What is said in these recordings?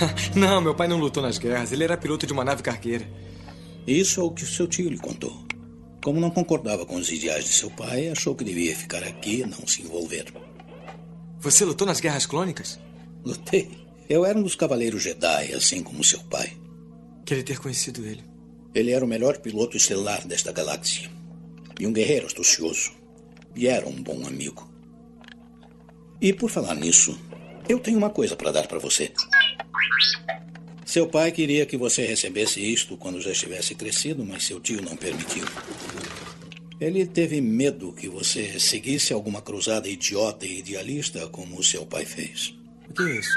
não, meu pai não lutou nas guerras. Ele era piloto de uma nave cargueira. Isso é o que o seu tio lhe contou. Como não concordava com os ideais de seu pai, achou que devia ficar aqui e não se envolver. Você lutou nas guerras clônicas? Lutei. Eu era um dos cavaleiros Jedi, assim como seu pai. Queria ter conhecido ele. Ele era o melhor piloto estelar desta galáxia. E um guerreiro astucioso. E era um bom amigo. E por falar nisso, eu tenho uma coisa para dar para você. Seu pai queria que você recebesse isto quando já estivesse crescido, mas seu tio não permitiu. Ele teve medo que você seguisse alguma cruzada idiota e idealista como seu pai fez. O que é isso?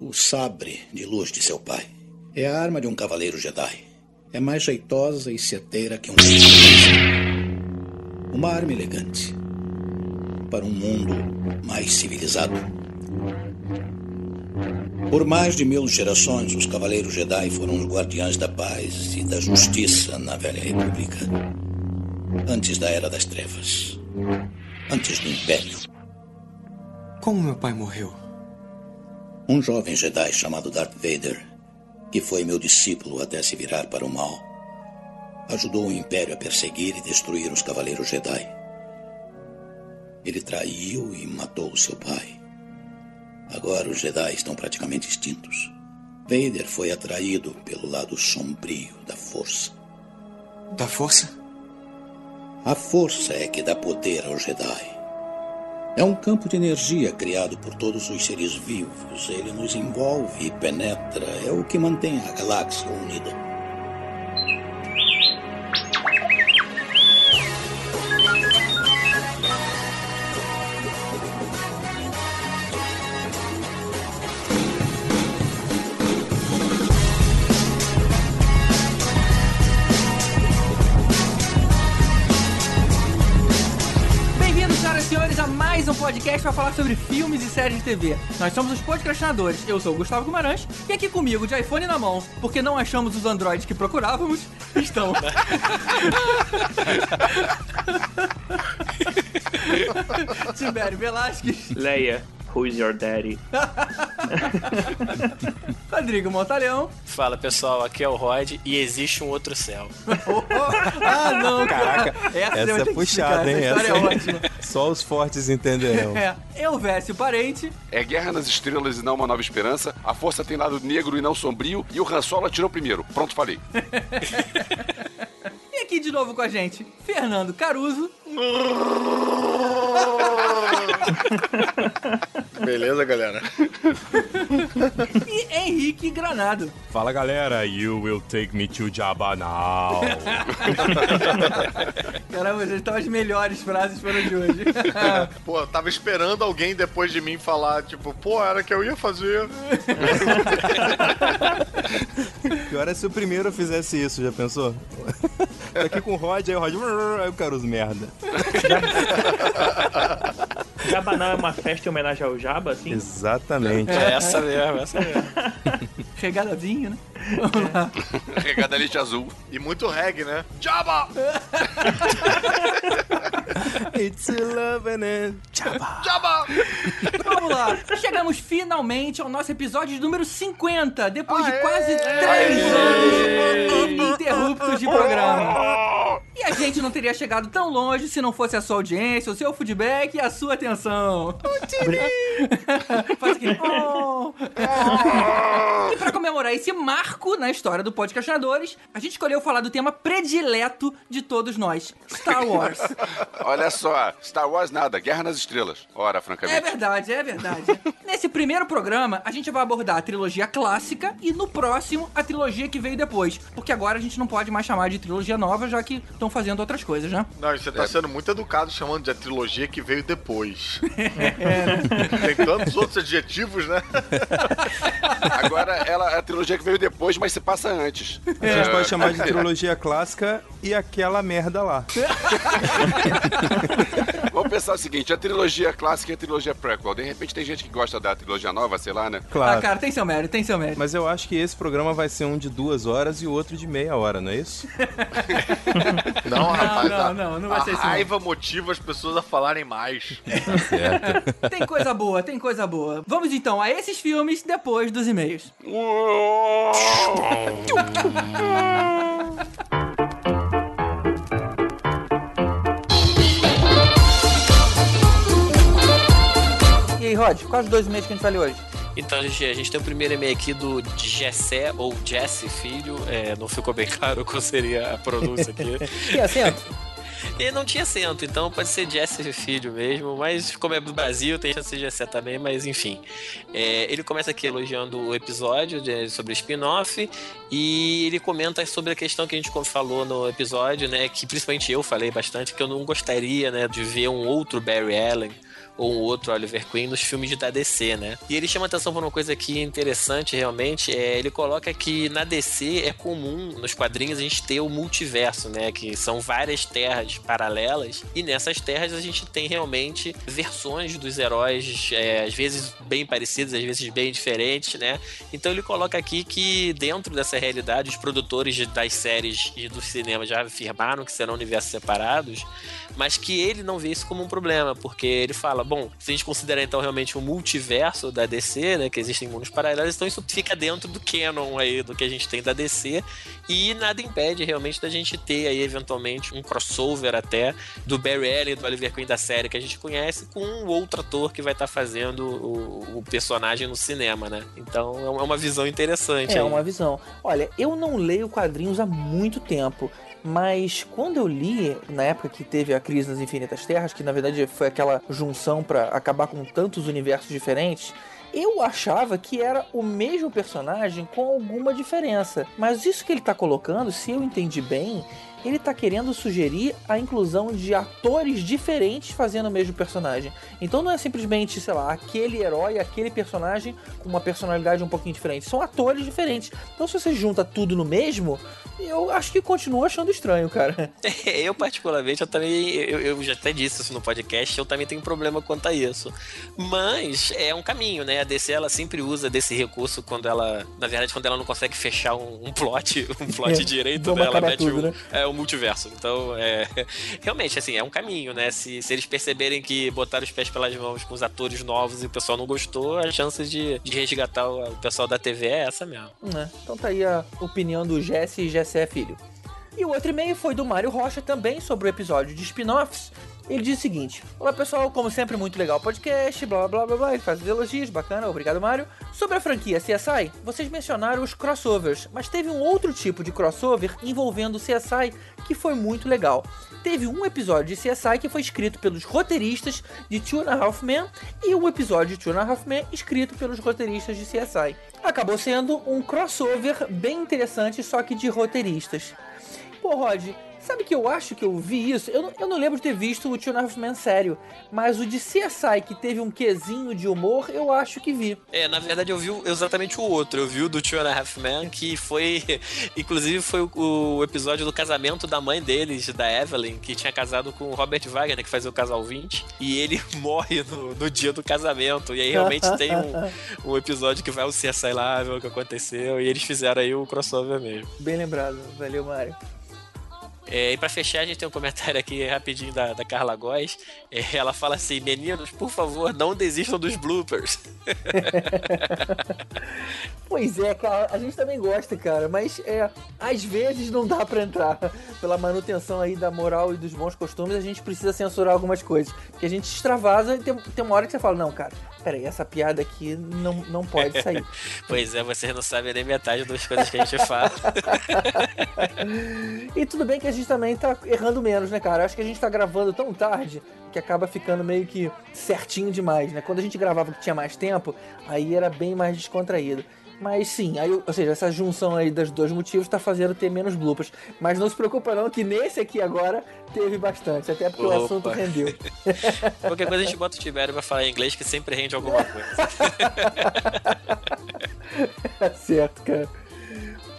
O sabre de luz de seu pai. É a arma de um cavaleiro Jedi. É mais jeitosa e certeira que um. Uma arma elegante. Para um mundo mais civilizado. Por mais de mil gerações, os Cavaleiros Jedi foram os guardiães da paz e da justiça na Velha República. Antes da Era das Trevas. Antes do Império. Como meu pai morreu? Um jovem Jedi chamado Darth Vader, que foi meu discípulo até se virar para o mal, ajudou o Império a perseguir e destruir os Cavaleiros Jedi. Ele traiu e matou seu pai. Agora os Jedi estão praticamente extintos. Vader foi atraído pelo lado sombrio da força. Da força? A força é que dá poder aos Jedi. É um campo de energia criado por todos os seres vivos. Ele nos envolve e penetra. É o que mantém a galáxia unida. Um podcast para falar sobre filmes e séries de TV. Nós somos os podcastinadores. Eu sou o Gustavo Guimarães e aqui comigo, de iPhone na mão, porque não achamos os androides que procurávamos, estão. Tibério Velasquez, Leia, who's your daddy? Rodrigo Montalhão. Fala pessoal, aqui é o Rod e existe um outro céu. Ah, não, cara. Caraca, essa, essa é puxada, hein? Essa história é Essa- ótima. Só os fortes entenderão. É, eu, Vécio Parente. É Guerra nas Estrelas e não Uma Nova Esperança. A força tem lado negro e não sombrio. E o Han Solo atirou primeiro. Pronto, falei. E aqui de novo com a gente, Fernando Caruso. Beleza, galera? e Henrique Granado. Fala galera, you will take me to Jabba now. Caramba, já estão as melhores frases foram de hoje. Pô, eu tava esperando alguém depois de mim falar, tipo, pô, era que eu ia fazer. Pior é se o primeiro fizesse isso, já pensou? Tô aqui com o Rod, aí o Rod, aí o Caruso, merda. Jabanã é uma festa em homenagem ao Jabba, assim? Exatamente. É essa mesmo, essa mesmo. Regadazinho, né? Regada Elite Azul. E muito reggae, né? Jabba! It's a love and it. Jabba. Jabba! Vamos lá. Chegamos finalmente ao nosso episódio de número 50, depois de Aê! quase 3 anos ininterruptos de programa. E a gente não teria chegado tão longe se não fosse a sua audiência, o seu feedback e a sua atenção. Faz aquele... "Oh". E pra comemorar esse marco na história do Podcastinadores, a gente escolheu falar do tema predileto de todos nós, Star Wars. Olha só. Star Wars nada. Guerra nas Estrelas. Ora, É francamente. verdade, é verdade. Nesse primeiro programa, a gente vai abordar a trilogia clássica e no próximo, a trilogia que veio depois. Porque agora a gente não pode mais chamar de trilogia nova, já que estão fazendo outras coisas, né? Não, você tá sendo muito educado chamando de a trilogia que veio depois. Tem tantos outros adjetivos, né? Agora ela é a trilogia que veio depois, mas se passa antes. A gente pode chamar de trilogia clássica e aquela merda lá. Vamos pensar o seguinte: a trilogia clássica e a trilogia prequel. De repente tem gente que gosta da trilogia nova, sei lá, né? Ah, Claro. cara, tem seu mérito, tem seu mérito. Mas eu acho que esse programa vai ser um de duas horas e o outro de meia hora, não é isso? Não, rapaz. não, a- não, não vai a ser isso, não. raiva motiva as pessoas a falarem mais. Certo. Tem coisa boa boa, tem coisa boa. Vamos então a esses filmes depois dos e-mails. E aí, Rod, quais os dois e-mails que a gente vai ler hoje? Então, gente, a gente tem o primeiro e-mail aqui do Jessé ou Jesse Filho. É, não ficou bem claro qual seria a pronúncia aqui. Tem acento? Ele não tinha acento, então pode ser Jesse Filho mesmo, mas como é do Brasil, tem chance de Jesse também, mas enfim. É, ele começa aqui elogiando o episódio de- sobre spin-off e ele comenta sobre a questão que a gente falou no episódio, né? Que principalmente eu falei bastante, que eu não gostaria né, de ver um outro Barry Allen ou um outro Oliver Queen nos filmes da DC, né? E ele chama atenção por uma coisa aqui interessante, realmente, é, ele coloca que na DC é comum, nos quadrinhos, a gente ter o multiverso, né? Que são várias terras paralelas, e nessas terras a gente tem realmente versões dos heróis, é, às vezes bem parecidas, às vezes bem diferentes, né? Então ele coloca aqui que dentro dessa realidade, os produtores das séries e do cinema já afirmaram que serão universos separados, mas que ele não vê isso como um problema, porque ele fala, bom, se a gente considerar então realmente o multiverso da DC, né, que existem mundos paralelos, então isso fica dentro do canon aí, do que a gente tem da DC, e nada impede realmente da gente ter aí eventualmente um crossover até do Barry Allen e do Oliver Queen da série que a gente conhece com um outro ator que vai estar fazendo o, o personagem no cinema, né? Então é uma- é uma visão interessante. É aí. uma visão. Olha, eu não leio quadrinhos há muito tempo, mas quando eu li, na época que teve a crise nas Infinitas Terras, que na verdade foi aquela junção pra acabar com tantos universos diferentes, eu achava que era o mesmo personagem com alguma diferença. Mas isso que ele tá colocando, se eu entendi bem, ele tá querendo sugerir a inclusão de atores diferentes fazendo o mesmo personagem. Então não é simplesmente, sei lá, aquele herói, aquele personagem com uma personalidade um pouquinho diferente. São atores diferentes. Então se você junta tudo no mesmo, eu acho que continuo achando estranho, cara. Eu, particularmente, eu também. Eu, eu já até disse isso no podcast, eu também tenho problema quanto a isso. Mas é um caminho, né? A DC ela sempre usa desse recurso quando ela. Na verdade, quando ela não consegue fechar um, um plot, um plot É, direito, né? Ela mete tudo, um, né? é, um multiverso. Então, é. Realmente, assim, é um caminho, né? Se, se eles perceberem que botaram os pés pelas mãos com os atores novos e o pessoal não gostou, a chance de, de resgatar o, o pessoal da TV é essa mesmo. Né? Então tá aí a opinião do Jesse e Jessé Filho. E o outro e-mail foi do Mário Rocha também sobre o episódio de spin-offs. Ele diz o seguinte: Olá pessoal, como sempre, muito legal o podcast, blá blá blá blá. Ele faz os elogios, bacana, obrigado Mário. Sobre a franquia CSI, vocês mencionaram os crossovers, mas teve um outro tipo de crossover envolvendo o CSI que foi muito legal. Teve um episódio de CSI que foi escrito pelos roteiristas de Two and a Half Men e um episódio de Two and a Half Men escrito pelos roteiristas de CSI. Acabou sendo um crossover bem interessante, só que de roteiristas. Pô, Rod, sabe que eu acho que eu vi isso? Eu não, eu não lembro de ter visto o Two and a Half Men sério, mas o de CSI que teve um quesinho de humor, eu acho que vi. É, na verdade eu vi exatamente o outro. Eu vi o do Two and a Half Men, que foi. Inclusive foi o, o episódio do casamento da mãe deles, da Evelyn, que tinha casado com o Robert Wagner, que fazia o casal 20. E ele morre no, no dia do casamento. E aí realmente tem um, um episódio que vai o CSI lá ver o que aconteceu. E eles fizeram aí o crossover mesmo. Bem lembrado, valeu, Mário. É, e pra fechar, a gente tem um comentário aqui rapidinho da, da Carla Góes. É, ela fala assim: Meninos, por favor, não desistam dos bloopers. Pois é, cara, a gente também gosta, cara, mas é, às vezes não dá pra entrar. Pela manutenção aí da moral e dos bons costumes, a gente precisa censurar algumas coisas. Porque a gente extravasa e tem, tem uma hora que você fala, não, cara, peraí, essa piada aqui não, não pode sair. Pois é, vocês não sabem nem metade das coisas que a gente fala. E tudo bem que a gente também tá errando menos, né, cara? Acho que a gente tá gravando tão tarde que acaba ficando meio que certinho demais, né? Quando a gente gravava que tinha mais tempo, aí era bem mais descontraído. Mas sim, aí, ou seja, essa junção aí dos dois motivos tá fazendo ter menos bloopers. Mas não se preocupa não que nesse aqui agora teve bastante, até porque o Opa. assunto rendeu. Qualquer coisa a gente bota o Tibério pra falar inglês que sempre rende alguma coisa. Tá certo, cara.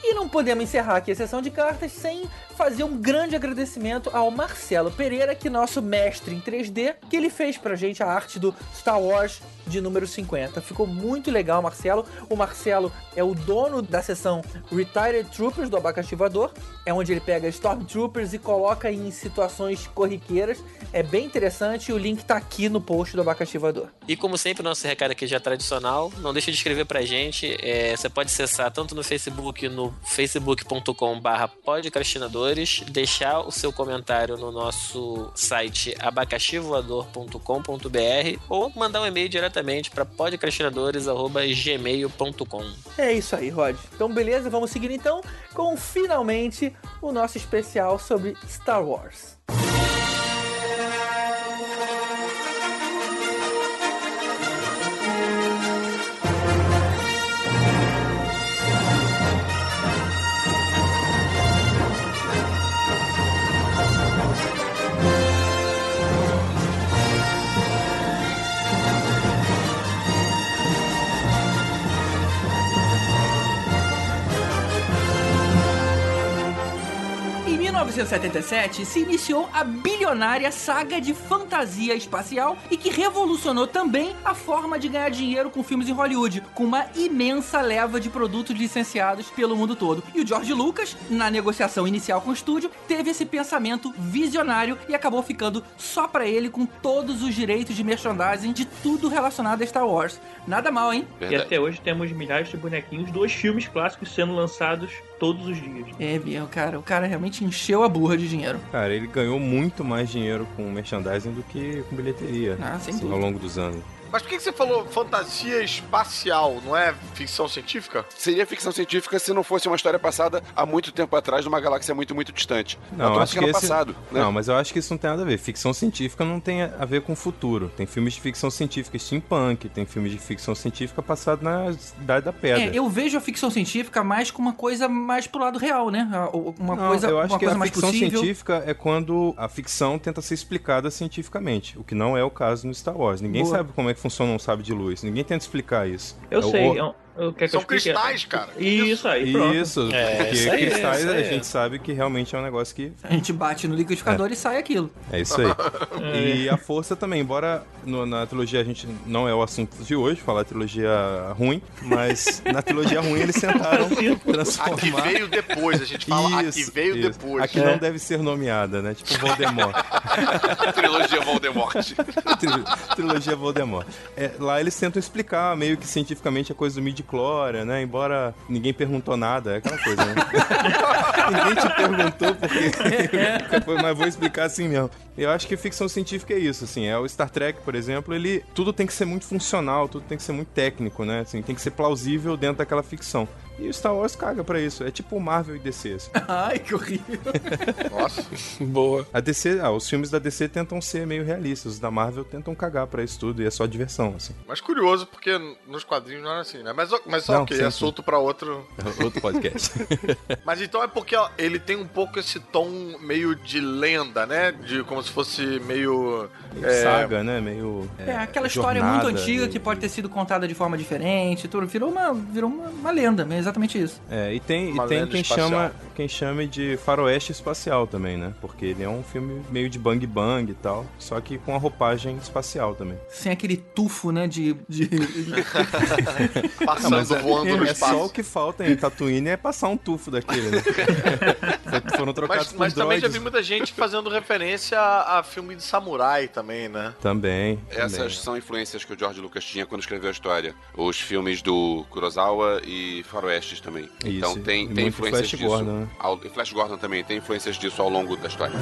E não podemos encerrar aqui a sessão de cartas sem fazer um grande agradecimento ao Marcelo Pereira, que é nosso mestre em 3D, que ele fez pra gente a arte do Star Wars de número 50. Ficou muito legal, Marcelo. O Marcelo é o dono da seção Retired Troopers do Abacaxi Voador. É onde ele pega Stormtroopers e coloca em situações corriqueiras. É bem interessante. O link tá aqui no post do Abacaxi Voador. E como sempre, nosso recado aqui já é tradicional. Não deixe de escrever pra gente. É, você pode acessar tanto no Facebook, no facebook.com.br deixar o seu comentário no nosso site abacaxivoador.com.br ou mandar um e-mail diretamente para podcastinadores.gmail.com. É isso aí, Rod. Então, beleza, vamos seguir então com finalmente o nosso especial sobre Star Wars. Em 1977 se iniciou a bilionária saga de fantasia espacial e que revolucionou também a forma de ganhar dinheiro com filmes em Hollywood, com uma imensa leva de produtos licenciados pelo mundo todo. E o George Lucas, na negociação inicial com o estúdio, teve esse pensamento visionário e acabou ficando só pra ele com todos os direitos de merchandising de tudo relacionado a Star Wars. Nada mal, hein? E até hoje temos milhares de bonequinhos dos filmes clássicos sendo lançados todos os dias. É, Biel, cara, o cara realmente encheu a burra de dinheiro. Cara, ele ganhou muito mais dinheiro com merchandising do que com bilheteria Ah, sem assim, dúvida. ao longo dos anos. Mas por que você falou fantasia espacial, não é ficção científica? Seria ficção científica se não fosse uma história passada há muito tempo atrás, numa galáxia muito, muito distante. Não, acho que esse... passado, né? Não, mas eu acho que isso não tem nada a ver. Ficção científica não tem a ver com o futuro. Tem filmes de ficção científica steampunk, tem filmes de ficção científica passado na Idade da Pedra. É, eu vejo a ficção científica mais como uma coisa mais pro lado real, né? Uma Não, coisa, eu acho uma que coisa a mais ficção possível. científica é quando a ficção tenta ser explicada cientificamente, o que não é o caso no Star Wars. Ninguém Boa. sabe como é que funciona um sabre de luz. Ninguém tenta explicar isso. Eu É sei, o- que São cristais, cara. Isso aí, pronto. Isso, É, porque isso aí, cristais isso a gente sabe que realmente é um negócio que A gente bate no liquidificador e sai aquilo. É isso aí. e a força também, embora no- na trilogia a gente não é o assunto de hoje, falar trilogia ruim, mas na trilogia ruim eles tentaram transformar. veio depois, a gente fala Isso, veio isso. depois. Aqui não deve ser nomeada, né? Tipo Voldemort. Trilogia Voldemort. Tri- trilogia Voldemort. É, lá eles tentam explicar meio que cientificamente a coisa do midi-chlória, né? Embora ninguém perguntou nada, é aquela coisa, né? ninguém te perguntou porque... Mas vou explicar assim mesmo. Eu acho que ficção científica é isso, assim. É o Star Trek, por exemplo, ele... Tudo tem que ser muito funcional, tudo tem que ser muito técnico, né? Assim, tem que ser plausível dentro daquela ficção. E o Star Wars caga pra isso. É tipo Marvel e DC, assim. Ai, que horrível. Nossa. Boa. A DC, ah, os filmes da DC tentam ser meio realistas, os da Marvel tentam cagar pra isso tudo e é só diversão, assim. Mas curioso, porque nos quadrinhos não era assim, né? Mas, mas Não, ok, sim, é assunto pra outro. Outro podcast. Mas então é porque ó, ele tem um pouco esse tom meio de lenda, né? De como se fosse meio. é, Saga, né? Meio. É, aquela história muito jornada, antiga e- que pode ter sido contada de forma diferente. Tudo. Virou uma, virou uma, uma lenda, é exatamente isso. É, e tem, e tem quem espacial. chama, quem chame de faroeste espacial também, né? Porque ele é um filme meio de bang bang e tal, só que com a roupagem espacial também. Sem aquele tufo, né? De. de... passando, voando no é espaço. só o que falta em Tatooine é passar um tufo daquele, né? Foi- Foram trocados Mas, por mas também já vi muita gente fazendo referência a, a filme de samurai também, né? Também. Essas também. são influências que o George Lucas tinha quando escreveu a história. Os filmes do Kurosawa e Faroestes também. Isso, então tem, tem influências Flash disso. Gordon, né? Ao- e Flash Gordon também tem influências disso ao longo da história.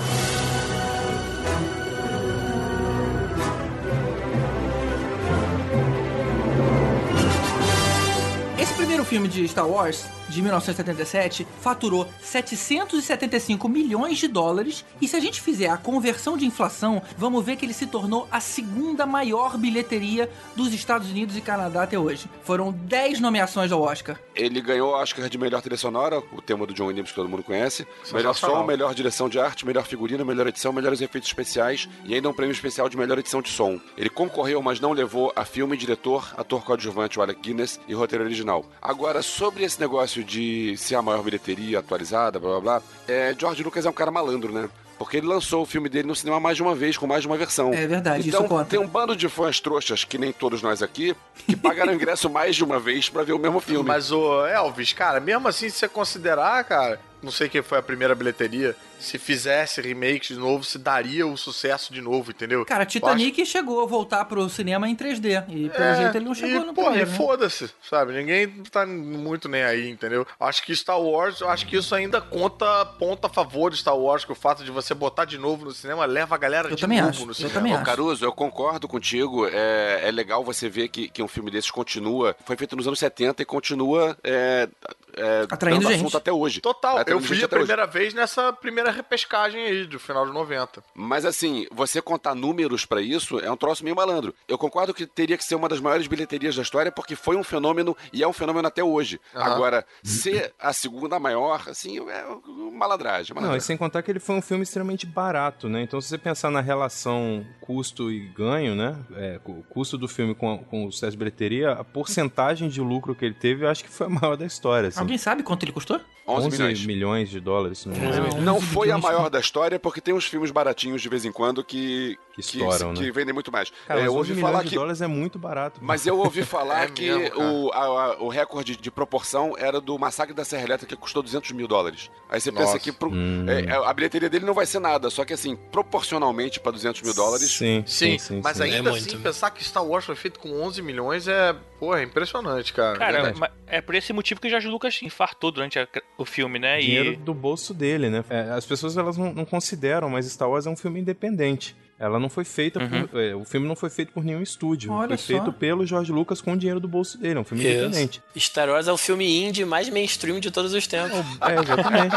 Esse primeiro filme de Star Wars, de 1977, faturou 775 milhões de dólares. E se a gente fizer a conversão de inflação, vamos ver que ele se tornou a segunda maior bilheteria dos Estados Unidos e Canadá até hoje. Foram 10 nomeações ao Oscar. Ele ganhou o Oscar de melhor trilha sonora, o tema do John Williams que todo mundo conhece. Melhor Sensacional. som, melhor direção de arte, melhor figurino, melhor edição, melhores efeitos especiais e ainda um prêmio especial de melhor edição de som. Ele concorreu, mas não levou a filme, diretor, ator coadjuvante o Alec Guinness e roteiro original. Agora, sobre esse negócio negócio de ser a maior bilheteria atualizada, blá blá blá, é, George Lucas é um cara malandro, né? Porque ele lançou o filme dele no cinema mais de uma vez, com mais de uma versão. É verdade, então, isso conta. tem um bando de fãs trouxas, que nem todos nós aqui, que pagaram ingresso mais de uma vez pra ver o mesmo filme. Mas o Elvis, cara, mesmo assim, se você considerar, cara, não sei quem foi a primeira bilheteria, se fizesse remake de novo, se daria o sucesso de novo, entendeu? Cara, Titanic chegou a voltar pro cinema em 3D. E pelo É, jeito ele não chegou e, no porra, primeiro. e né? foda-se, sabe? Ninguém tá muito nem aí, entendeu? Acho que Star Wars, eu acho que isso ainda conta ponto a favor de Star Wars, que o fato de você botar de novo no cinema leva a galera Eu de também novo acho, no eu cinema. também Ô, acho. Caruso, eu concordo contigo. É, é legal você ver que, que um filme desses continua. Foi feito nos anos 70 e continua é, é, Atraindo dando gente. assunto até hoje. Total, eu Atraindo fui gente a até hoje. primeira vez nessa primeira repescagem aí, do final de 90. Mas assim, você contar números pra isso é um troço meio malandro. Eu concordo que teria que ser uma das maiores bilheterias da história porque foi um fenômeno e é um fenômeno até hoje. Aham. Agora, ser a segunda maior, assim, é malandragem. Não, e sem contar que ele foi um filme extremamente barato, né? Então, se você pensar na relação custo e ganho, né? É, o custo do filme com, com o sucesso de bilheteria, a porcentagem de lucro que ele teve, eu acho que foi a maior da história. Assim. Alguém sabe quanto ele custou? 11 milhões. milhões de dólares. não. Não, Não 11 foi a maior da história porque tem uns filmes baratinhos de vez em quando que, Que estouram, que né? vendem muito mais. Cara, É, mas eu 11 ouvi milhões falar de que dólares é muito barato. Mas eu ouvi falar É que mesmo, o, a- a- o recorde de proporção era do Massacre da Serra Elétrica, que custou 200 mil dólares. Aí você pensa Nossa. que pro- Hum. é, a bilheteria dele não vai ser nada, só que assim, proporcionalmente para 200 mil dólares. Sim, Sim, sim, sim. mas sim. ainda É assim, muito. pensar que Star Wars foi feito com 11 milhões é, porra, é impressionante, cara. Cara, Verdade. ma- é por esse motivo que o George Lucas infartou durante a- o filme, né? dinheiro E do bolso dele, né? É, as pessoas elas não, não consideram, mas Star Wars é um filme independente. Ela não foi feita por, é, o filme não foi feito por nenhum estúdio. Olha foi só. feito pelo George Lucas com o dinheiro do bolso dele. É um filme independente. Star Wars é o filme indie mais mainstream de todos os tempos. É, exatamente.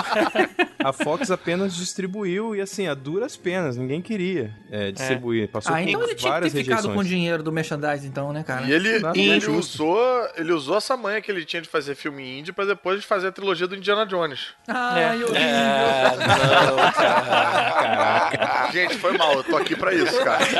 a Fox apenas distribuiu e assim, a duras penas, ninguém queria é, distribuir. Passou Ah, por então ele tinha que ter várias ficado rejeições. com o dinheiro do merchandise, então, né, cara? E ele, e ele usou, ele usou essa manha que ele tinha de fazer filme indie pra depois fazer a trilogia do Indiana Jones. Ai, horrível. É, não, cara. Gente, foi mal, eu tô aqui pra isso, cara.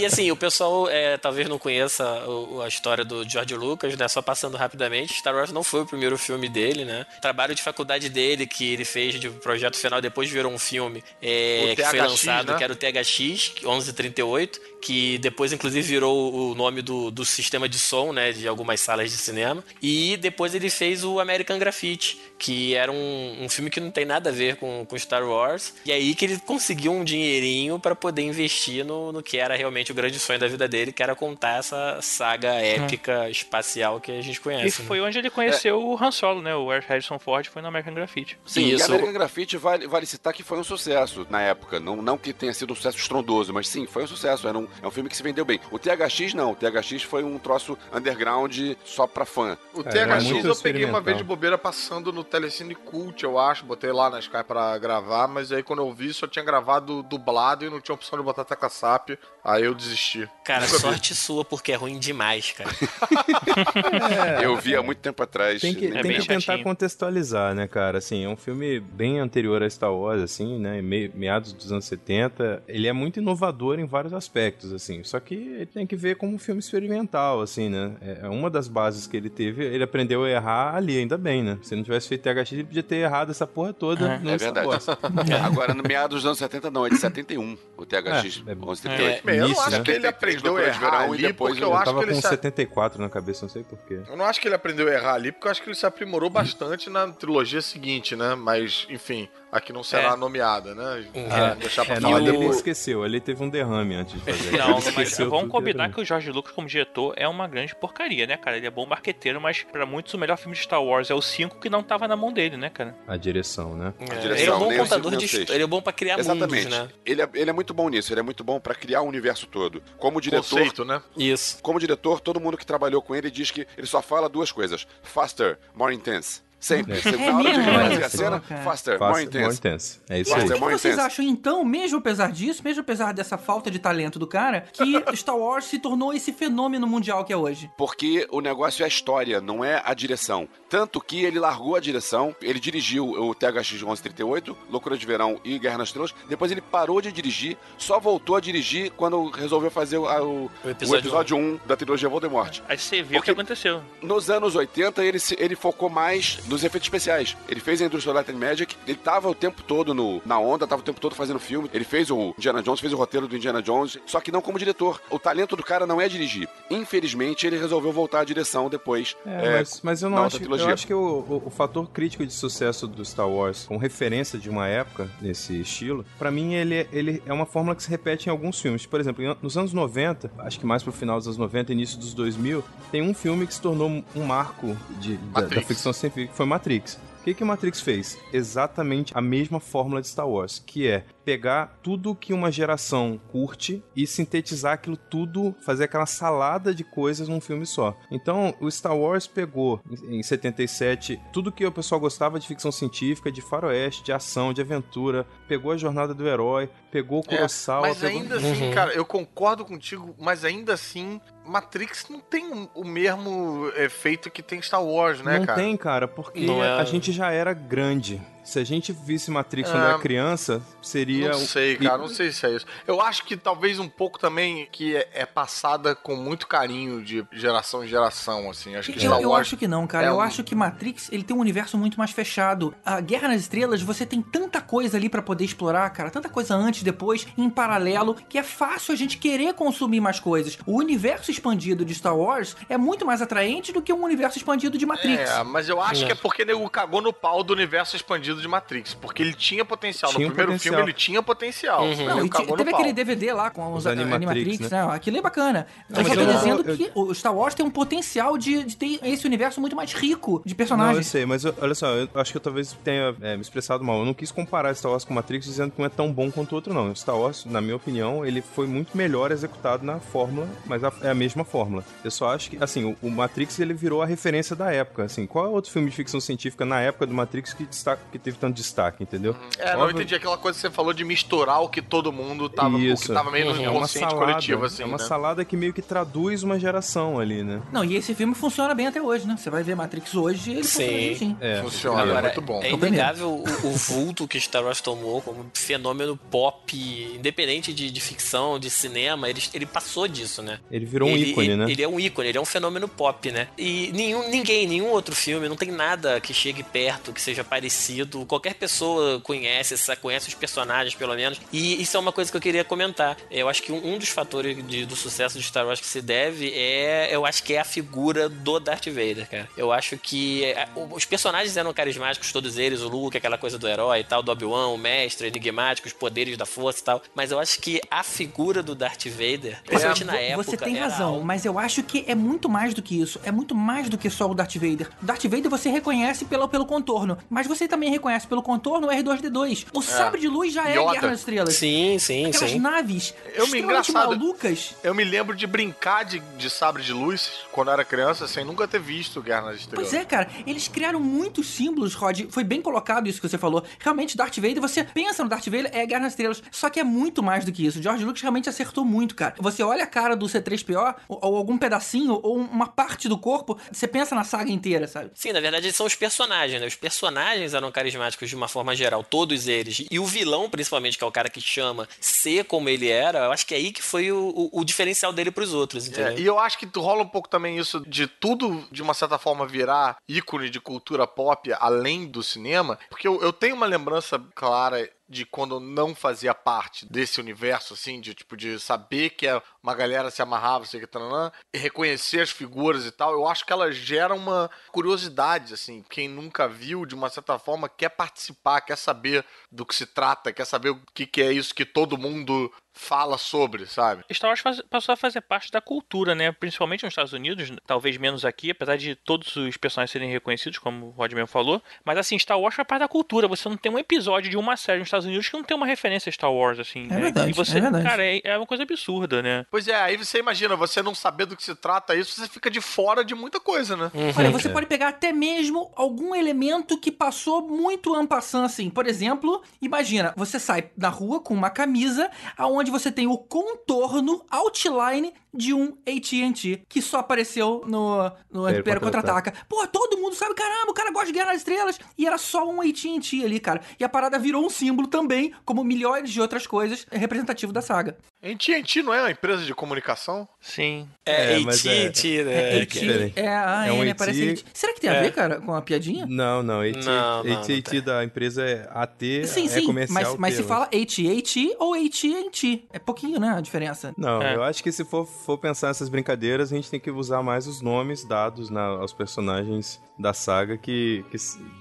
E assim, o pessoal é, talvez não conheça o- a história do George Lucas, né? Só passando rapidamente. Star Wars não foi o primeiro filme dele, né? O trabalho de faculdade dele, que ele fez de projeto final, depois virou um filme é, O que foi THX, lançado, né? que era o THX, que- 1138, que depois, inclusive, virou o nome do, do sistema de som, né? De algumas salas de cinema. E depois ele fez o American Graffiti, que era um, um filme que não tem nada a ver com, com Star Wars. E aí que ele conseguiu um dinheirinho para poder investir no, no que era realmente o grande sonho da vida dele, que era contar essa saga épica espacial que a gente E conhece. né? foi onde ele conheceu o Han Solo, né? O Harrison Ford foi no American Graffiti. Sim, e Isso. American Graffiti vale, vale citar que foi um sucesso na época. Não, não que tenha sido um sucesso estrondoso, mas sim, foi um sucesso. Era um, é um filme que se vendeu bem. O THX não. O THX foi um troço underground só pra fã. O É, THX eu peguei uma vez de bobeira passando no Telecine Cult, eu acho. Botei lá na Sky pra gravar, mas aí quando eu vi só tinha gravado dublado e não tinha opção de botar tecla SAP. Aí eu desisti. Cara, Nunca vi. sorte sua, porque é ruim demais, cara. Eu vi há muito tempo atrás. Tem que, né? tem bem que tentar chatinho. contextualizar, né, cara? Assim, é um filme bem anterior a Star Wars, assim, né? me- Meados dos anos 70. Ele é muito inovador em vários aspectos, assim. Só que ele tem que ver como um filme experimental, assim, né? É é uma das bases que ele teve. Ele aprendeu a errar ali, ainda bem, né? Se não tivesse feito THX, ele podia ter errado essa porra toda É Star verdade. Wars. Agora, no meados dos anos 70, não, é de 71, o THX É, é- 1138. Bem, eu não acho né? que ele 73 aprendeu a errar ali, depois porque eu eu acho tava que ele com se... 74 na cabeça, não sei porquê. Eu não acho que ele aprendeu a errar ali, porque eu acho que ele se aprimorou bastante na trilogia seguinte, né? Mas, enfim, aqui não será É. nomeada, né? É. Vamos deixar pra É, falar não, ali ele esqueceu. Ali teve um derrame antes de fazer. Não, Ele mas vamos combinar que o George Lucas como diretor é uma grande porcaria, né, cara? Ele é bom marqueteiro, mas pra muitos o melhor filme de Star Wars é o 5 que não tava na mão dele, né, cara? A direção, né? É, direção, ele é um bom contador de história. Ele é bom pra criar Exatamente. mundos, né? Ele, é, ele é muito bom nisso, ele é muito bom pra criar o universo todo. Como diretor, Conceito, né? Isso. como diretor, todo mundo que trabalhou com ele diz que ele só fala duas coisas: faster, more intense. Sempre. É. Sempre. É Na hora de Olha a cena, faster, more intense. intense. É isso aí, aí. o que, more que vocês acham então, mesmo apesar disso, mesmo apesar dessa falta de talento do cara, que Star Wars se tornou esse fenômeno mundial que é hoje? Porque o negócio é a história, não é a direção. Tanto que ele largou a direção, ele dirigiu o THX 1138, Loucura de Verão e Guerra nas Estrelas. Depois ele parou de dirigir, só voltou a dirigir quando resolveu fazer o, o- O o episódio episódio 1 da trilogia Voldemort. Aí você vê o que aconteceu. Nos anos 80, ele, se- ele focou mais nos efeitos especiais. Ele fez a Industrial Light and Magic, ele tava o tempo todo no, na onda, tava o tempo todo fazendo filme. Ele fez o Indiana Jones, fez o roteiro do Indiana Jones, só que não como diretor. O talento do cara não é dirigir. Infelizmente, ele resolveu voltar à direção depois. É, é, mas, mas eu não acho. Eu acho que o, o- o fator crítico de sucesso do Star Wars, com referência de uma época nesse estilo, pra mim ele, é- ele é uma fórmula que se repete em alguns filmes. Por exemplo, em- nos anos 90, acho que mais pro final dos anos 90, início dos 2000, tem um filme que se tornou um marco de, da, da ficção científica, que foi Matrix. O que, que Matrix fez? Exatamente a mesma fórmula de Star Wars, que é pegar tudo que uma geração curte e sintetizar aquilo tudo, fazer aquela salada de coisas num filme só. Então, o Star Wars pegou em 77 tudo que o pessoal gostava de ficção científica, de faroeste, de ação, de aventura, pegou a jornada do herói, pegou o É, Kurosawa, mas pegou... ainda assim, cara, eu concordo contigo, mas ainda assim, Matrix não tem o- mesmo efeito que tem Star Wars, né, não cara? tem, cara, porque Não é- a gente já era grande. Se a gente visse Matrix quando Ah, era criança, seria. Não o- sei, cara, não sei se é isso. Eu acho que talvez um pouco também que é, é passada com muito carinho de geração em geração, assim. Acho que Eu, eu acho que não, cara. é eu um- acho que Matrix ele tem um universo muito mais fechado. A Guerra nas Estrelas, você tem tanta coisa ali pra poder explorar, cara. Tanta coisa antes, depois, em paralelo, que é fácil a gente querer consumir mais coisas. O universo expandido de Star Wars é muito mais atraente do que um universo expandido de Matrix. É, mas eu acho que é porque nego cagou no pau do universo expandido de Matrix. Porque ele tinha potencial. Tinha no primeiro potencial. filme ele tinha potencial. Uhum. Ele Não, e no teve pau. aquele DVD lá com os, Os Animatrix, Animatrix, né? Aquilo é bacana. Mas mas eu tô não- dizendo eu- que o Star Wars tem um potencial de, de ter esse universo muito mais rico de Não, eu personagens. sei, mas eu- olha só, eu acho que eu talvez tenha é, me expressado mal. Eu não quis comparar Star Wars com Matrix dizendo que um é tão bom quanto o outro, não. Star Wars, na minha opinião, ele foi muito melhor executado na fórmula, mas a- é a mesma fórmula. Eu só acho que, assim, o, o Matrix ele virou a referência da época. Assim, qual é outro filme de ficção científica na época do Matrix que, destaca, que teve tanto destaque, entendeu? É, não, eu Óbvio- entendi aquela coisa que você falou de misturar o que todo mundo tava, o que Isso. tava meio no Uhum. É inconsciente salada, coletivo, assim, é uma né? salada que meio que traduz uma geração ali, né? Não, e esse filme funciona bem até hoje, né? Você vai ver Matrix hoje e ele funciona Sim. bem, sim. É. Funciona, é Agora, muito bom. É inegável o, o vulto que Star Wars tomou como fenômeno pop, independente de, de ficção, de cinema, ele, ele passou disso, né? Ele virou um ele, ícone, ele, né? Ele é um ícone, ele é um fenômeno pop, né? E nenhum, ninguém, nenhum outro filme, não tem nada que chegue perto, que seja parecido. Qualquer pessoa conhece, conhece os personagens, pelo menos. E isso é uma coisa que eu queria comentar. Eu acho que um, um dos fatores de- do sucesso de Star Wars que se deve é, eu acho que é a figura do Darth Vader, cara. Eu acho que é, os personagens eram carismáticos, todos eles, o Luke, aquela coisa do herói e tal, do Obi-Wan, o mestre, enigmático, os poderes da força e tal. Mas eu acho que a figura do Darth Vader, principalmente na época. Você tem razão, algo- mas eu acho que é muito mais do que isso. É muito mais do que só o Darth Vader. O Darth Vader você reconhece pelo, pelo contorno, mas você também reconhece pelo contorno o R2D2. O sabre de luz já é Yoda. Guerra nas Estrelas. Sim, sim, Aquelas sim. naves Eu me extremamente engraçado. malucas. Eu me lembro de brincar de, de sabre de luz quando eu era criança, sem nunca ter visto Guerra nas Estrelas. Pois é, cara, eles criaram muitos símbolos, Rod. Foi bem colocado isso que você falou. Realmente, Darth Vader, você pensa no Darth Vader, é Guerra nas Estrelas. Só que é muito mais do que isso. George Lucas realmente acertou muito, cara. Você olha a cara do C3PO, ou, ou algum pedacinho, ou uma parte do corpo, você pensa na saga inteira, sabe? Sim, na verdade eles são os personagens, né? Os personagens eram carismáticos de uma forma geral, todos eles. E o vilão, principalmente, que é o cara que chama ser como ele era, eu acho que é aí que foi o, o- o diferencial dele pros outros, entendeu? É, e eu acho que rola um pouco também isso de tudo, de uma certa forma, virar ícone de cultura pop além do cinema. Porque eu, eu tenho uma lembrança clara de quando eu não fazia parte desse universo, assim, de tipo, de saber que uma galera se amarrava, sei que, taranã, e reconhecer as figuras e tal, eu acho que ela gera uma curiosidade, assim, quem nunca viu, de uma certa forma, quer participar, quer saber do que se trata, quer saber o que, que é isso que todo mundo fala sobre, sabe? Star Wars faz- passou a fazer parte da cultura, né? Principalmente nos Estados Unidos, talvez menos aqui, apesar de todos os personagens serem reconhecidos, como o Rod mesmo falou. Mas assim, Star Wars faz parte da cultura. Você não tem um episódio de uma série nos Estados Unidos que não tem uma referência a Star Wars, assim. É né? verdade, E você, é verdade. cara, é, é uma coisa absurda, né? Pois é, aí você imagina, você não saber do que se trata isso, você fica de fora de muita coisa, né? Olha, você pode pegar até mesmo algum elemento que passou muito en passant, assim. Por exemplo, imagina, você sai na rua com uma camisa aonde você tem o contorno, outline de um AT&T, que só apareceu no, no Império Contra-Ataca. Pô, todo mundo sabe, caramba, o cara gosta de Guerra nas Estrelas. E era só um AT&T ali, cara. E a parada virou um símbolo também, como milhões de outras coisas, representativo da saga. AT&T não é uma empresa de comunicação? Sim. É, É, mas é- AT&T, né? É, é diferente. AT, é, ah, É é, um né? AT. Parece AT. Será que tem a É. ver, cara, com a piadinha? Não, não. AT- Não, não, não AT&T da empresa é AT, Sim, é sim, comercial. mas, mas se fala AT&T ou AT&T. É pouquinho, né, a diferença. Não, É. eu acho que se for, for pensar nessas brincadeiras, a gente tem que usar mais os nomes dados na- aos personagens da saga que, que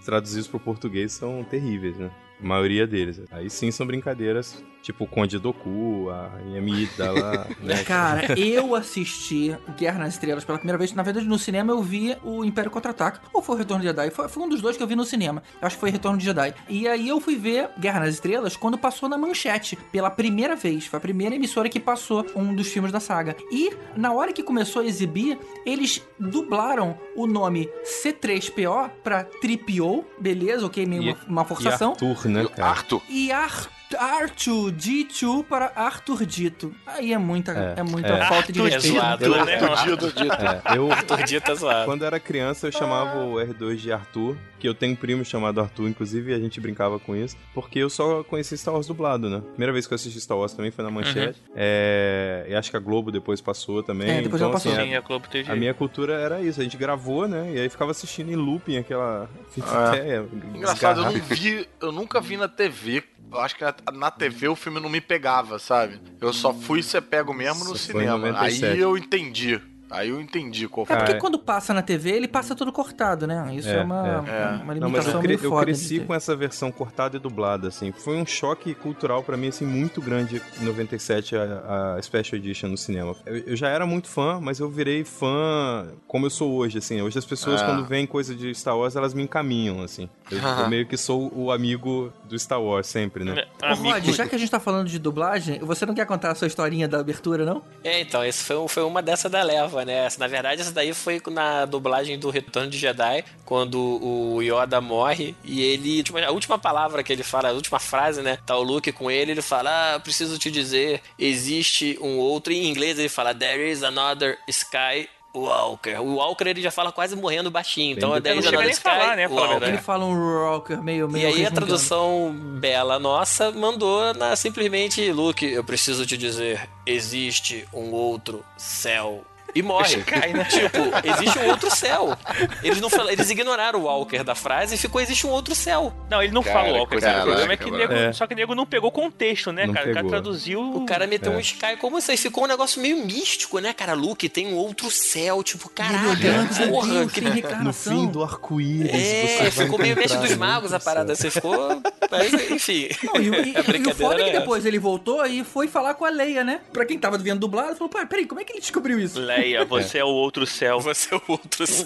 traduzidos para o português são terríveis, né? A maioria deles. Aí sim são brincadeiras, tipo o Conde Doku, a Yamida lá. né? Cara, eu assisti Guerra nas Estrelas pela primeira vez. Na verdade, no cinema eu vi o Império Contra-Ataca. Ou foi o Retorno de Jedi? Foi, foi um dos dois que eu vi no cinema. Eu acho que foi Retorno de Jedi. E aí eu fui ver Guerra nas Estrelas quando passou na manchete. Pela primeira vez. Foi a primeira emissora que passou um dos filmes da saga. E na hora que começou a exibir, eles dublaram o nome C3PO pra Tripio. Beleza, ok? Meio E- uma, uma E forçação. Arthur, né, E o cara? Arthur. E Ar Arthur Dito para Arthur Dito. Aí é muita, é, É, muita é. falta de Arthur respeito. zoado, Eu- né? Dito, dito. É, eu, Arthur Dito é zoado. Quando era criança, eu chamava o R2 de Arthur, que eu tenho um primo chamado Arthur, inclusive, e a gente brincava com isso, porque eu só conheci Star Wars dublado, né? Primeira vez que eu assisti Star Wars também foi na Manchete. É, e acho que a Globo depois passou também. É, depois então, ela passou. assim, Sim, a Globo teve. a, a minha cultura era isso, a gente gravou, né? E aí ficava assistindo em looping aquela fita Ah. até Engraçado, eu não vi, eu nunca vi na TV. Eu acho que na, TV o filme não me pegava, sabe? Eu só fui ser pego mesmo no cinema. Aí 97. eu entendi. Aí eu entendi qual É foi. porque Ah, é. quando passa na TV, ele passa todo cortado, né? Isso é, É, uma, é. uma Não, mas limitação eu, cre- eu foda. cresci com essa versão cortada e dublada, assim. Foi um choque cultural pra mim, assim, muito grande em 97, a, a Special Edition no cinema. Eu, eu já era muito fã, mas eu virei fã como eu sou hoje, assim. Hoje as pessoas, Ah. quando veem coisa de Star Wars, elas me encaminham, assim. Eu, eu meio que sou o amigo do Star Wars sempre, né? Ô, Rod, já que a gente tá falando de dublagem, você não quer contar a sua historinha da abertura, não? É, então, esse foi, foi uma dessa da leva, né? Na verdade, essa daí foi na dublagem do Retorno de Jedi, quando o Yoda morre e ele. tipo, A última palavra que ele fala, a última frase, né? Tá o Luke com ele, ele fala: Ah, preciso te dizer, existe um outro. Em inglês ele fala: There is another sky. Walker. O Walker ele já fala quase morrendo baixinho. Então, is depois. another Não nem a falar, né, Walker. É. Ele fala um rocker meio, meio E aí a tradução bela nossa mandou na simplesmente Luke, eu preciso te dizer, existe um outro céu. E morre. Cai, né? Tipo, existe um outro céu. Eles não falam, eles ignoraram o Walker da frase e ficou existe um outro céu. Não, ele não Cara, fala Walker. cara. O problema é que nego. É. só que o nego não pegou contexto, né, Não cara? O cara pegou. traduziu. O cara meteu É. um Sky como vocês, ficou um negócio meio místico, né, cara? Luke tem um outro céu, tipo, caraca, meu porra, Deus, que que No fim do arco-íris, É, ficou meio mestre encontrar dos magos a parada, você ficou. Mas, enfim. Não, e, o- e- e o foda é que depois ele voltou e foi falar com a Leia, né? Pra quem tava vendo dublado, falou, peraí, como é que ele descobriu isso? Leia, você é. o outro céu. Você é o outro céu.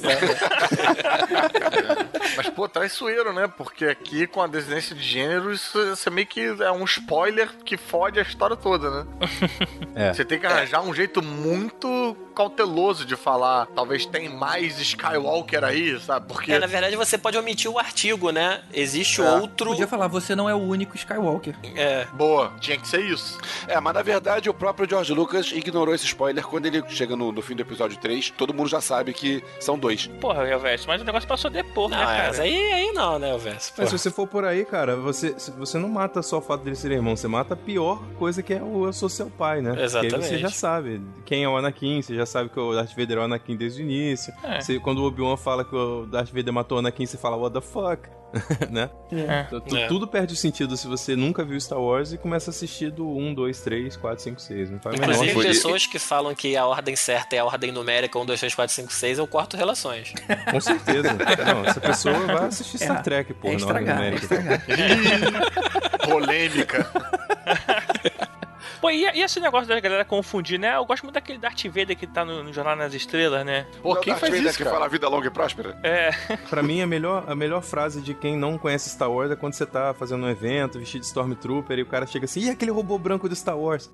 Mas, pô, traiçoeiro, né? Porque aqui, com a descendência de gênero, isso, isso é meio que é um spoiler que fode a história toda, né? É. Você tem que arranjar um jeito muito cauteloso de falar. Talvez tem mais Skywalker aí, sabe? Porque. É, na verdade, você pode omitir o artigo, né? Existe É. outro. Podia falar, você não é o único Skywalker. É. Boa, tinha que ser isso. É, mas na verdade o próprio George Lucas ignorou esse spoiler quando ele chega no, no fim do episódio 3. Todo mundo já sabe que são dois. Porra, Elvis, mas o negócio passou depois, né, Não, cara? mas aí, aí não, né, Verso? Mas se você for por aí, cara, você, você não mata só o fato dele ser irmão, você mata a pior coisa que é o eu sou seu pai, né? Porque aí você Exatamente. já sabe quem é o Anakin, você já sabe que o Darth Vader é o Anakin desde o início. É. Você, quando o Obi-Wan fala que o Darth Vader matou o Anakin, você fala what the fuck, né? É. Então, tu- É. Tudo perde o sentido se você nunca viu Star Wars e começa a assistir do 1, 2, 3, 4, 5, 6. Não faz menor Inclusive, sentido. pessoas que falam que a ordem certa é a ordem numérica 1, 2, 3, 4, 5, 6, eu corto relações. Com certeza. Não, essa pessoa vai assistir Star É, Trek, porra, é na estragar, é numérica. estragar. Polêmica. Pô, e, e esse negócio da galera confundir, né? Eu gosto muito daquele Darth Vader que tá no, no Jornal nas Estrelas, né? Pô, quem Darth faz Vader isso, que cara? fala vida longa e próspera? É. Pra mim, a melhor, a melhor frase de quem não conhece Star Wars é quando você tá fazendo um evento, vestido de Stormtrooper, e o cara chega assim, e aquele robô branco do Star Wars?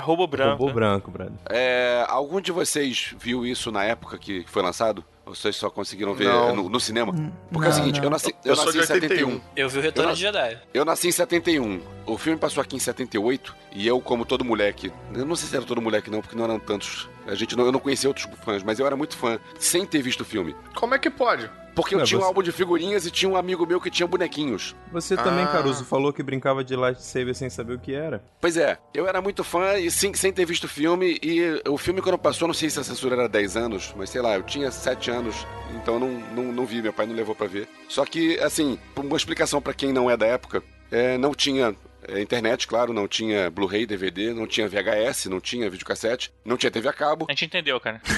Roubo branco. Robô branco, brother. É, algum de vocês viu isso na época que foi lançado? Vocês só conseguiram ver Não. no, no cinema? Porque é o não, seguinte, não. eu nasci, Eu eu nasci em 71. 81. Eu vi o Retorno Eu de Jedi. Eu nasci em 71. O filme passou aqui em 78 e eu, como todo moleque, eu não sei se era todo moleque não, porque não eram tantos. A gente não, eu não conhecia outros fãs, mas eu era muito fã sem ter visto o filme. Como é que pode? Porque eu tinha um você- álbum de figurinhas e tinha um amigo meu que tinha bonequinhos. Você também, Ah. Caruso, falou que brincava de lightsaber sem saber o que era. Pois é, eu era muito fã e sem, sem ter visto o filme. E o filme, quando passou, não sei se a censura era 10 anos, mas sei lá, eu tinha 7 anos, então eu não, não, não vi, meu pai não levou pra ver. Só que, assim, uma explicação pra quem não é da época, é, não tinha. É, internet, claro, não tinha Blu-ray, DVD, não tinha VHS, não tinha videocassete, não tinha TV a cabo. A gente entendeu, cara.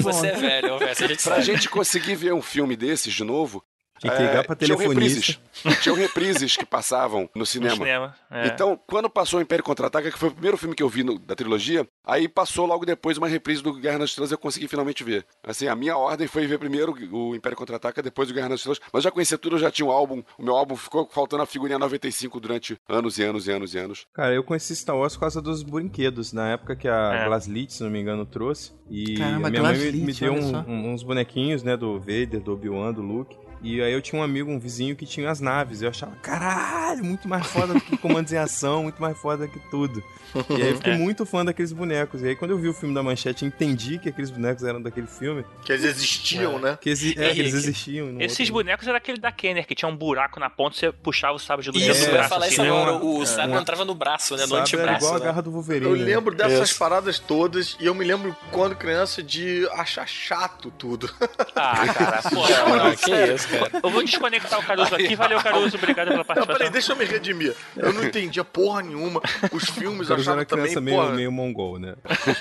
Você é velho, velho. A gente Pra sabe. gente conseguir ver um filme desses de novo, Tinha que ligar pra tinham telefonista. reprises. Tinham reprises que passavam no No cinema. cinema. É. Então, quando passou o Império Contra-Ataca, que foi o primeiro filme que eu vi no- da trilogia, aí passou logo depois uma reprise do Guerra nas Estrelas e eu consegui finalmente ver. Assim, a minha ordem foi ver primeiro o Império Contra-Ataca, depois o Guerra nas Estrelas. Mas eu já conhecia tudo, eu já tinha um álbum. O meu álbum ficou faltando a figurinha 95 durante anos e anos e anos e anos. Cara, eu conheci Star Wars por causa dos brinquedos, na época que a É. Glaslit, se não me engano, trouxe. E Caramba, a minha mãe me, Glaslit, me deu um- um- uns bonequinhos, né, do Vader, do Obi-Wan, do Luke. E aí eu tinha um amigo, um vizinho, que tinha as naves. Eu achava, caralho, muito mais foda do que comandos em ação, muito mais foda que tudo. E aí eu fiquei É. muito fã daqueles bonecos. E aí quando eu vi o filme da Manchete, entendi que aqueles bonecos eram daquele filme. Que eles existiam, né? Que, exi- é, que eles existiam. no Esses outro- bonecos era aquele da Kenner, que tinha um buraco na ponta e você puxava o sabre de luz Isso, do eu ia braço. falar assim, isso agora. O sabre uma- entrava no braço, né? No Sabe, era antebraço. igual a né? garra do Wolverine. Eu né? lembro dessas Isso. paradas todas e eu me lembro quando criança de achar chato tudo. Ah, cara, pô. Ah, que isso, cara. Eu vou desconectar o Caruso aqui. Valeu, Caruso. Obrigado pela Não, participação. peraí, deixa eu me redimir. Eu não entendia porra nenhuma. Os filmes Caruso achava era criança também, meio, porra. meio mongol, né?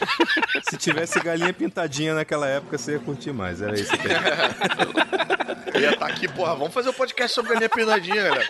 Se tivesse galinha pintadinha naquela época, você ia curtir mais. Era isso que Eu ia estar aqui, porra, vamos fazer um podcast sobre galinha pinadinha, galera.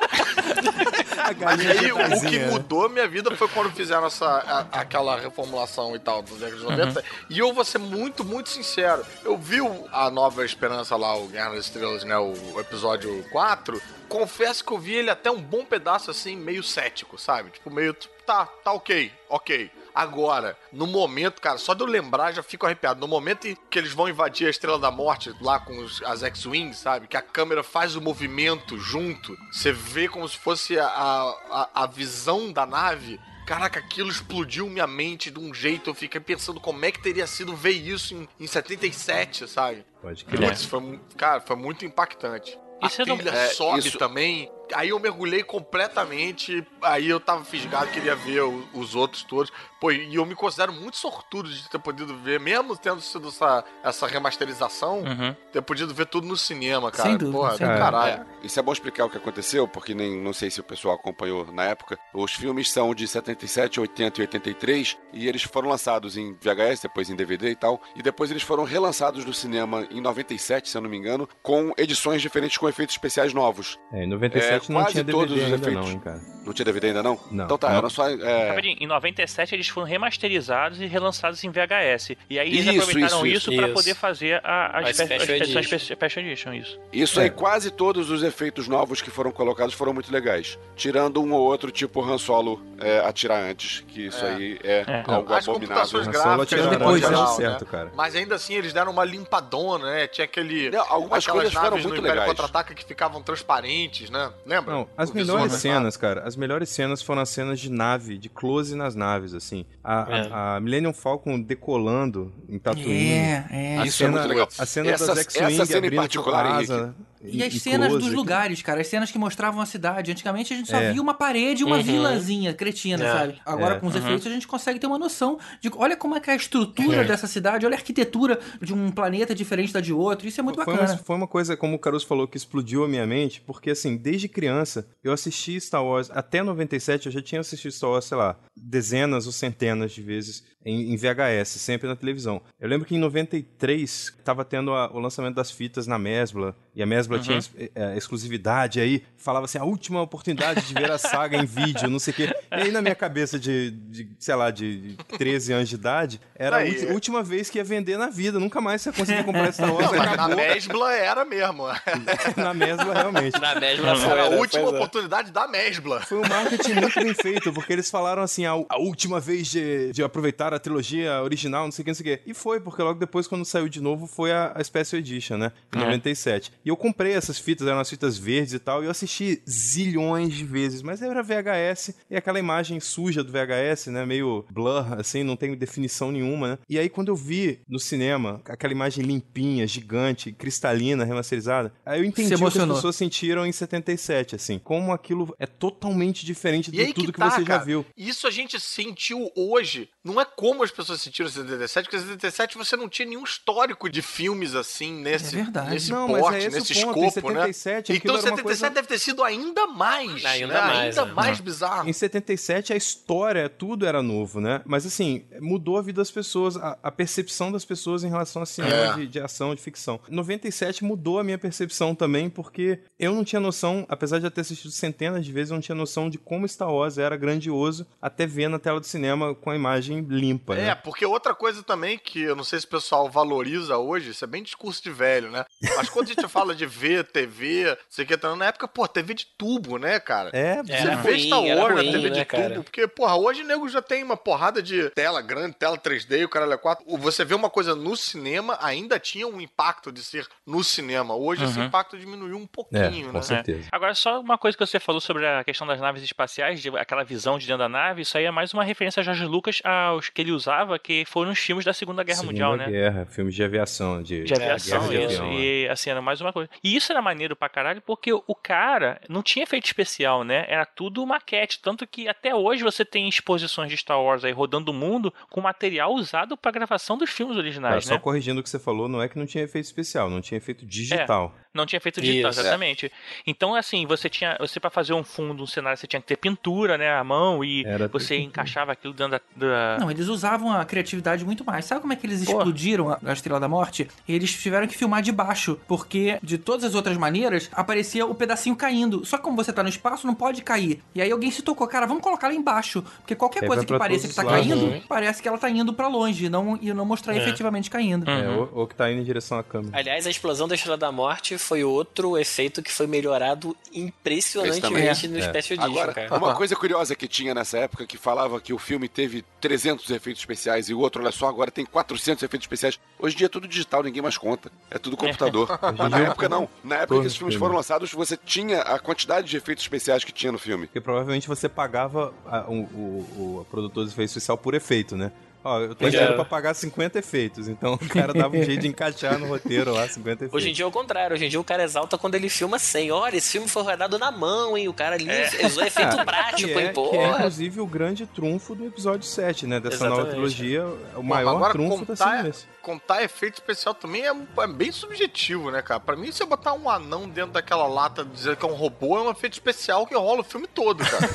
Mas aí, o, o que mudou minha vida foi quando fizeram essa, a- aquela reformulação e tal dos anos 90. E eu vou ser muito, muito sincero. Eu vi a Nova Esperança lá, o Guerra das Estrelas, né? O, o episódio 4. Confesso que eu vi ele até um bom pedaço, assim, meio cético, sabe? Tipo, meio, tipo, tá, tá ok, ok. Agora, no momento, cara, só de eu lembrar já fico arrepiado. No momento em que eles vão invadir a Estrela da Morte lá com os- as X-Wings, sabe? Que a câmera faz o movimento junto. Você vê como se fosse a, a, a visão da nave. Caraca, aquilo explodiu minha mente de um jeito. Eu fiquei pensando como é que teria sido ver isso em, em 77, sabe? Pode crer. Putz, foi, cara, foi muito impactante. A é do- trilha é, sobe isso- também. Aí eu mergulhei completamente. Aí eu tava fisgado, queria ver o- os outros todos. Pô, e eu me considero muito sortudo de ter podido ver, mesmo tendo sido essa, essa remasterização, Uhum. ter podido ver tudo no cinema, cara. Sem dúvida, Porra, sem do dúvida. caralho. Isso é bom explicar o que aconteceu, porque nem não sei se o pessoal acompanhou na época. Os filmes são de 77, 80 e 83 e eles foram lançados em VHS, depois em DVD e tal, e depois eles foram relançados no cinema em 97, se eu não me engano, com edições diferentes com efeitos especiais novos. É, em 97 É, não quase tinha todos DVD os ainda efeitos. não, hein, cara. Não tinha DVD ainda não? Não. Então tá, Não. era só é, em 97 eles foram remasterizados e relançados em VHS. E aí eles Isso, aproveitaram isso, isso, pra isso. poder fazer a, as, as Special edições Edition. Special Edition, isso. Isso É. aí, quase todos os efeitos novos que foram colocados foram muito legais. Tirando um ou outro, tipo Han Solo é, atirar antes, que isso É. aí é, É. algo As abominável. computações Na gráficas, depois, geral, né? certo, cara. Mas ainda assim eles deram uma limpadona, né? Tinha aquele. Não, algumas coisas naves muito legais. Contra-Ataca que ficavam transparentes, né? Lembra? Não, as O melhores cenas, cara, as melhores cenas foram as cenas de nave, de close nas naves, assim. A, É. a, a Millennium Falcon decolando em Tatooine. É, é. A Isso é cena, muito legal. A cena Essa- das essa X-Wing cena em abrindo particular, asa, E em- as em cenas close. dos lugares, cara, as cenas que mostravam a cidade. Antigamente a gente só É. via uma parede e uma Uhum. vilazinha cretina, É. sabe? Agora É. com os Uhum. efeitos a gente consegue ter uma noção de olha como é que é a estrutura dessa cidade, olha a arquitetura de um planeta diferente da de outro. Isso é muito foi, bacana. uma, foi uma coisa, como o Caruso falou, que explodiu a minha mente, porque assim, desde criança, eu assisti Star Wars, até 97 eu já tinha assistido Star Wars, sei lá, dezenas ou centenas de vezes em, em VHS, sempre na televisão. Eu lembro que em 93 tava tendo a- o lançamento das fitas na Mesbla, e a Mesbla exemplo, tinha é, exclusividade aí, falava assim, a última oportunidade de ver a saga em vídeo, não sei o quê. E aí na minha cabeça de, de sei lá, de 13 anos de idade, era a Aí. ulti- última vez que ia vender na vida, nunca mais você ia conseguir comprar Star Wars, Não, na Mesbla era mesmo. na mesma realmente. Na mesma foi, Era a né? última é. oportunidade da Mesbla. Foi um marketing muito bem feito, porque eles falaram assim, a, a última vez de, de aproveitar a trilogia original, não sei o que, não sei o que. E foi, porque logo depois, quando saiu de novo, foi a, a Special Edition, né? Em 97. E eu comprei essas fitas, eram as fitas verdes e tal, e eu assisti zilhões de vezes, mas era VHS, e aquela imagem suja do VHS, né? Meio blur, assim, não tem definição nenhuma, né? E aí, quando eu vi no cinema, aquela imagem limpinha, gigante, cristalina, remasterizada, aí eu entendi o que as pessoas sentiram em 77, assim. Como aquilo é totalmente diferente E de tudo que, que, tá, você já cara. viu. Isso a gente sentiu hoje. Não é como as pessoas sentiram em 77, porque em 77 você não tinha nenhum histórico de filmes assim, nesse, É verdade. nesse Não, mas porte, é nesse ponto. Escopo, né? 77, aquilo Então era uma 77 coisa- deve ter sido ainda mais. Ainda né? mais, Ainda né? mais bizarro. Em 77, a história, tudo era novo, né? Mas assim, mudou a vida das pessoas, a, a percepção das pessoas em relação a cinema É. de, de ação, de ficção. 97 mudou a minha percepção também, porque eu não tinha noção, apesar de já ter assistido centenas de vezes, eu não tinha noção de como Star Wars era grandioso até ver na tela do cinema com a imagem limpa, É, né? porque outra coisa também que eu não sei se o pessoal valoriza hoje, isso é bem discurso de velho, né? Mas quando a gente fala de ver TV, sei que tá na época, pô, TV de tubo, né, cara? É, Você Era vê ruim, Star Wars ruim, na TV de né, cara? tubo, porque, porra, hoje o nego já tem uma porrada de tela grande, tela 3D, o caralho é 4. Você vê uma coisa no cinema, ainda tinha um impacto de ser no cinema. Hoje esse Uhum. impacto diminuiu um é, pouquinho, com né? certeza. Agora, só uma coisa que você falou sobre a questão das naves espaciais, de aquela visão de dentro da nave, isso aí é mais uma referência a Jorge Lucas aos que ele usava, que foram os filmes da Segunda Guerra Segunda Mundial, né? Guerra, filmes de aviação, de, De aviação, guerra isso. avião, é. e assim, era mais uma coisa. E isso era maneiro pra caralho, porque o cara não tinha efeito especial, né? Era tudo maquete. Tanto que até hoje você tem exposições de Star Wars aí rodando o mundo com material usado pra gravação dos filmes originais, só né? corrigindo o que você falou, não é que não tinha efeito especial, não tinha efeito digital. Não tinha feito digital, Isso. exatamente. Então, assim, você tinha. Você, pra fazer um fundo, um cenário, você tinha que ter pintura, né? A mão, e Era você encaixava aquilo dentro da. da- Não, eles usavam a criatividade muito mais. Sabe como é que eles Pô. explodiram a, Estrela da Morte? Eles tiveram que filmar de baixo, porque de todas as outras maneiras aparecia o pedacinho caindo. Só que como você tá no espaço, não pode cair. E aí alguém se tocou, cara, vamos colocar lá embaixo. Porque qualquer Aí coisa que pareça que tá os lados, caindo, né? parece que ela tá indo pra longe e não, e não mostrar É. efetivamente caindo. É, Uhum. ou, ou que tá indo em direção à câmera. Aliás, a explosão da Estrela da Morte foi outro efeito que foi melhorado impressionantemente no É. Special Edition, Agora, cara. uma coisa curiosa que tinha nessa época que falava que o filme teve 300 efeitos especiais e o outro, olha só, agora tem 400 efeitos especiais. Hoje em dia é tudo digital, ninguém mais conta. É tudo computador. Mas na época não. Na época que esses filmes foram lançados, você tinha a quantidade de efeitos especiais que tinha no filme. Porque provavelmente você pagava a, o, o, o produtor de efeito especial por efeito, né? Ó, eu tô esperando é. pra pagar 50 efeitos, então o cara dava um jeito de encaixar no roteiro lá 50 efeitos. Hoje em dia é o contrário, hoje em dia o cara exalta quando ele filma sem. Olha, esse filme foi rodado na mão, hein? O cara ali usou efeito prático, que é, hein? Pô. que é, inclusive, o grande trunfo do episódio 7, né? Dessa nova Exatamente. trilogia. O maior agora trunfo tá contar- sendo esse. Contar efeito especial também é, é bem subjetivo, né, cara? Pra mim, se eu botar um anão dentro daquela lata dizer que é um robô, é um efeito especial que rola o filme todo, cara.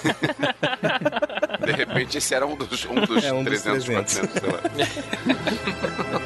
De repente, esse era um dos, um dos É, um dos 300, 300. 400, sei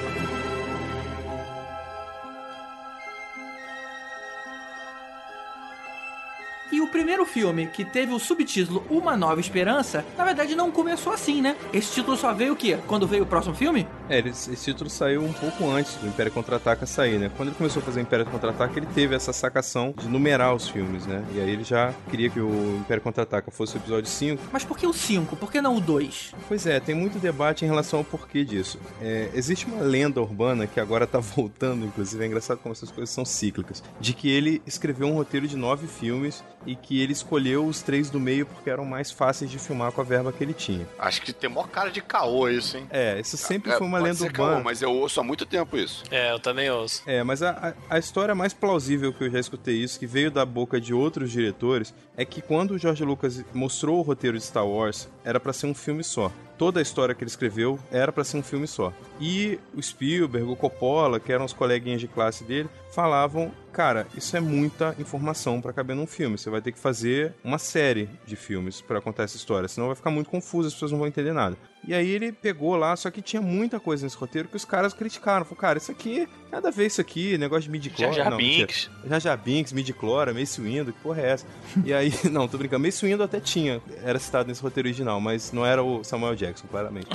E o primeiro filme, que teve o subtítulo Uma Nova Esperança, na verdade não começou assim, né? Esse título só veio o quê? Quando veio o próximo filme? É, esse título saiu um pouco antes do Império Contra-Ataca sair, né? Quando ele começou a fazer o Império Contra-Ataca, ele teve essa sacação de numerar os filmes, né? E aí ele já queria que o Império Contra-Ataca fosse o episódio 5. Mas por que o 5? Por que não o 2? Pois é, tem muito debate em relação ao porquê disso. É, existe uma lenda urbana que agora tá voltando, inclusive, é engraçado como essas coisas são cíclicas, de que ele escreveu um roteiro de nove filmes e que ele escolheu os três do meio porque eram mais fáceis de filmar com a verba que ele tinha. Acho que tem maior cara de caô isso, hein? É, isso sempre É, foi uma lenda urbana. caô, mas eu ouço há muito tempo isso. É, eu também ouço. É, mas a, a, a história mais plausível que eu já escutei isso, que veio da boca de outros diretores, é que quando o George Lucas mostrou o roteiro de Star Wars, era pra ser um filme só. Toda a história que ele escreveu era pra ser um filme só. E o Spielberg, o Coppola, que eram os coleguinhas de classe dele, falavam cara, isso é muita informação pra caber num filme. Você vai ter que fazer uma série de filmes pra contar essa história, senão vai ficar muito confuso, as pessoas não vão entender nada. E aí ele pegou lá, só que tinha muita coisa nesse roteiro que os caras criticaram. Falou, cara, isso aqui, nada a ver isso aqui, negócio de midi-chlora. Jar não, Binks. Jar Jar Binks, midi-clora, Mace Windu, que porra é essa? E aí, não, tô brincando, Mace Windu até tinha, era citado nesse roteiro original, mas não era o Samuel Jackson, claramente.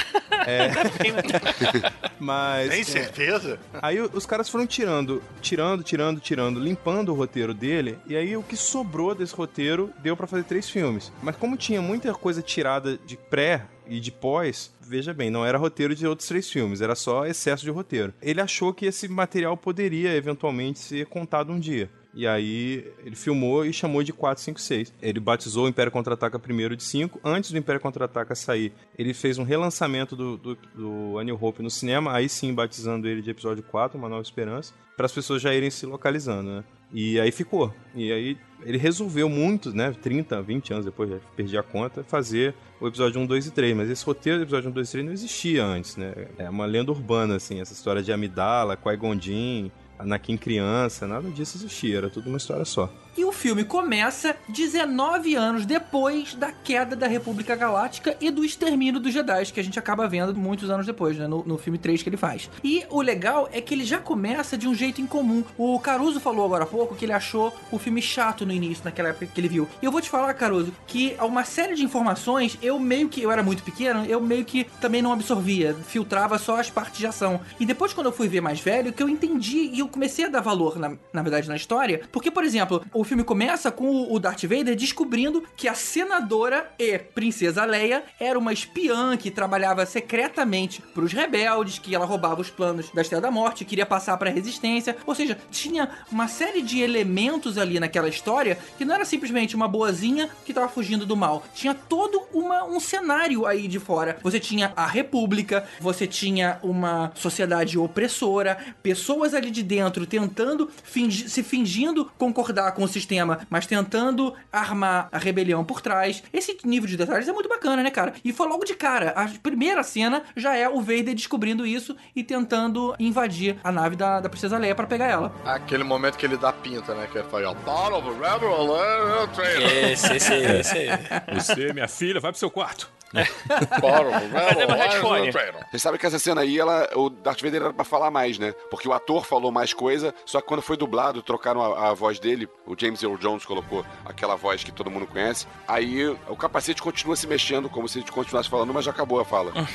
É, mas... Tem é, certeza? Aí os caras foram tirando, tirando, tirando, tirando, limpando o roteiro dele, e aí o que sobrou desse roteiro deu pra fazer três filmes. Mas como tinha muita coisa tirada de pré e de pós, veja bem, não era roteiro de outros três filmes, era só excesso de roteiro. Ele achou que esse material poderia eventualmente ser contado um dia. E aí ele filmou e chamou de 456. Ele batizou o Império Contra-Ataca primeiro de 5. Antes do Império Contra-Ataca sair, ele fez um relançamento do, do, do A New Hope no cinema, aí sim batizando ele de episódio 4, Uma Nova Esperança, para as pessoas já irem se localizando, né? E aí ficou. E aí ele resolveu muito, né? 30, 20 anos depois, já perdi a conta, fazer o episódio 1, 2 e 3. Mas esse roteiro do episódio 1, 2 e 3 não existia antes, né? É uma lenda urbana, assim, essa história de Amidala, Qui-Gon Anakin criança, nada disso existia, era tudo uma história só. E o filme começa 19 anos depois da queda da República Galáctica e do extermínio dos Jedi, que a gente acaba vendo muitos anos depois, né? No, no filme 3 que ele faz. E o legal é que ele já começa de um jeito incomum. O Caruso falou agora há pouco que ele achou o filme chato no início, naquela época que ele viu. E eu vou te falar, Caruso, que uma série de informações, eu meio que. Eu era muito pequeno, eu meio que também não absorvia, filtrava só as partes de ação. E depois, quando eu fui ver mais velho, que eu entendi e eu comecei a dar valor, na, na verdade, na história. Porque, por exemplo, o filme começa com o Darth Vader descobrindo que a senadora e princesa Leia era uma espiã que trabalhava secretamente para os rebeldes, que ela roubava os planos da Estrela da Morte, queria passar para a Resistência. Ou seja, tinha uma série de elementos ali naquela história que não era simplesmente uma boazinha que estava fugindo do mal. Tinha todo uma, um cenário aí de fora. Você tinha a República, você tinha uma sociedade opressora, pessoas ali de dentro tentando se fingindo concordar com o sistema, mas tentando armar a rebelião por trás. Esse nível de detalhes é muito bacana, né, cara? E foi logo de cara. A primeira cena já é o Vader descobrindo isso e tentando invadir a nave da, da Princesa Leia para pegar ela. Aquele momento que ele dá pinta, né? Que ele fala, ó, Part of Rebel Alert Trainer. Esse, esse, esse aí. Você, minha filha, vai pro seu quarto. Part of a Rebel meu Alert headphone? Trainer. Você sabe que essa cena aí, ela, o Darth Vader era pra falar mais, né? Porque o ator falou mais coisa, só que quando foi dublado, trocaram a, a voz dele, o James Earl Jones colocou aquela voz que todo mundo conhece, aí o capacete continua se mexendo, como se ele continuasse falando, mas já acabou a fala.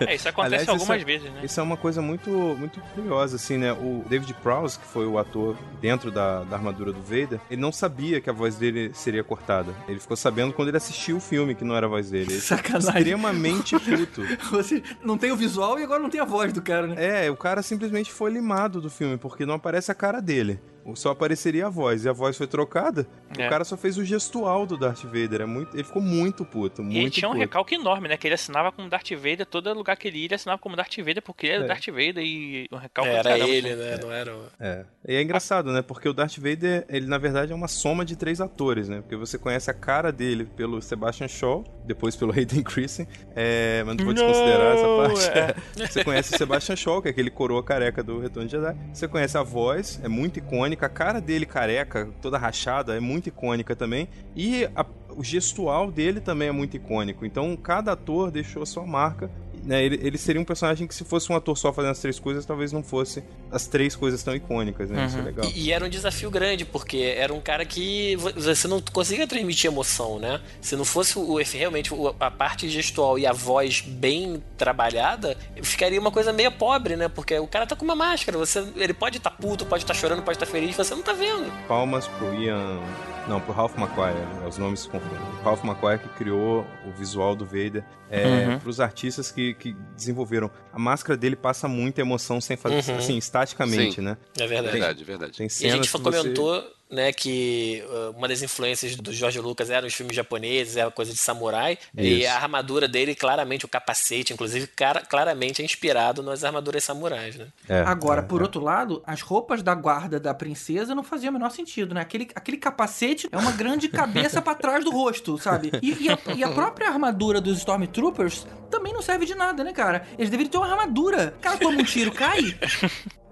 É, isso acontece Aliás, algumas isso, vezes, né? Isso é uma coisa muito, muito curiosa, assim, né? O David Prowse, que foi o ator dentro da, da armadura do Vader, ele não sabia que a voz dele seria cortada. Ele ficou sabendo quando ele assistiu o filme que não era a voz dele. Ele Sacanagem. extremamente puto. Você não tem o visual e agora não tem a voz do cara, né? É, o cara simplesmente foi limado do filme, porque não aparece a cara dele. Só apareceria a voz. E a voz foi trocada. É. O cara só fez o gestual do Darth Vader. É muito, ele ficou muito puto. Muito E ele tinha um puto. recalque enorme, né? Que ele assinava como Darth Vader, todo lugar que ele ia, ele assinava como Darth Vader, porque ele era É. Darth Vader e um recalque Era caramba, ele, assim. né? Não era o... É. E é engraçado, né? Porque o Darth Vader, ele na verdade é uma soma de três atores, né? Porque você conhece a cara dele pelo Sebastian Shaw, depois pelo Hayden Christensen, é... mas não vou desconsiderar essa parte. Você conhece o Sebastian Shaw, que é aquele coroa careca do Retorno de Jedi. Você conhece a voz, é muito icônica. A cara dele careca, toda rachada, é muito icônica também. E a- o gestual dele também é muito icônico. Então, cada ator deixou sua marca. Né, ele, ele seria um personagem que, se fosse um ator só fazendo as três coisas, talvez não fosse as três coisas tão icônicas, né? Isso é legal. E, e era um desafio grande, porque era um cara que vo- você não conseguia transmitir emoção, né? Se não fosse o, realmente a parte gestual e a voz bem trabalhada, ficaria uma coisa meio pobre, né? Porque o cara tá com uma máscara, você, ele pode estar puto, pode estar chorando, pode estar feliz, você não tá vendo. Palmas pro Ian. Não, pro Ralph McQuarrie, né, os nomes se confundem. O Ralph McQuarrie que criou o visual do Vader. É, Uhum. Pros artistas que, que desenvolveram. A máscara dele passa muita emoção sem fazer, Uhum. assim, estaticamente, Sim. né? É verdade. Verdade, verdade. Tem E a cenas gente fa- você- comentou né, que uh, uma das influências do George Lucas eram os filmes japoneses, era coisa de samurai. E Isso. a armadura dele, claramente, o capacete, inclusive, claramente é inspirado nas armaduras samurais, né? É, Agora, é, por é. outro lado, as roupas da guarda da princesa não faziam o menor sentido, né? Aquele, aquele capacete é uma grande cabeça pra trás do rosto, sabe? E, e a, e a própria armadura dos Stormtroopers também não serve de nada, né, cara? Eles deveriam ter uma armadura. O cara toma um tiro, cai.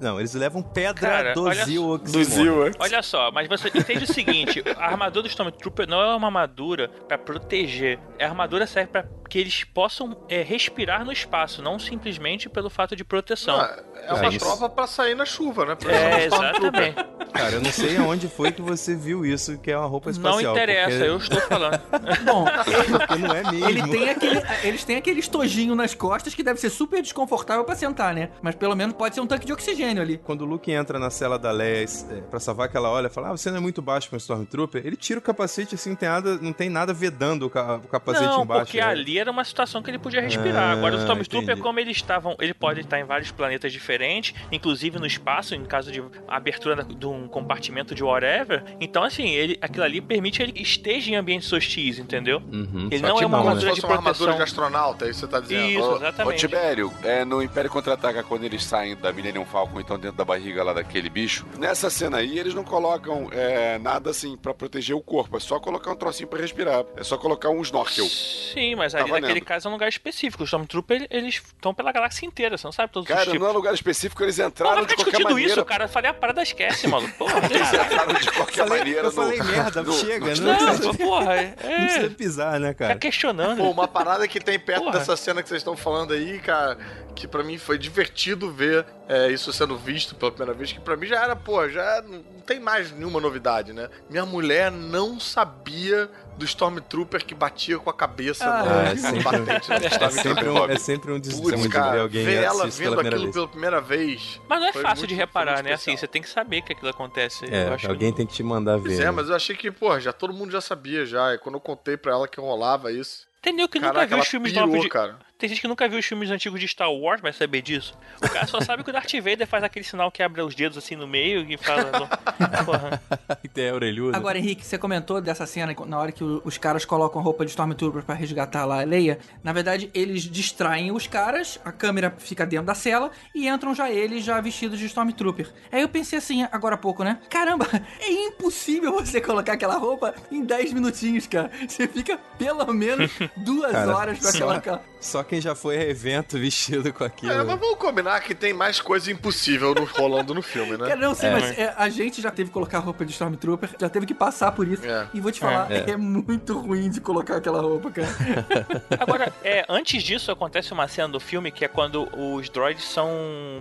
Não, eles levam pedra Cara, do olha Zil só- Oxymorphon. Olha só, mas você entende o seguinte: a armadura do Stormtrooper não é uma armadura pra proteger. A armadura serve pra que eles possam é, respirar no espaço, não simplesmente pelo fato de proteção. Ah, é uma isso. prova pra sair na chuva, né? Pra É, exatamente. Cara, eu não sei aonde foi que você viu isso, que é uma roupa Não espacial. interessa, porque... eu estou falando. Bom, porque não é mesmo. ele tem aquele, eles têm aquele estojinho nas costas que deve ser super desconfortável pra sentar, né? Mas pelo menos pode ser um tanque de oxigênio ali. Quando o Luke entra na cela da Leia é, pra salvar que ela olha, fala, ah, você não é muito baixo pra um Stormtrooper, ele tira o capacete assim, não tem nada, não tem nada vedando o, ca- o capacete Não, embaixo. porque né? ali era uma situação que ele podia respirar. Ah, Agora, o Stormtrooper, entendi. como eles estavam. Ele pode estar em vários planetas diferentes, inclusive no espaço, em caso de abertura de um compartimento de whatever. Então, assim, ele, aquilo ali permite ele esteja em ambientes hostis, entendeu? Uhum, Ele só não é uma não, né? armadura Se de uma armadura de astronauta, é isso que você tá dizendo. Isso, Ô, Ô, exatamente. Tibério, é, no Império Contra-Ataca, quando eles saem da Millennium Falcon e estão dentro da barriga lá daquele bicho, nessa cena aí eles não colocam é, nada assim pra proteger o corpo, é só colocar um trocinho pra respirar, é só colocar um snorkel. Sim, mas Tá ali naquele caso é um lugar específico. Os Stormtroopers, eles estão pela galáxia inteira, você não sabe todos os Cara, tipos. não é lugar específico, eles Não entraram de qualquer discutindo maneira. isso, cara. Eu falei a parada esquece, mano. Porra, Eles cara. entraram de qualquer Eu falei- maneira eu falei no, merda, no- chega, no- né? Não, porra, é. Não precisa pisar, né, Fica cara? questionando. Pô, uma parada que tem perto Porra. dessa cena que vocês estão falando aí, cara, que pra mim foi divertido ver é, isso sendo visto pela primeira vez, que pra mim já era, pô, já não tem mais nenhuma novidade, né? Minha mulher não sabia do Stormtrooper que batia com a cabeça Ah, no, é no sempre- batente do É sempre, um, é sempre um desespero de ver cara, alguém ver ela pela vendo primeira aquilo vez. pela primeira vez. Mas não é fácil muito- de reparar, né? Assim, especial. você tem que saber que aquilo acontece. É, eu acho alguém tem que te mandar ver. Pois é, né? mas eu achei que, pô, já todo mundo já sabia já. E quando eu contei pra ela que rolava isso. Entendeu que nunca Caraca, viu ela os filmes pirou, novos de... cara. Tem gente que nunca viu os filmes antigos de Star Wars, vai saber disso. O cara só sabe que o Darth Vader faz aquele sinal que abre os dedos assim no meio e fala. Porra. Tem a orelhuda. Agora, Henrique, você comentou dessa cena na hora que os caras colocam roupa de Stormtrooper pra resgatar lá a Leia. Na verdade, eles distraem os caras, a câmera fica dentro da cela e entram já eles já vestidos de Stormtrooper. Aí eu pensei assim, agora há pouco, né? Caramba, é impossível você colocar aquela roupa em 10 minutinhos, cara. Você fica pelo menos duas Cara, horas pra só- colocar. Já foi a evento vestido com aquilo. É, mas vamos combinar que tem mais coisa impossível no- rolando no filme, né? Cara, não sei, É. mas é, a gente já teve que colocar roupa de Stormtrooper, já teve que passar por isso. É. E vou te falar, É. é. muito ruim de colocar aquela roupa, cara. Agora, é, antes disso acontece uma cena do filme que é quando os droids são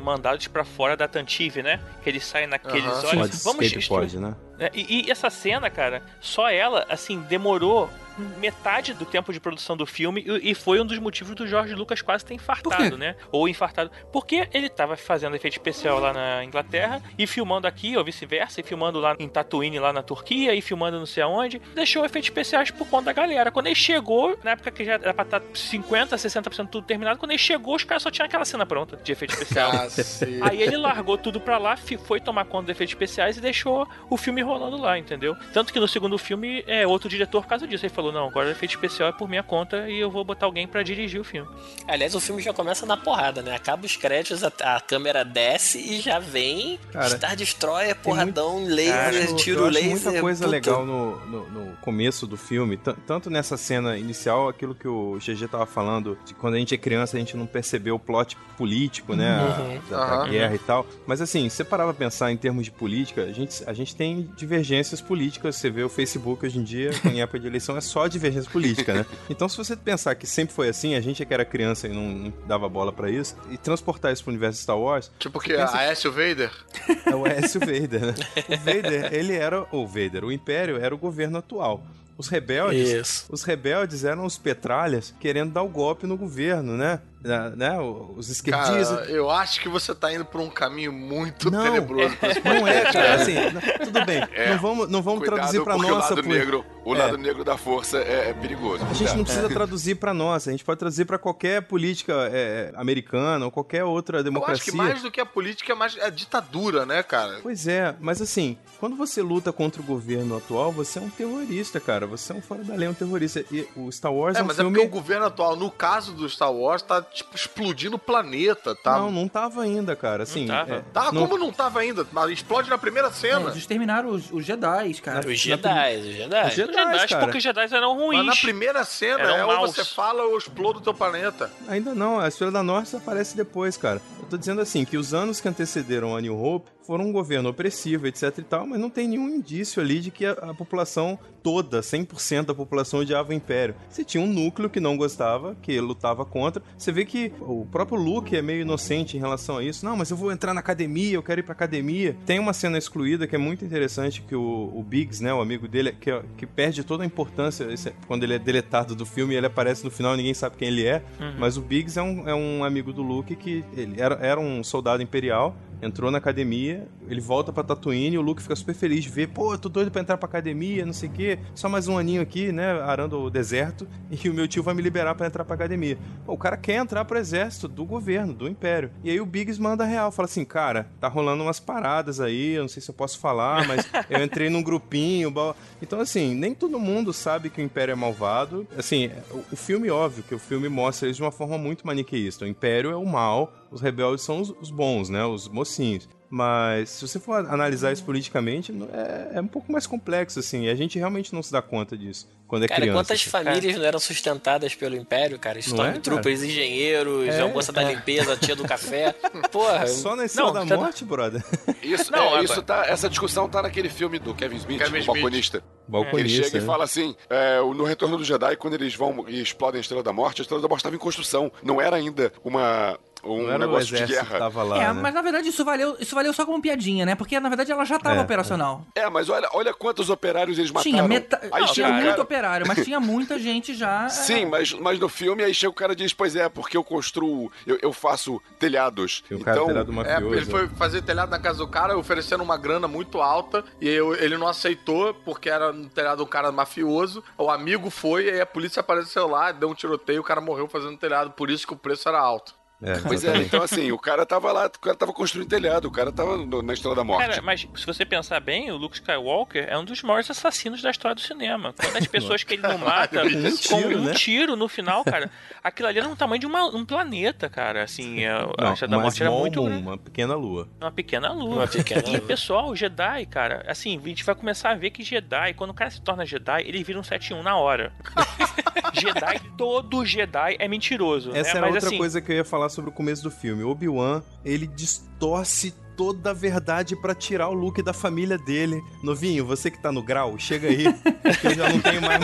mandados pra fora da Tantive, né? Que eles saem naqueles Aham. Pode, olhos. Vamos escape pode, né? É, E, e essa cena, cara, só ela, assim, demorou metade do tempo de produção do filme e, e foi um dos motivos do George Lucas quase ter infartado, né? Ou infartado. Porque ele tava fazendo efeito especial lá na Inglaterra e filmando aqui, ou vice-versa, e filmando lá em Tatooine, lá na Turquia, e filmando não sei aonde, deixou efeitos especiais por conta da galera. Quando ele chegou, na época que já era pra estar 50, 60% tudo terminado, quando ele chegou, os caras só tinham aquela cena pronta de efeito especial. Cacete. Aí ele largou tudo pra lá, foi tomar conta dos efeitos especiais e deixou o filme rolando lá, entendeu? Tanto que no segundo filme, é outro diretor por causa disso. Ele falou: Não, agora o efeito especial é por minha conta e eu vou botar alguém pra dirigir o filme. Aliás, o filme já começa na porrada, né? Acaba os créditos, a, a câmera desce e já vem Cara, Star Destroyer, porradão, laser, Eu acho- tiro eu acho laser. muita coisa puta. legal no, no, no começo do filme, Tan- tanto nessa cena inicial, aquilo que o GG tava falando, de quando a gente é criança a gente não percebeu o plot político, né, a- Uhum. da, da guerra e tal. Mas assim, se você parar pra pensar em termos de política, a gente, a gente tem divergências políticas, você vê o Facebook hoje em dia, em época de eleição, é só divergência política, né? Então se você pensar que sempre foi assim, a gente é que era criança e não, não dava bola pra isso, e transportar isso pro universo Star Wars, Tipo que a Aécio Vader. é o Aécio Vader, né? O Vader, ele era o Vader, o Império era o governo atual. Os rebeldes, Isso. os rebeldes eram os petralhas querendo dar o golpe no governo, né? Na- né? Os esquerdistas. Cara, eu acho que você tá indo por um caminho muito Não. tenebroso. esse Não é, cara, assim, não- tudo bem. É. Não vamos, não vamos Cuidado, traduzir pra porque nossa. o lado por- negro, o É. lado negro da força é, é perigoso. A gente não precisa traduzir pra nossa, a gente pode traduzir pra qualquer política é, americana ou qualquer outra Eu acho democracia. que mais do que a política é mais a ditadura, né, cara? Pois é, mas assim, quando você luta contra o governo atual, você é um terrorista, cara. Você é um fora da lei, um terrorista. E o Star Wars é, É, um mas é filme... porque o governo atual, no caso do Star Wars, tá tipo, explodindo o planeta, tá? Não, não tava ainda, cara. Assim, Não tava. é, Tá, não- como não tava ainda? Mas Explode na primeira É, cena. eles terminaram os, os Jedi, cara. Os Jedi, os Jedi. Os Jedi, Os Jedi, cara. porque os Jedi eram ruins. Mas na primeira cena Eram é ou você fala ou exploda o teu planeta. Ainda não, a Estrela da Norte aparece depois, cara. Eu tô dizendo assim, que os anos que antecederam a New Hope foram um governo opressivo, etc e tal, mas não tem nenhum indício ali de que a, a população toda, 100% da população odiava o Império. Você tinha um núcleo que não gostava, que lutava contra. Você vê que o próprio Luke é meio inocente em relação a isso. Não, mas eu vou entrar na academia, eu quero ir pra academia. Tem uma cena excluída que é muito interessante, que o, o Biggs, né, o amigo dele, que, que perde toda a importância esse quando ele é deletado do filme, ele aparece no final, ninguém sabe quem ele é. Mas o Biggs é um, é um amigo do Luke que ele era, era um soldado imperial, entrou na academia, ele volta pra Tatooine e o Luke fica super feliz de ver, pô, tô doido pra entrar pra academia, não sei o quê, só mais um aninho aqui, né, arando o deserto, e o meu tio vai me liberar pra entrar pra academia. Pô, o cara quer entrar pro exército do governo, do império. E aí o Biggs manda real, fala assim, cara, tá rolando umas paradas aí, eu não sei se eu posso falar, mas eu entrei num grupinho, então assim, nem todo mundo sabe que o império é malvado. Assim, o, filme, óbvio, que o filme mostra eles de uma forma muito maniqueísta. O império é o mal, os rebeldes são os, os bons, né, os mocinhos. Mas se você for analisar isso politicamente, é, é um pouco mais complexo, assim. E a gente realmente não se dá conta disso quando é Cara, criança. quantas assim. famílias não eram sustentadas pelo Império, cara? Stormtroopers, engenheiros, É, a moça da limpeza, a tia do café. Porra, Só na Estrela Não, da tá- Morte, brother. Isso, Não, é, agora- isso tá, essa discussão tá naquele filme do Kevin Smith, Kevin o balconista. Que ele Balconista, chega e né? fala assim: é, no Retorno do Jedi, quando eles vão e explodem a Estrela da Morte, a Estrela da Morte estava em construção. Não era ainda uma, um Não era o negócio de guerra. que tava lá, é, né? mas na verdade isso valeu, isso valeu só como piadinha, né? Porque na verdade ela já tava É, operacional. É, mas olha, olha quantos operários eles mataram. Tinha, meta... Aí Não, tinha o muito cara- operário, mas tinha muita gente já. é, Sim, mas, mas no filme aí chega o cara e diz, pois é, porque eu construo, eu, eu faço telhados. Tem o cara então, telhado É, mafioso. ele foi fazer telhado na casa do cara, oferecendo uma grana muito alta, e eu- ele não aceitou, porque era no telhado um cara mafioso. O amigo foi, e aí a polícia apareceu lá, deu um tiroteio, o cara morreu fazendo telhado, por isso que o preço era alto. É, Pois é, então assim, o cara tava lá, o cara tava construindo telhado, o cara tava no- na Estrela da Morte. Cara, mas se você pensar bem, o Luke Skywalker é um dos maiores assassinos da história do cinema. Quando as pessoas que ele não mata Com um com tiro, um né? tiro no final, cara, aquilo ali era um tamanho de uma- um planeta, cara. Assim, é, a Não, Estrela da Morte era muito uma pequena lua. Uma pequena lua. Uma pequena E, lua. pessoal, o Jedi, cara, assim, a gente vai começar a ver que Jedi, quando o cara se torna Jedi, ele vira um 7-1 na hora. Jedi, todo Jedi é mentiroso. Essa né? era Mas outra assim, coisa que eu ia falar sobre o começo do filme. Obi-Wan, ele distorce toda a verdade pra tirar o Luke da família dele. Novinho, você que tá no grau, chega aí. eu já não tenho mais.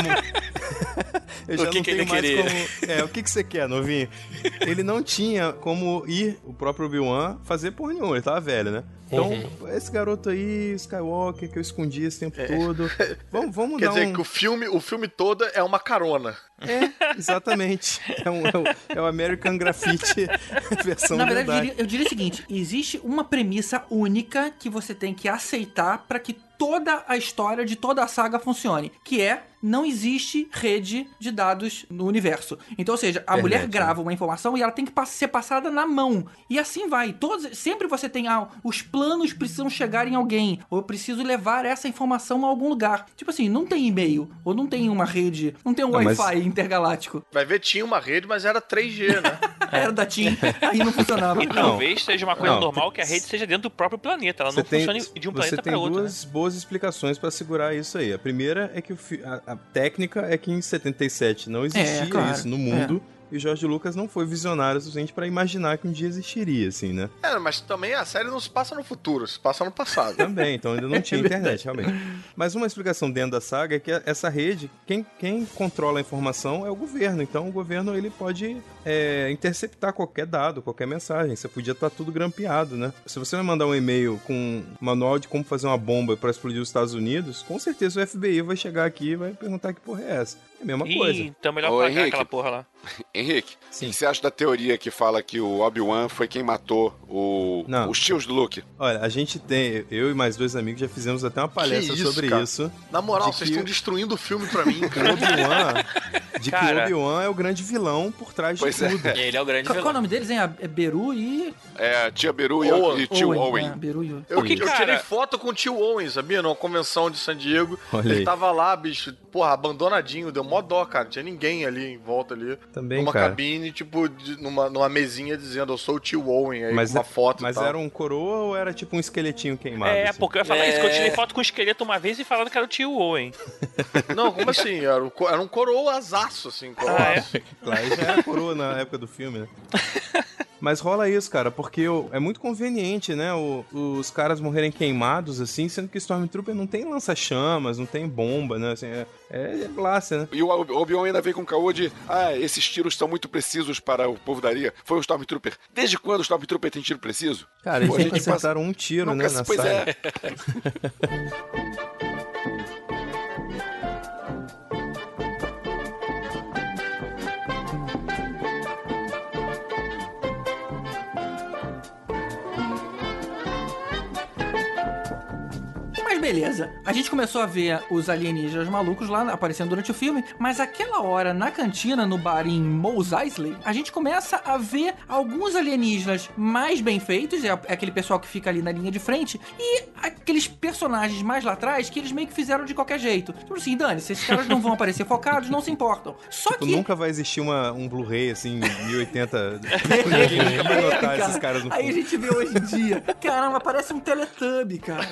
eu já O que não que tenho ele mais queria? como. É, o que, que você quer, novinho? Ele não tinha como ir, o próprio Obi-Wan, fazer porra nenhuma, ele tava velho, né? Então, Uhum. esse garoto aí, Skywalker, que eu escondi esse tempo todo. Vamos, vamos Quer dar dizer um... que o filme, o filme todo é uma carona. É, exatamente. É, um- é o, é o American Graffiti versão Na verdade, eu diria, eu diria o seguinte: existe uma premissa única que você tem que aceitar pra que toda a história de toda a saga funcione, que é não existe rede de dados no universo. Então, ou seja, a Internet, mulher né? grava uma informação e ela tem que ser passada na mão. E assim vai. Todos, sempre você tem ah, os planos precisam chegar em alguém, ou eu preciso levar essa informação a algum lugar. Tipo assim, não tem e-mail, ou não tem uma rede, não tem um Não, mas- Wi-Fi intergaláctico. Vai ver, tinha uma rede, mas era 3G, né? Era da TIM, aí não funcionava. E talvez seja uma coisa Não, normal tem- que a rede seja dentro do próprio planeta. Ela Você não tem, funcione de um você planeta tem para outro. duas boas explicações pra segurar isso aí. A primeira é que a, a técnica é que em 77 não existia É, claro. isso no mundo. E o Jorge Lucas não foi visionário o suficiente pra imaginar que um dia existiria, assim, né? É, mas também a série não se passa no futuro, se passa no passado. Também, então ainda não tinha internet, realmente. Mas uma explicação dentro da saga é que essa rede, quem, quem controla a informação é o governo. Então o governo ele pode é, interceptar qualquer dado, qualquer mensagem. Você podia estar tudo grampeado, né? Se você vai mandar um e-mail com um manual de como fazer uma bomba para explodir os Estados Unidos, com certeza o FBI vai chegar aqui e vai perguntar que porra é essa. É a mesma coisa. Ih, então melhor Ô, pagar Henrique. aquela porra lá. Henrique, Sim. o que você acha da teoria que fala que o Obi-Wan foi quem matou o, Não. os tios do Luke? Olha, a gente tem, eu e mais dois amigos já fizemos até uma palestra isso, sobre cara? isso. Na moral, De vocês que- estão destruindo o filme pra mim, O cara. Obi-Wan, De que Cara. o Obi-Wan é o grande vilão por trás de Pois é. tudo. Ele é o grande Qual, qual é o vilão. nome deles, hein? É Beru e. É, tia Beru e, Owen. e tio Owen. É, Beru e Owen. Eu, Porque, eu tirei foto com o tio Owen, sabia? Numa convenção de San Diego. Olha ele aí. tava lá, bicho, porra, abandonadinho, deu mó dó, cara. Não tinha ninguém ali em volta ali. Também, numa cara. cabine, tipo, de- numa, numa mesinha dizendo, eu sou o tio Owen, aí Mas, com uma foto mas e tal. era um coroa ou era tipo um esqueletinho queimado? É, assim? porque eu ia falar É. isso, que eu tirei foto com o esqueleto uma vez e falando que era o tio Owen. Não, como assim? Era, co- era um coroazaço, assim, coroaço. Ah, é? Claro, já era coroa na época do filme, né? Mas rola isso, cara, porque é muito conveniente, né? o- os caras morrerem queimados, assim, sendo que Stormtrooper não tem lança-chamas, não tem bomba, né? Assim, é, é, é blaster, né? E o Ob- Obi-Wan ainda veio com o caô de Ah, esses tiros estão muito precisos para o povo da areia. Foi o Stormtrooper. Desde quando o Stormtrooper tem tiro preciso? Cara, eles Pô, nunca gente passa- acertaram um tiro, Nunca né? se- Na pois saga. é. beleza, a gente começou a ver os alienígenas malucos lá aparecendo durante o filme, mas aquela hora na cantina, no bar em Mos Eisley, a gente começa a ver alguns alienígenas mais bem feitos, é é aquele pessoal que fica ali na linha de frente, e aqueles personagens mais lá atrás que eles meio que fizeram de qualquer jeito. Tipo assim, Dani, se esses caras não vão aparecer focados, não se importam. Só Tipo, que. nunca vai existir uma, um Blu-ray, assim, 1080. Ninguém nunca vai notar Cara, esses caras no Aí a gente vê hoje em dia. Caramba, parece um Teletubby, cara.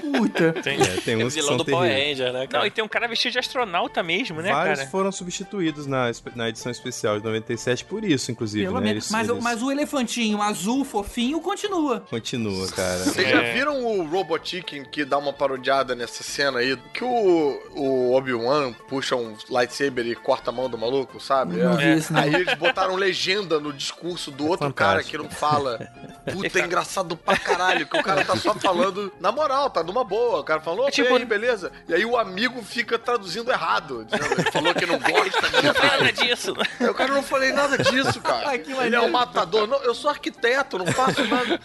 Puta. Tem. É, tem É o uns que vilão são do Power. Ranger, né, Não, cara? e tem um cara vestido de astronauta mesmo, né, Vários cara? foram substituídos na, na edição especial de 97 por isso, inclusive, Pelo né? menos. Eles- Mas, o- eles- mas o elefantinho azul fofinho continua. Continua, cara. Vocês já viram o Robot Chicken que dá uma parodiada nessa cena aí? Que o, o Obi-Wan puxa um lightsaber e corta a mão do maluco, sabe? Não É. vi isso, não. Aí eles botaram legenda no discurso do outro fantástico. cara que não fala. Puta, é engraçado pra caralho, que o cara tá só falando na moral, tá numa boa. O cara falou, ok, tipo- beleza. E aí o amigo fica traduzindo errado. Ele falou que não gosta Não tem nada disso. Aí o cara não falei nada disso, cara. Ai, que Ele é um matador. Não, eu sou arquiteto, não faço nada.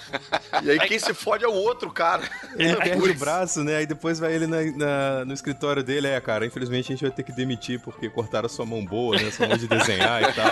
E aí quem se fode é o outro cara. Ele perde o braço, né? Aí depois vai ele na- na- no escritório dele. É, cara, infelizmente a gente vai ter que demitir porque cortaram a sua mão boa, né? Sua mão de desenhar e tal.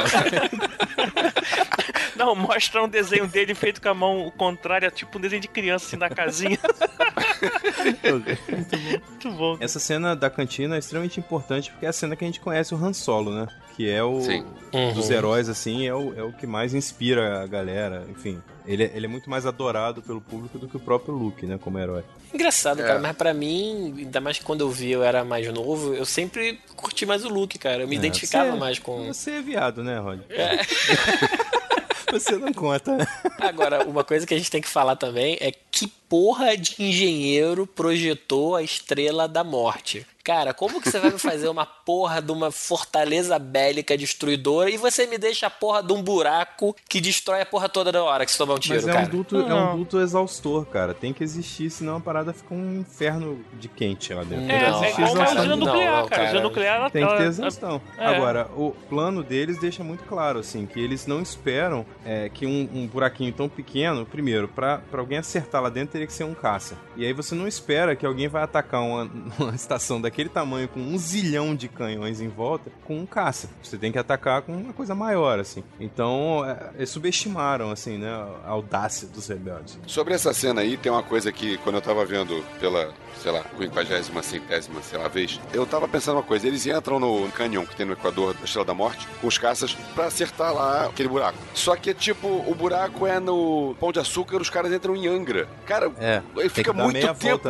Não, mostra um desenho dele feito com a mão contrária, tipo um desenho de criança, assim, na casinha. Muito bom. Essa cena da cantina é extremamente importante porque é a cena que a gente conhece o Han Solo, né? Que é o Sim. dos heróis, assim, é o, é o que mais inspira a galera. Enfim, ele, é- ele é muito mais adorado pelo público do que o próprio Luke, né? Como herói. Engraçado, É. cara, mas pra mim, ainda mais que quando eu vi eu era mais novo, eu sempre curti mais o look, cara. Eu me É, identificava você- mais com. Você é viado, né, Rod? você não conta. Agora, uma coisa que a gente tem que falar também é que porra de engenheiro projetou a estrela da morte? Cara, como que você vai me fazer uma porra de uma fortaleza bélica destruidora e você me deixa a porra de um buraco que destrói a porra toda da hora que você tomar um tiro, Mas é cara? um, duto, é um duto exaustor, cara. Tem que existir, senão a parada fica um inferno de quente lá dentro. É, que é igual uma usina Não, nuclear, não, cara. A nuclear, ela, Tem que ter ela- exaustão. é. Agora, o plano deles deixa muito claro, assim, que eles não esperam é, que um, um buraquinho tão pequeno, primeiro, pra, pra alguém acertar lá dentro, teria que ser um caça. E aí você não espera que alguém vai atacar uma, uma estação daquele tamanho, com um zilhão de canhões em volta, com um caça. Você tem que atacar com uma coisa maior, assim. Então, é, eles subestimaram, assim, né, a audácia dos rebeldes. Sobre essa cena aí, tem uma coisa que, quando eu tava vendo pela, sei lá, 50 centésima, sei lá, vez, eu tava pensando uma coisa. Eles entram no canyon que tem no Equador da Estrela da Morte, com os caças, pra acertar lá aquele buraco. Só que, tipo, o buraco é no Pão de Açúcar, os caras entram em Angra. Cara, É, ele fica que dar muito meia tempo. volta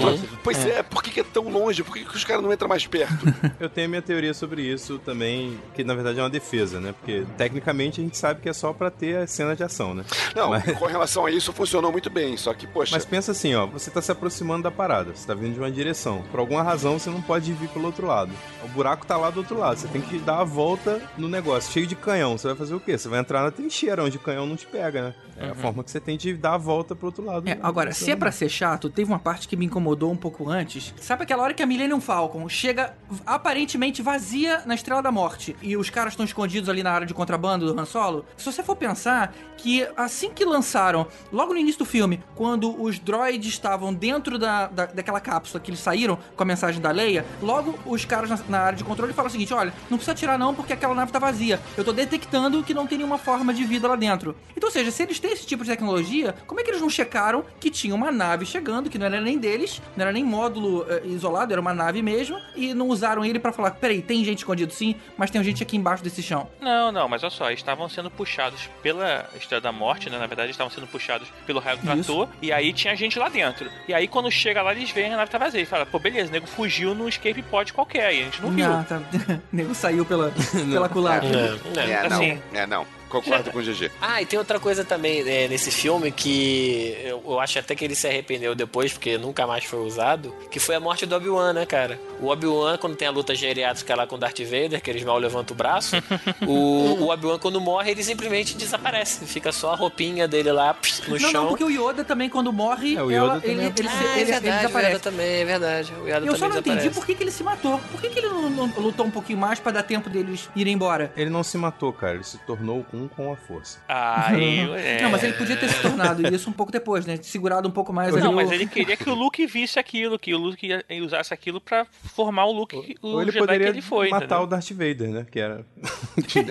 Morte. Pois é. por que, que é tão longe? Por que, que os caras não entram mais perto? Eu tenho a minha teoria sobre isso também, que na verdade é uma defesa, né? Porque tecnicamente a gente sabe que é só pra ter a cena de ação, né? Não, Mas- com relação a isso, funcionou muito bem. Só que, poxa, Mas pensa assim, ó, você tá se aproximando da parada, você tá vindo de uma direção. Por alguma razão você não pode vir pelo outro lado. O buraco tá lá do outro lado, você tem que dar a volta no negócio, cheio de canhão. Você vai fazer o quê? Você vai entrar na trincheira onde o canhão não te pega, né? É a forma que você tem de dar a volta pro outro lado. É, agora, se é pra ser chato, teve uma parte que me incomodou um pouco antes. Sabe aquela hora que a Millennium Millennium Falcon chega aparentemente vazia na Estrela da Morte e os caras estão escondidos ali na área de contrabando do Han Solo, se você for pensar que assim que lançaram, logo no início do filme, quando os droids estavam dentro da, da, daquela cápsula que eles saíram com a mensagem da Leia, logo os caras na, na área de controle falam o seguinte: olha, não precisa atirar não porque aquela nave tá vazia. Eu tô detectando que não tem nenhuma forma de vida lá dentro. Então, ou seja, se eles têm esse tipo de tecnologia, como é que eles não checaram que tinha uma nave chegando, que não era nem deles, não era nem módulo eh, isolado, era uma nave mesmo, e não usaram ele pra falar: peraí, tem gente escondido sim, mas tem gente aqui embaixo desse chão. Não, não, mas olha só, eles estavam sendo puxados pela Estrela da Morte, né? Na verdade, eles estavam sendo puxados pelo raio do Isso. trator, e aí tinha gente lá dentro. E aí, quando chega lá, eles veem a nave tá vazia. E fala, pô, beleza, o nego fugiu no escape pod qualquer, e a gente não viu. Ah, tá. o nego saiu pela, pela culatra. É, É, não. Assim. É, não. Concordo com o GG. Ah, e tem outra coisa também é, nesse filme que eu, eu acho até que ele se arrependeu depois, porque nunca mais foi usado, que foi a morte do Obi-Wan, né, cara? O Obi-Wan, quando tem a luta geriátrica lá com o Darth Vader, que eles mal levantam o braço, o, o Obi-Wan, quando morre, ele simplesmente desaparece. Fica só a roupinha dele lá pss, no Não, chão. não, porque o Yoda também, quando morre, É, o ela- Yoda ele, também- ele, se- Ah, ele- é ele verdade, o desaparece. Yoda também, é verdade. O Yoda Eu só não entendi por que, que ele se matou. Por que, que ele não, não lutou um pouquinho mais pra dar tempo deles irem embora? Ele não se matou, cara. Ele se tornou um com a força. Aí, é... Não, mas ele podia ter se tornado isso um pouco depois, né? Segurado um pouco mais ali. Não, o- mas ele queria que o Luke visse aquilo, que o Luke ia- usasse aquilo pra formar o Luke, o Ou ele Jedi poderia que ele foi, matar entendeu? o Darth Vader, né? Que era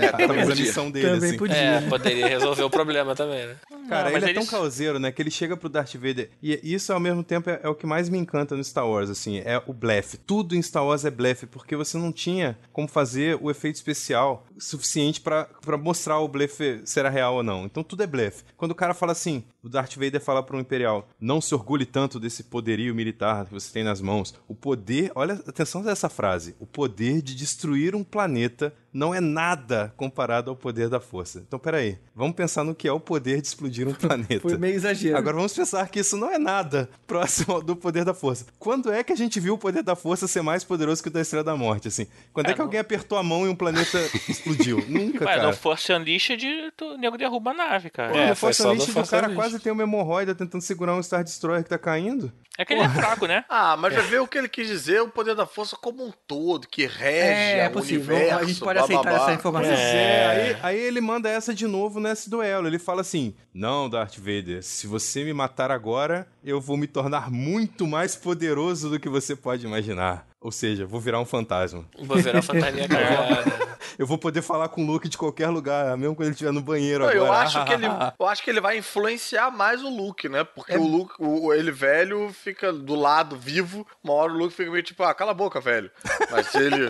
É, talvez a missão dele, Também assim. podia. É, poderia resolver o problema também, né? Cara, Não, ele é tão eles- causeiro, né? Que ele chega pro Darth Vader. E isso, ao mesmo tempo, é, é o que mais me encanta no Star Wars, assim. É o blefe. Tudo em Star Wars é blefe, porque você não tinha como fazer o efeito especial suficiente pra pra mostrar o blefe se era real ou não. Então tudo é blefe. Quando o cara fala assim, o Darth Vader fala pro Imperial, não se orgulhe tanto desse poderio militar que você tem nas mãos. O poder, olha, atenção dessa frase. O poder de destruir um planeta não é nada comparado ao poder da força. Então, peraí. Vamos pensar no que é o poder de explodir um planeta. Foi meio exagero. Agora vamos pensar que isso não é nada próximo do poder da força. Quando é que a gente viu o poder da força ser mais poderoso que o da Estrela da Morte, assim? Quando é, É, que não- alguém apertou a mão e um planeta explodiu? Nunca, Ué, cara. não Force Unleashed, o nego derruba a nave, cara. Pô, É, no Force Unleashed, o cara Unleashed. quase tem uma hemorroida tentando segurar um Star Destroyer que tá caindo. É que ele é fraco, né? Ah, mas vai ver o que ele quis dizer, o poder da força como um todo, que rege É, é o possível. universo. a gente pode blá, aceitar blá, blá. essa informação. Pois é, aí, aí ele manda essa de novo nesse duelo. Ele fala assim: Não, Darth Vader, se você me matar agora, eu vou me tornar muito mais poderoso do que você pode imaginar. Ou seja, vou virar um fantasma. Vou virar fantasminha cagada. Eu vou poder falar com o Luke de qualquer lugar, mesmo quando ele estiver no banheiro Não, agora. eu acho que ele, eu acho que ele vai influenciar mais o Luke, né? Porque o Luke, o, ele velho fica do lado vivo, uma hora o Luke fica meio tipo, ah, cala a boca, velho. Mas ele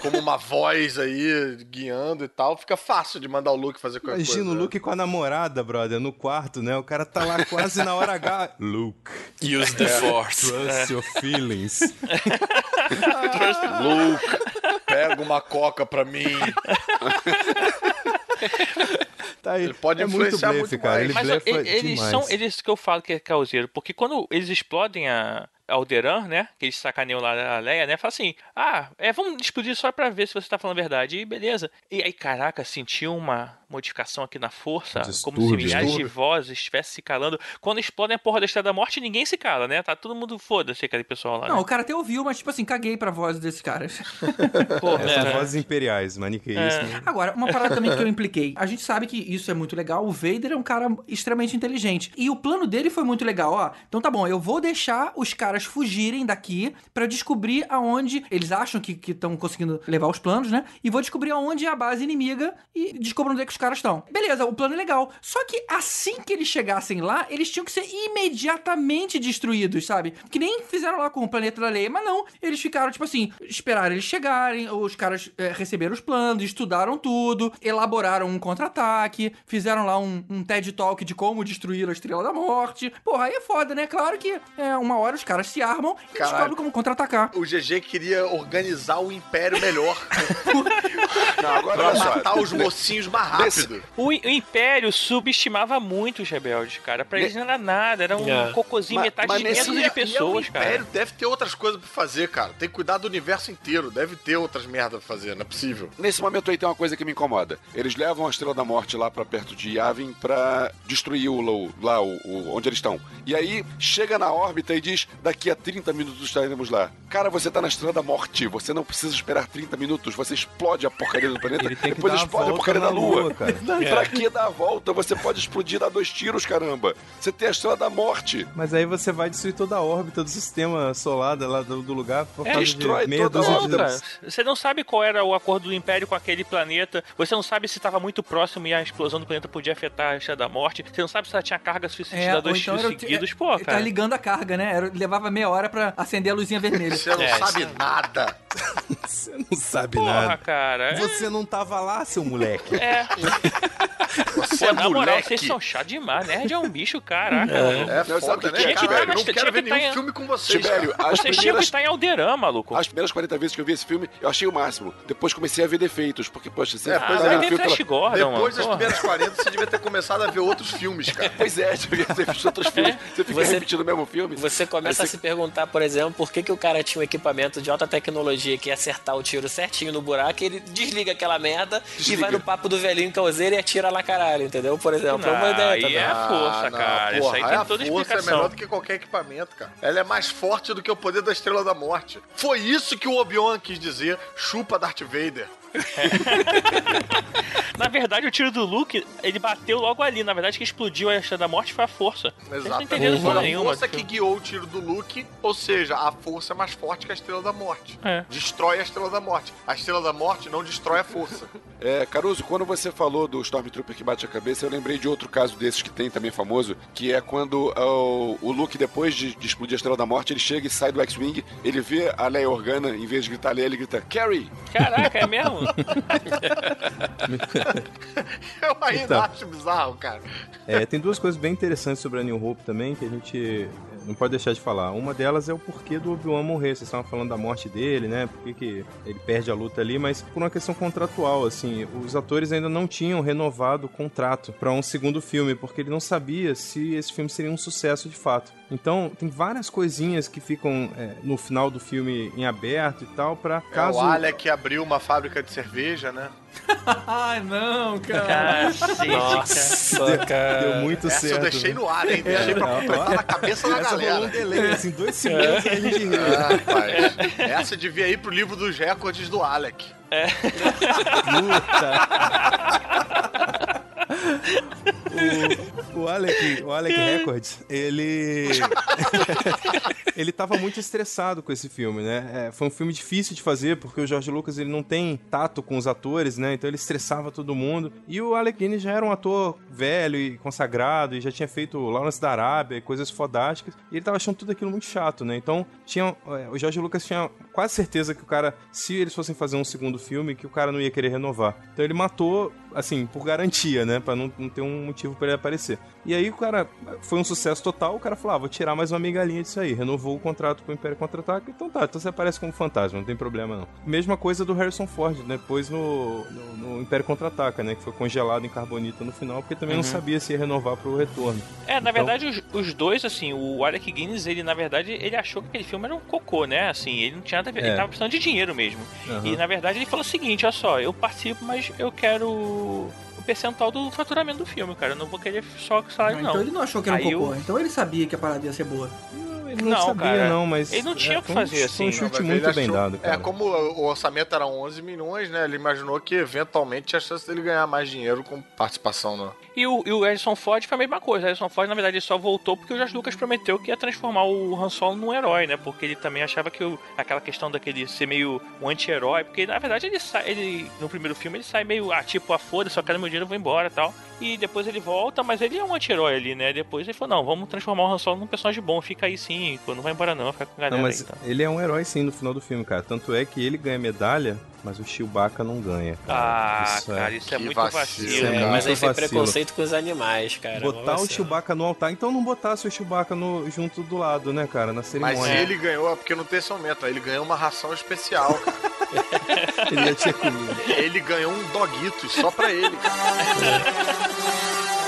como uma voz aí guiando e tal, fica fácil de mandar o Luke fazer qualquer Imagina coisa. o né? Luke com a namorada, brother, no quarto, né? O cara tá lá quase na hora H. Luke, Use the Force. trust your feelings. Luke, pega uma coca pra mim. Tá aí. Ele pode é muito influenciar blefe, muito cara. mais. Ele Mas blefa eles demais. são eles que eu falo que é causeiro, porque quando eles explodem a Alderan, né? Que eles sacaneiam lá a Leia, né? Fala assim: Ah, é, vamos explodir só pra ver se você tá falando a verdade. E beleza. E aí, caraca, sentiu uma modificação aqui na força, como se milhares de vozes estivessem se calando. Quando explodem a porra da Estrela da Morte, ninguém se cala, né? Tá todo mundo foda-se aquele pessoal lá. Não, né? o cara até ouviu, mas tipo assim, caguei pra voz desse cara. Porra, É, são é. vozes imperiais, maniqueísmo. Agora, uma parada também que eu impliquei. A gente sabe que isso é muito legal. O Vader é um cara extremamente inteligente. E o plano dele foi muito legal, ó. Então tá bom, eu vou deixar os caras fugirem daqui pra descobrir aonde eles acham que estão conseguindo levar os planos, né? E vou descobrir aonde é a base inimiga e descobrir onde é que os caras estão. Beleza, o plano é legal. Só que assim que eles chegassem lá, eles tinham que ser imediatamente destruídos, sabe? Que nem fizeram lá com o planeta da Leia, mas não. Eles ficaram, tipo assim, esperaram eles chegarem, os caras é, receberam os planos, estudaram tudo, elaboraram um contra-ataque, fizeram lá um, um TED Talk de como destruir a Estrela da Morte. Porra, aí é foda, né? Claro que é, uma hora os caras se armam e Caralho. descobrem como contra-atacar. O GG queria organizar o império melhor Não, agora pra olha só. matar os mocinhos mais rápido. O, o Império subestimava muito os rebeldes, cara. Pra eles não era nada, era um É. cocôzinho, Mas- metade mas de de pessoas, o cara. Império deve ter outras coisas pra fazer, cara. Tem que cuidar do universo inteiro. Deve ter outras merdas pra fazer, não é possível. Nesse momento aí tem uma coisa que me incomoda. Eles levam a Estrela da Morte lá pra perto de Yavin pra destruir o, o- lá o, o- onde eles estão. E aí chega na órbita e diz: daqui daqui a 30 minutos estaremos lá. Cara, você tá na estrela da morte. Você não precisa esperar 30 minutos. Você explode a porcaria do planeta. Ele tem que depois dar a explode a volta porcaria da lua. Lua, cara. Pra que dar a volta? Você pode explodir, dar dois tiros, caramba. Você tem a estrela da morte. Mas aí você vai destruir toda a órbita do sistema solar lá do, do lugar por É, destrói de toda a de... Outra, você não sabe qual era o acordo do Império com aquele planeta, você não sabe se estava muito próximo e a explosão do planeta podia afetar a Estrela da Morte, você não sabe se ela tinha carga suficiente de dar ou dois então tiros seguidos, é, pô, ele Tá cara. ligando a carga, né? Era, levava meia hora pra acender a luzinha vermelha. Você não É, sabe isso- nada. Você não sabe Porra, nada. cara. é- Você não tava lá, seu moleque. É, Você pô, é na moral, moleque. vocês são chatos demais. Nerd é um bicho, caraca. É o foda, que que né? é, Tibério? eu não quero que ver tá nenhum em- filme com vocês, Tibério, cara. as Vocês tinham que primeiras, estar em Alderan, maluco. as primeiras 40 vezes que eu vi esse filme, eu achei o máximo. Depois comecei a ver defeitos, porque, poxa, você É, tá pois vendo é. o tem filme Flash pela- Gordon, Depois das primeiras 40, você devia ter começado a ver outros filmes, cara. Pois é, devia ter visto outros filmes. Você fica repetindo o mesmo filme. Você começa a se perguntar, por exemplo, por que, que o cara tinha um equipamento de alta tecnologia que ia acertar o tiro certinho no buraco e ele desliga aquela merda e Desliga. vai no papo do velhinho causeiro e atira lá caralho, entendeu? Por exemplo, é uma Não, ideia aí também. é a força, Ah, não, cara. Isso porra, aí é tem a toda força é explicação. melhor do que qualquer equipamento, cara. Ela é mais forte do que o poder da Estrela da Morte. Foi isso que o Obi-Wan quis dizer. Chupa Darth Vader. Na verdade, o tiro do Luke, ele bateu logo ali. Na verdade, que explodiu a Estrela da Morte foi a força. Entenderam Foi a nenhuma. força que guiou o tiro do Luke, ou seja, a força é mais forte que a Estrela da Morte. É. Destrói a Estrela da Morte. A Estrela da Morte não destrói a força. É, Caruso, quando você falou do Stormtrooper que bate a cabeça, eu lembrei de outro caso desses que tem também famoso, que é quando o, o Luke, depois de, de explodir a Estrela da Morte, ele chega e sai do X-Wing, ele vê a Leia Organa, em vez de gritar Leia, ele grita Carrie! Caraca, é mesmo? Eu ainda Então. acho bizarro, cara. É, tem duas coisas bem interessantes sobre a New Hope também que a gente não pode deixar de falar. Uma delas é o porquê do Obi-Wan morrer. Vocês estavam falando da morte dele, né? Por que que ele perde a luta ali, mas por uma questão contratual, assim. Os atores ainda não tinham renovado o contrato para um segundo filme, porque ele não sabia se esse filme seria um sucesso de fato. Então, tem várias coisinhas que ficam é, no final do filme em aberto e tal, para caso. É o Alec abriu uma fábrica de cerveja, né? Ai, não, cara. Cacete. Nossa, cara. Deu muito Essa certo. eu deixei no ar, hein? Deixei pra Não, completar ó. na cabeça da Essa rolou um galera. delay, assim, dois segundos aí a gente riu. Ah, rapaz. Essa devia ir pro livro dos recordes do Alec. O, o Alec, o Alec Records, ele. ele tava muito estressado com esse filme, né? É, foi um filme difícil de fazer, porque o George Lucas ele não tem tato com os atores, né? Então ele estressava todo mundo. E o Alec Guinness já era um ator velho e consagrado, e já tinha feito Lawrence da Arábia e coisas fodásticas. E ele tava achando tudo aquilo muito chato, né? Então tinha, é, o George Lucas tinha quase certeza que o cara, se eles fossem fazer um segundo filme, que o cara não ia querer renovar. Então ele matou, assim, por garantia, né? Pra não, não ter um motivo pra ele aparecer. E aí o cara foi um sucesso total, o cara falou: ah, vou tirar mais uma migalhinha disso aí. Renovou o contrato com o Império Contra-Ataque, então tá, então você aparece como fantasma, não tem problema não. Mesma coisa do Harrison Ford, né? depois no, no, no Império Contra-Ataca, né? Que foi congelado em carbonita no final, porque também não sabia se ia renovar pro retorno. É, na Então- verdade, os, os dois, assim, o Alec Guinness, ele, na verdade, ele achou que aquele filme era um cocô, né? Assim, ele não tinha nada a ver, É. ele tava precisando de dinheiro mesmo. Aham. E, na verdade, ele falou o seguinte, olha só, eu participo, mas eu quero o percentual do faturamento do filme, cara. Eu não vou querer só o salário, não. Então ele não achou que era um Aí cocô. eu- Então ele sabia que a parada ia ser boa. Não, Não, sabia, cara, não, mas. ele não tinha o que foi um- fazer, Foi um assim. chute Mas muito bem achou- dado, cara. É, como o orçamento era 11 milhões, né? Ele imaginou que eventualmente tinha chance dele ganhar mais dinheiro com participação no. E o, e o Harrison Ford foi a mesma coisa. O Harrison Ford, na verdade, ele só voltou porque o George Lucas prometeu que ia transformar o Han Solo num herói, né? Porque ele também achava que o- aquela questão daquele ser meio um anti-herói, porque na verdade ele sai, ele, no primeiro filme ele sai meio, ah, tipo, a foda, só quero meu dinheiro, eu vou embora e tal. E depois ele volta, mas ele é um anti-herói ali, né? Depois ele falou, não, vamos transformar o Han Solo num personagem bom, fica aí sim, não vai embora não, fica com a galera Não, mas aí, tá? ele é um herói sim no final do filme, cara. Tanto é que ele ganha medalha, mas o Chewbacca não ganha. cara. Ah, Isso é- cara, isso é Que muito vacilo, vacilo. Isso é? É, mas aí foi vacilo. preconceito com os animais, cara. Botar o. Chewbacca no altar, então não botasse o Chewbacca no, junto do lado, né, cara, na Mas cerimônia. ele ganhou, é porque não tem esse aumento, ele ganhou uma ração especial. cara. Ele já tinha comido. ele ganhou um doguitos só pra ele, cara.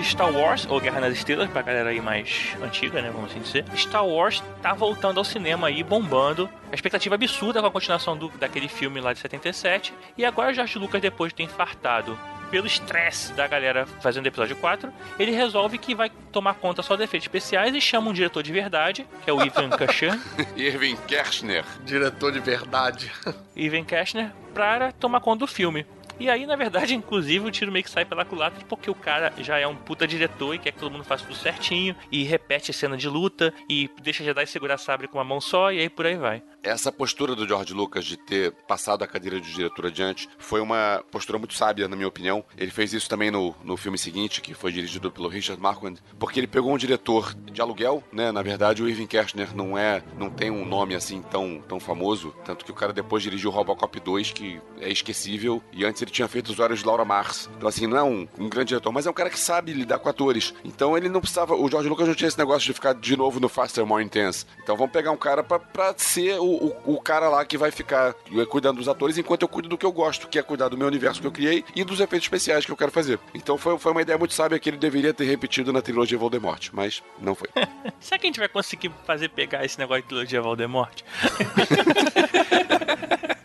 de Star Wars, ou Guerra nas Estrelas, pra galera aí mais antiga, né, vamos assim dizer, Star Wars tá voltando ao cinema aí, bombando. A expectativa absurda com a continuação do, daquele filme lá de 77. E agora George Lucas, depois de ter infartado pelo estresse da galera fazendo o episódio 4, ele resolve que vai tomar conta só de efeitos especiais e chama um diretor de verdade, que é o Ivan Kashan, Irving Kershner. Diretor de verdade. Ivan Kashner, para tomar conta do filme. E aí, na verdade, inclusive, o tiro meio que sai pela culatra porque o cara já é um puta diretor e quer que todo mundo faça tudo certinho e repete a cena de luta e deixa Jedi segurar sabre com uma mão só e aí por aí vai. Essa postura do George Lucas de ter passado a cadeira de diretor adiante foi uma postura muito sábia, na minha opinião. Ele fez isso também no, no filme seguinte, que foi dirigido pelo Richard Marquand, porque ele pegou um diretor de aluguel, né? Na verdade, o Irving Kershner não é, não tem um nome assim tão, tão famoso, tanto que o cara depois dirigiu Robocop 2, que é esquecível, e antes ele tinha feito Os Olhos de Laura Mars. Então, assim, não é um, um grande diretor, mas é um cara que sabe lidar com atores. Então, ele não precisava. O George Lucas não tinha esse negócio de ficar de novo no Faster, More Intense. Então, vamos pegar um cara pra, pra ser o, o, o cara lá que vai ficar eh, cuidando dos atores enquanto eu cuido do que eu gosto, que é cuidar do meu universo que eu criei e dos efeitos especiais que eu quero fazer. Então, foi, foi uma ideia muito sábia que ele deveria ter repetido na trilogia Voldemort, mas não foi. Será que a gente vai conseguir fazer pegar esse negócio de trilogia Voldemort?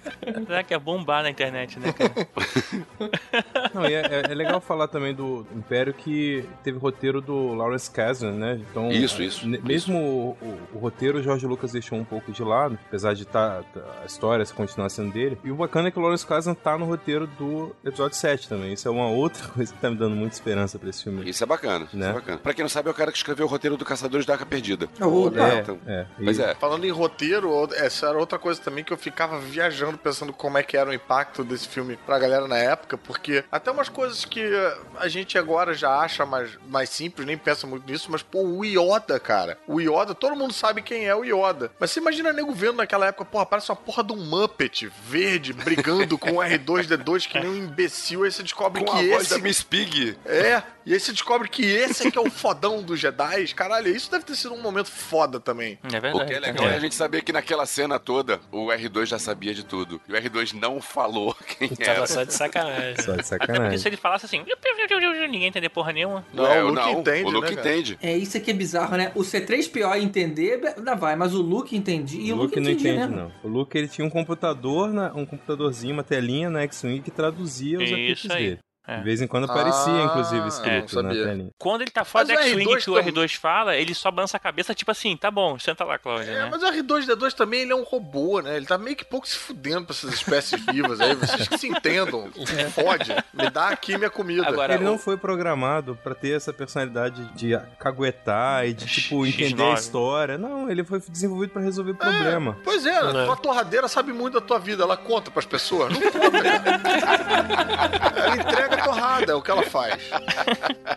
Será que é bombar na internet, né, cara? Não, e é, é- é legal falar também do Império que teve roteiro do Lawrence Kasdan, né? Então, Isso, isso, ne- isso. Mesmo o, o- o roteiro, o Jorge Lucas deixou um pouco de lado, apesar de tá, tá- a história continuar sendo dele. E o bacana é que o Lawrence Kasdan tá no roteiro do episódio 7 também. Isso é uma outra coisa que tá me dando muita esperança pra esse filme. Isso é bacana, isso Né? é bacana. Pra quem não sabe, é o cara que escreveu o roteiro do Caçadores da Arca Perdida. Opa. É, então. é. Pois é. Falando em roteiro, essa era outra coisa também que eu ficava viajando pensando como é que era o impacto desse filme pra galera na época, porque até umas coisas que a gente agora já acha mais, mais simples, nem pensa muito nisso, mas pô, o Yoda, cara. O Yoda, todo mundo sabe quem é o Yoda. Mas você imagina nego vendo naquela época, porra, parece uma porra de um Muppet verde brigando com o R2D2 que nem um imbecil, aí você descobre Com que a voz esse da Miss Pig. é, e aí você descobre que esse é que é o fodão dos Jedi. Caralho, isso deve ter sido um momento foda também. É verdade. O que é legal é. a gente saber que naquela cena toda o R2 já sabia de tudo. E o R2 não falou quem era. Tava só de sacanagem. Só de Porque sacanagem. se ele falasse assim, ninguém entender porra nenhuma. Não, É, o Luke não, entende, O Luke né, entende. É isso aqui é bizarro, né? O C3PO entender, ainda vai, mas o Luke entendi. E O o Luke não entende, mesmo. não. O Luke ele tinha um computador, um computadorzinho, uma telinha na X-Wing que traduzia os aí. dele. É. De vez em quando aparecia, Ah, inclusive, é, escrito na telinha. Quando ele tá fora Mas da X-Wing R2 que o R2 fala, ele só balança a cabeça, tipo assim, tá bom, senta lá, Cláudia, É, né? mas o R2D2 também ele é um robô, né? Ele tá meio que pouco se fudendo pra essas espécies vivas aí. Vocês que se entendam. Fode. Me dá aqui minha comida. Agora, Ele o- não foi programado pra ter essa personalidade de caguetar e de, tipo, X9. entender a história. Não, ele foi desenvolvido pra resolver problema. Pois é, Né? tua torradeira sabe muito da tua vida. Ela conta pras pessoas. Não conta. Ela entrega a torrada, é o que ela faz.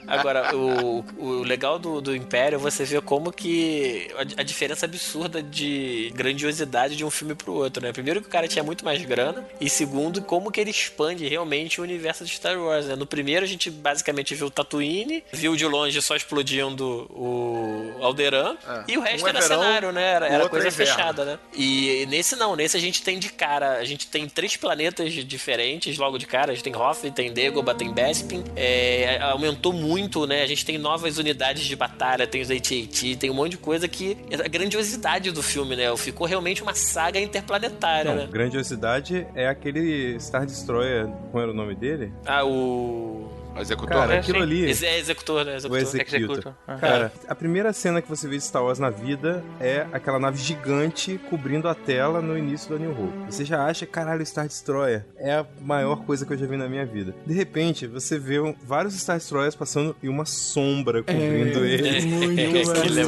Agora, o, o legal do, do Império é você ver como que a, a diferença absurda de grandiosidade de um filme pro outro, né? Primeiro que o cara tinha muito mais grana, e segundo, como que ele expande realmente o universo de Star Wars, né? No primeiro a gente basicamente viu o Tatooine, viu de longe só explodindo o Alderan, É. e o resto Um é era verão, cenário, né? Era, era coisa é inverno. fechada, né? E nesse não, nesse a gente tem de cara, a gente tem três planetas diferentes logo de cara, a gente tem Hoth, tem Dagobah, tem Bespin, é, aumentou muito, né? A gente tem novas unidades de batalha, tem os AT-AT, tem um monte de coisa que a grandiosidade do filme, né? Ficou realmente uma saga interplanetária, Não, né? grandiosidade é aquele Star Destroyer, como era o nome dele? Ah, o Executor. Cara, É, aquilo sim. ali... É executor, né? O Executor. Executor. Executor. Ah. Cara, a primeira cena que você vê de Star Wars na vida é aquela nave gigante cobrindo a tela no início do New Hope. Você já acha, caralho, Star Destroyer é a maior coisa que eu já vi na minha vida. De repente, você vê vários Star Destroyers passando e uma sombra cobrindo ele. muito E uma Aquilo é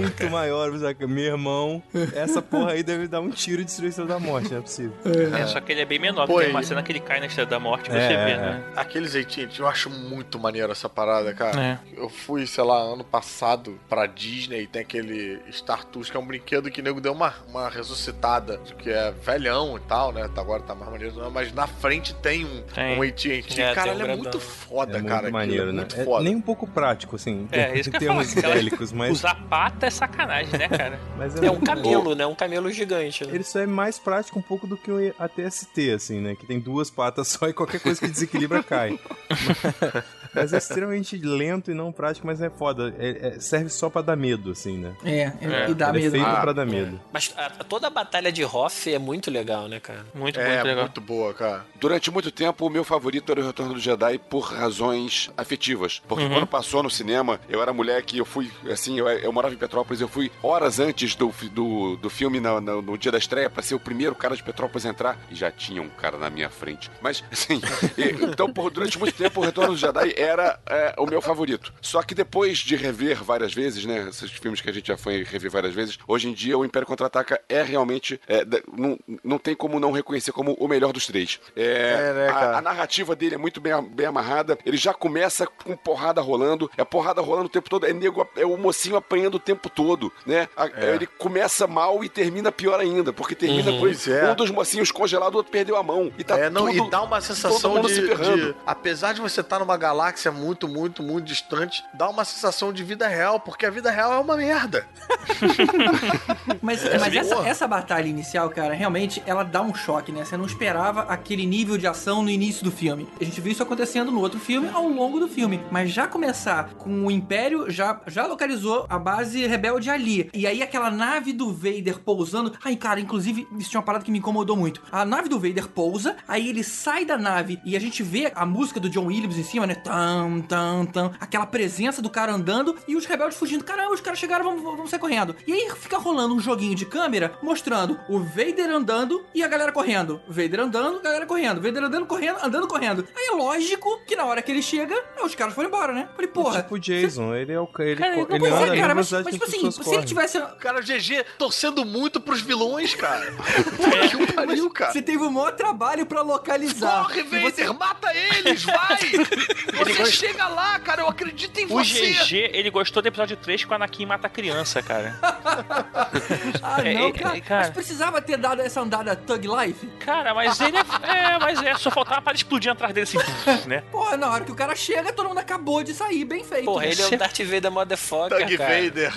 muito maior? Meu irmão, essa porra aí deve dar um tiro de destruição da morte, não é possível. É, só que ele é bem menor, Pô, porque tem uma cena que ele cai na estrela da morte, você É, vê, é, né? Aqueles AT&T, eu acho muito maneiro essa parada, cara. É. Eu fui, sei lá, ano passado pra Disney e tem aquele Star Tours, que é um brinquedo que o nego deu uma, uma ressuscitada, que é velhão e tal, né? Tá- Agora tá mais maneiro, mas na frente tem um, Tem. um AT&T. É, cara, um ele é muito foda, É muito cara. maneiro, é né? muito É foda. nem um pouco prático, assim, É, em isso falar, termos bélicos, mas, Usar pata é sacanagem, né, cara? mas É um muito bom. camelo, né? Um camelo gigante. Né? Ele só é mais prático um pouco do que o ATST, assim, né? Que tem duas patas só e qualquer coisa que desequilibra cai. Mas é extremamente lento e não prático, mas é foda. É- é- serve só pra dar medo, assim, né? É, É. e dá Ele é medo. feito Ah, pra dar medo. Mas a- toda a batalha de Hoth é muito legal, né, cara? Muito, É, muito legal. muito boa, cara. Durante muito tempo, o meu favorito era o Retorno do Jedi por razões afetivas. Porque quando passou no cinema, eu era moleque, eu fui, assim, eu, eu morava em Petrópolis, eu fui horas antes do, do, do filme na- na- no dia da estreia pra ser o primeiro cara de Petrópolis a entrar e já tinha um cara na minha frente. Mas, assim, e- então por, durante muito tempo o Retorno do Jedi era é, o meu favorito. Só que depois de rever várias vezes, né, esses filmes que a gente já foi rever várias vezes, hoje em dia o Império Contra-Ataca é realmente, é, não, não tem como não reconhecer como o melhor dos três. É, É, né, a- cara? a narrativa dele é muito bem, bem amarrada. Ele já começa com porrada rolando. É porrada rolando o tempo todo. É nego, é o mocinho apanhando o tempo todo, né? A- É. Ele começa mal e termina pior ainda, porque termina com Pois é. um dos mocinhos congelado, o outro perdeu a mão. E tá é, não, tudo, e dá uma todo sensação mundo de, se de- Apesar de você estar numa galáxia muito, muito, muito distante, dá uma sensação de vida real, porque a vida real é uma merda. Mas, mas essa, essa batalha inicial, cara, realmente, ela dá um choque, né? Você não esperava aquele nível de ação no início do filme. A gente viu isso acontecendo no outro filme ao longo do filme. Mas já começar com o Império, já, já localizou a base rebelde ali. E aí aquela nave do Vader pousando. Ai, cara, inclusive, isso tinha uma parada que me incomodou muito. A nave do Vader pousa, aí ele sai da nave e a gente vê a música do John Williams em cima, né? Tam, tam, tam. Aquela presença do cara andando e os rebeldes fugindo. Caramba, os caras chegaram, vamos, vamos sair correndo. E aí fica rolando um joguinho de câmera mostrando o Vader andando e a galera correndo. Vader andando, galera correndo. Vader andando, correndo, andando, correndo. Aí é lógico que na hora que ele chega, os caras foram embora, né? Falei, porra. tipo o Jason, ele é o ele, Cara, ele, não Pois anda é, cara, mas, mas tipo as assim, se ele correm. tivesse. Cara, o GG torcendo muito pros vilões, cara. Que pariu, cara. Você teve o maior trabalho pra localizar. Corre, Vader, você- mata eles, vai! Você chega lá, cara, eu acredito em O você. GG, ele gostou do episódio 3 que o Anakin mata a criança, cara. Ah, É, não, é, cara, é, cara. Mas precisava ter dado essa andada Thug Life? Cara, mas ele é. É, mas é, só faltava para explodir atrás dele assim, né? Porra, na hora que o cara chega, todo mundo acabou de sair, bem feito. Porra, né? ele é o Darth Vader motherfucker, Thug cara. Vader.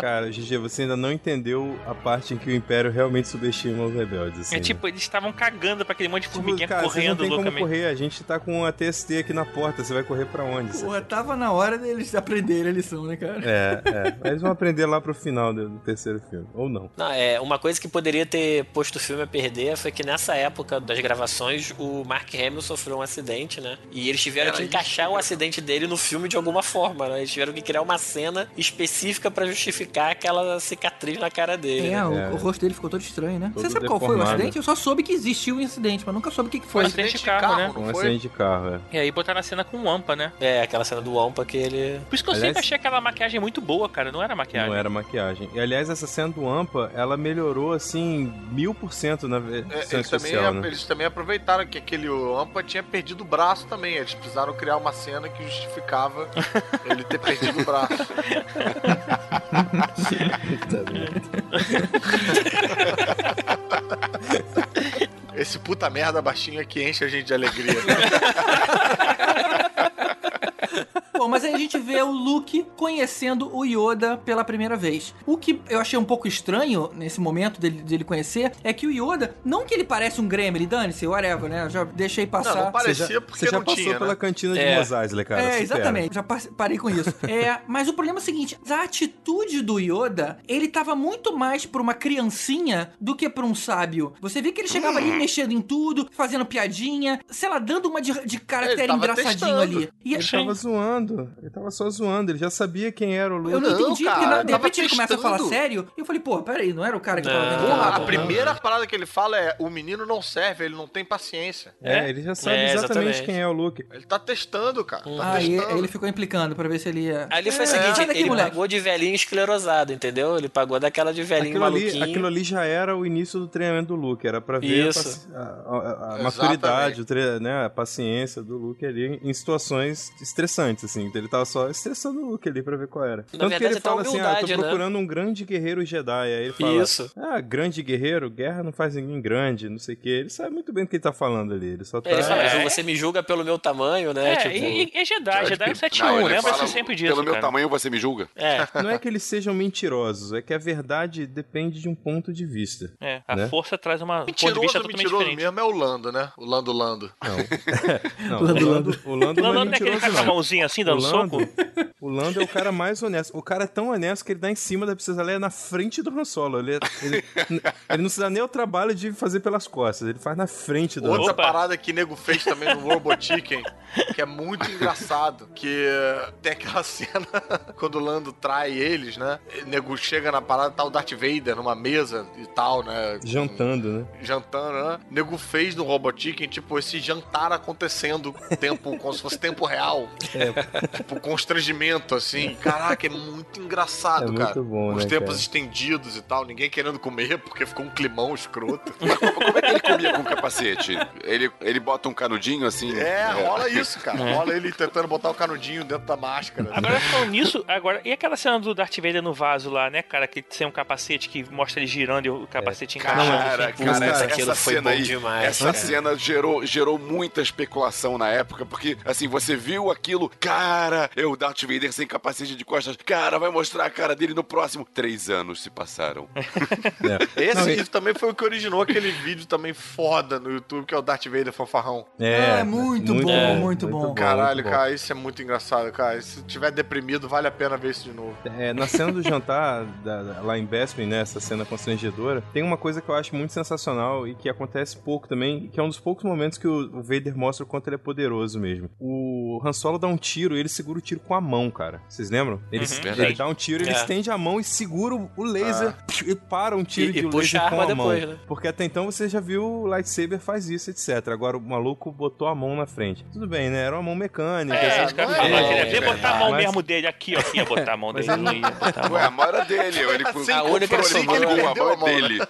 Cara, GG, você ainda não entendeu a parte em que o Império realmente subestima os rebeldes. Assim, É né? tipo, eles estavam cagando pra aquele monte de Tipo, formiguinha cara, vocês não correndo tem como loucamente. correr, a gente tá com a TST aqui na porta, você vai correr pra onde? Porra, tava na hora deles aprenderem a lição, né, cara? É, é. Mas eles vão aprender lá pro final do, do terceiro filme. Ou não. Não, é, uma coisa que poderia ter posto o filme a perder foi que nessa época das gravações o Mark Hamill sofreu um acidente, né? E eles tiveram Era que isso encaixar o acidente dele no filme de alguma forma, né? Eles tiveram que criar uma cena específica pra justificar aquela cicatriz na cara dele. É, né? o, É. o rosto dele ficou todo estranho, né? Todo Você sabe qual foi o deformado. acidente? Eu só soube que existiu um acidente, mas nunca soube o que, Foi um acidente de carro, né? Um não foi? acidente de carro, é. E aí botaram a cena com o Wampa, né? É, aquela cena do Wampa que ele. Por isso que eu Aliás- sempre achei aquela maquiagem muito boa, cara. Não era maquiagem. Não era maquiagem. E aliás, essa cena do Ampa, ela melhorou assim, mil por cento na É, versão eles, também, especial, né? eles também aproveitaram que aquele Ampa tinha perdido o braço também. Eles precisaram criar uma cena que justificava ele ter perdido o braço. Esse puta merda baixinho é que enche a gente de alegria. Bom, mas aí a gente vê o Luke conhecendo o Yoda pela primeira vez. O que eu achei um pouco estranho nesse momento dele, dele conhecer é que o Yoda, não que ele parece um Gremlin, dane-se, whatever, né? Eu já deixei passar. Não, não Você já, parecia porque você já não passou tinha, pela né? cantina de É. Mos Eisley, cara. é, exatamente. Já par- parei com isso. é, mas o problema é o seguinte: a atitude do Yoda, ele tava muito mais pra uma criancinha do que pra um sábio. Você vê que ele chegava ali mexendo em tudo, fazendo piadinha, sei lá, dando uma de, de caráter engraçadinho testando. ali. E Ele tava zoando. Ele tava só zoando. Ele já sabia quem era o Luke. eu não, Não, entendi, cara, porque na- de repente ele começa a falar sério, e eu falei, pô, peraí, não era o cara que tava Não. vendo Porra, a primeira parada que ele fala é: o menino não serve, ele não tem paciência. É, ele já sabe É, exatamente, exatamente. quem é o Luke. Ele tá testando, cara. Tá Aí testando. ele ficou implicando pra ver se ele ia. Ali foi o É, seguinte, sai daqui, ele moleque. pagou de velhinho esclerosado, entendeu? Ele pagou daquela de velhinho Aquilo ali, maluquinho. aquilo ali já era o início do treinamento do Luke. Era pra ver a Isso. a, a- a Exatamente. maturidade, o tre- né, a paciência do Luke ali em situações estressantes, assim. Ele tava só testando o Luke ali pra ver qual era. Tanto que verdade, ele é até fala assim, ah, eu tô né? procurando um grande guerreiro Jedi. Aí ele fala, Isso. ah, grande guerreiro? Guerra não faz ninguém grande, não sei o quê. Ele sabe muito bem do que ele tá falando ali. Ele só tá... Ele fala, É. você me julga pelo meu tamanho, né? É, tipo, e, e é Jedi, Jedi é o 7-1, Não, ele lembra-se fala, sempre disso, Pelo meu cara. tamanho você me julga? é. Não é que eles sejam mentirosos, é que a verdade depende de um ponto de vista. É, a Né? força traz uma um ponto de Mentiroso, vista totalmente mentiroso diferente. mesmo é o Lando, né? O Lando Lando. Não, o Lando, Lando, o Lando Não, não é não é mentiroso, com a não. mãozinha assim, O Lando, soco? o Lando é o cara mais honesto. O cara é tão honesto que ele dá em cima da Princesa Leia na frente do Han Solo. Ele, é- ele, ele não se dá nem o trabalho de fazer pelas costas, ele faz na frente do Han Outra parada que nego fez também no Robo Chicken, que é muito engraçado, que eh, tem aquela cena quando o Lando trai eles, né? E nego chega na parada, tá o Darth Vader numa mesa e tal, né? Jantando, né? Jantando, né? Nego fez no Robo Chicken, tipo, esse jantar acontecendo tempo, como se fosse tempo real. Tipo, constrangimento, assim. Caraca, é muito engraçado, É muito cara. bom, Os né, tempos cara? estendidos e tal, ninguém querendo comer porque ficou um climão escroto. Mas como, é que ele comia com capacete? Ele, ele bota um canudinho assim? É, rola isso, cara. Rola ele tentando botar o canudinho dentro da máscara. Agora falando nisso, agora, e aquela cena do Darth Vader no vaso lá, né, cara, que tem um capacete que mostra ele girando e o capacete encaixando. Cara, cara, cara, essa, essa foi cena aí, demais, essa cara. cena gerou, gerou muita especulação na época, porque, assim, você viu aquilo, cara, é o Darth Vader sem capacete de costas, cara, vai mostrar a cara dele no próximo. Três anos se passaram. É. Esse Não, também foi o que originou aquele vídeo também foda no YouTube, que é o Darth Vader fanfarrão. É, muito bom, muito bom. Caralho, muito bom. cara, isso é muito engraçado, cara. Se tiver deprimido, vale a pena ver isso de novo. É, na cena do jantar, da- da- lá em Bespin, né, essa cena constrangedora, tem uma coisa que eu acho muito sensacional e que acontece pouco também, que é um dos poucos momentos que o Vader mostra o quanto ele é poderoso mesmo. O Han Solo dá um tiro e ele segura o tiro com a mão, cara. Vocês lembram? Ele, Uhum. ele dá um tiro, ele É. estende a mão e segura o- laser e para um tiro E- de e puxa laser a com arma a mão. depois, né? Porque até então você já viu o lightsaber faz isso, etc. Agora o maluco botou a mão na frente. Tudo bem, né? Era uma mão mecânica. É, ia não é, é, botar a mão mas- mesmo dele aqui, ó. Ia botar a mão dele, ele- não ia botar a mão. Ué, a mão era dele, ele Assim, A única que ele pegou, a mão a mão, é dele.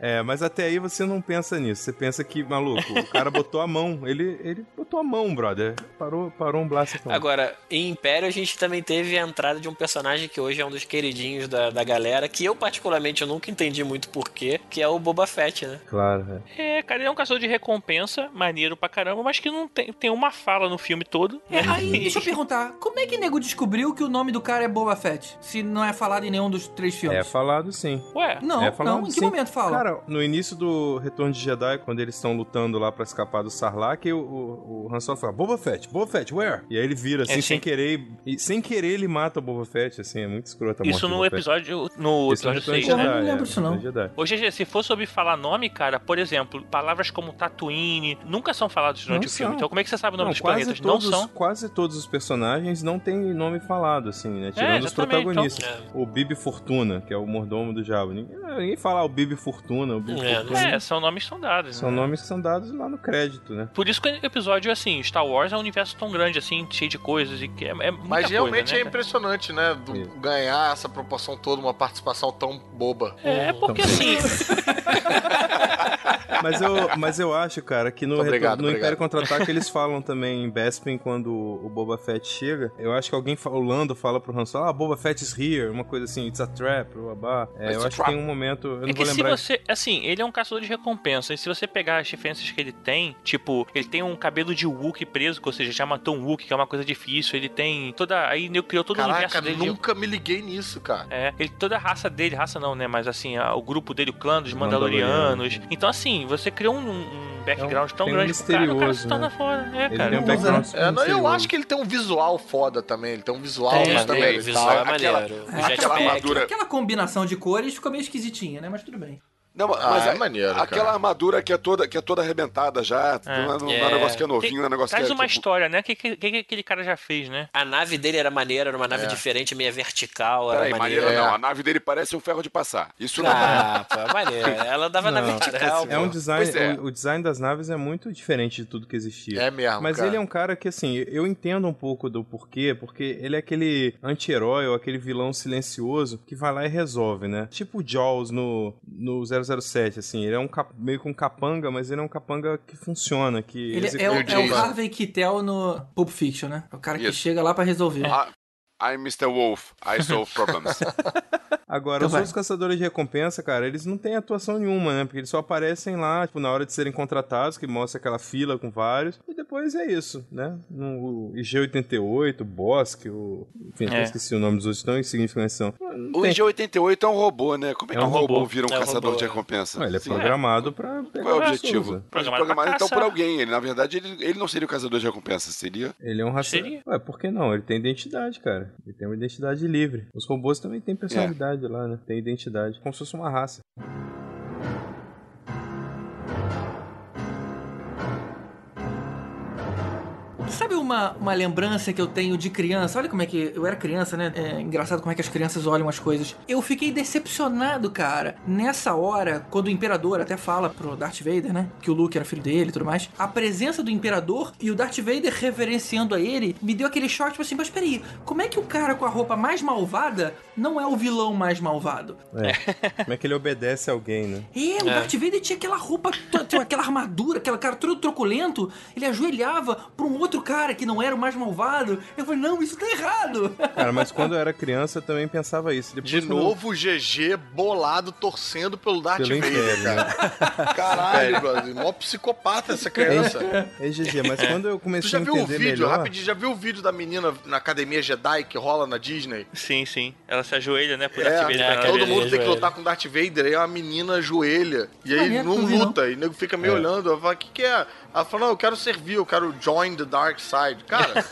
É, mas até aí você não pensa nisso. Você pensa que, maluco, o cara botou a mão. Ele, ele botou a mão, brother. Parou, parou um blaster com a mão. Agora, em Império a gente também teve a entrada de um personagem que hoje é um dos queridinhos da, da galera, que eu particularmente eu nunca entendi muito porquê, que é o Boba Fett, né? Claro, é. É, cara, ele é um caçador de recompensa, maneiro pra caramba, mas que não tem, tem uma fala no filme todo. É, né? aí, deixa eu perguntar, como é que nego descobriu que o nome do cara é Boba Fett? Se não é falado em nenhum dos três É filmes. falado sim. Ué, Não, é falado, não, em que sim. momento fala? Cara, no início do Retorno de Jedi, quando eles estão lutando lá pra escapar do Sarlacc, o, o, o Han Solo fala, Boba Fett, Boba Fett, where? E aí ele vira, assim, É, sim. sem querer, e sem querer ele mata o Boba Fett, assim, é muito escroto a isso no episódio, no Esse é o episódio Retorno de 6, Porra, né? eu não lembro é, disso, não. De Jedi. Hoje, GG, se for sobre falar nome, cara, por exemplo, palavras como Tatooine nunca são faladas durante Não o filme. são. Então como é que você sabe o nome Não, dos planetas? todos, Não são. quase todos os personagens não têm nome falado, assim, né? Tirando os exatamente, protagonistas. então. O Bibi Fortuna, que é o mordomo do Jabba. Ninguém, ah, ninguém fala o Bibi Fortuna, o Bibi É, Fortuna. É, são nomes que são dados. São né? nomes que são dados lá no crédito, né? Por isso que o episódio, assim, Star Wars é um universo tão grande, assim, cheio de coisas e que é, é muita Mas realmente coisa, né, é impressionante, né? do- Isso. ganhar essa proporção toda, uma participação tão boba. É, porque Então, assim, Mas eu, mas eu acho, cara, que no, Obrigado, retorno- no. Império Contra-Ataque eles falam também em Bespin quando o Boba Fett chega. Eu acho que alguém, fa- o Lando fala pro Han Solo, ah, Boba Fett is here, uma coisa assim, it's a trap, babá. É, eu a acho trap. que tem um momento, eu não É que vou se lembrar. você. Assim, ele é um caçador de recompensa. E se você pegar as referências que ele tem, tipo, ele tem um cabelo de Wookie preso, ou seja, já matou um Wookie, que é uma coisa difícil. Ele tem toda. Aí ele criou todo o Caraca, universo dele. de- nunca me liguei nisso, cara. É, ele, toda a raça dele, raça não, né? Mas assim, a- o grupo dele, o clã dos Mandalorianos. Mandalorianos. Então, assim, você criou um, um background tão tem um grande pro cara, o cara se torna né? fora, né, Ele cara? tem um background é. super É, não, eu acho que ele tem um visual foda também. Ele tem um visual mas também. o visual é aquela- maneiro. O aquela armadura- Aquela combinação de cores ficou meio esquisitinha, né? Mas tudo bem. Não, Ah, mas é a- maneiro, aquela cara. armadura que é toda, que é toda arrebentada já. Não, é, não é um É. negócio que é novinho, Tem- não é um negócio Traz que é. uma tipo- história, né? O que, que, que que aquele cara já fez, né? A nave dele era maneira, era uma nave É. diferente, meio vertical, era Peraí, maneira. maneira É. não. A nave dele parece um ferro de passar. Isso não. Ah, pô, é maneiro. Ela dava na Não, vertical. É um design, é. o, o design das naves é muito diferente de tudo que existia. É mesmo, Mas cara. ele é um cara que, assim, eu entendo um pouco do porquê, porque ele é aquele anti-herói ou aquele vilão silencioso que vai lá e resolve, né? Tipo o Jaws no, no 007, assim, ele é um cap- meio que um capanga, mas ele é um capanga que funciona, que... Ele executa- é o, é o. Harvey Keitel no Pulp Fiction, né? É o cara que chega lá pra resolver. Ah, I'm Mr. Wolf, I solve problems. Agora, Então os vai. outros caçadores de recompensa, cara, eles não têm atuação nenhuma, né? Porque eles só aparecem lá, tipo, na hora de serem contratados, que mostra aquela fila com vários. E depois é isso, né? No o IG-88, o Bosque, o... Enfim, É. esqueci o nome dos outros, tão insignificantes são. O tem- IG-88 é um robô, né? Como é que É um um robô, robô. vira um É caçador robô, de é. recompensa? Ué, ele é Sim. programado pra pegar Qual é o objetivo? né? Programado Programado pra então por alguém. Ele, na verdade, ele, ele não seria o caçador de recompensa, seria. Ele é um. Seria. Ué, por que não? Ele tem identidade, cara. Ele tem uma identidade livre. Os robôs também têm personalidade lá, né? Tem identidade. Como se fosse uma raça. Sabe uma, uma lembrança que eu tenho de criança? Olha como é que eu era criança, né? É engraçado como é que as crianças olham as coisas. Eu fiquei decepcionado, cara. Nessa hora, quando o imperador até fala pro Darth Vader, né? Que o Luke era filho dele e tudo mais. A presença do imperador e o Darth Vader reverenciando a ele me deu aquele choque, tipo assim, mas peraí, como é que o cara com a roupa mais malvada não é o vilão mais malvado? É. Como é que ele obedece alguém, né? É, o Darth Vader tinha aquela roupa, aquela armadura, aquela cara todo truculento. Ele ajoelhava pra um outro cara que não era o mais malvado. Eu falei, não, isso tá errado. Cara, mas quando eu era criança eu também pensava isso. Depois, De novo, o GG bolado torcendo pelo Darth Pelo Vader, Império, né? cara. Caralho, brother. Mó psicopata essa criança. É GG, mas quando eu Tu comecei já a viu o entender vídeo, melhor... rapidinho, já viu o vídeo da menina na academia Jedi que rola na Disney? Sim, sim. Ela se ajoelha, né? Pro É, Darth Vader é, todo mundo tem que lutar com Darth Vader, aí a menina ajoelha. E aí Maneiro, não não vi, não. luta, e o nego fica meio É. olhando. Ela fala, o que, que é? Ela fala, não, eu quero servir, eu quero join the dark side. Cara,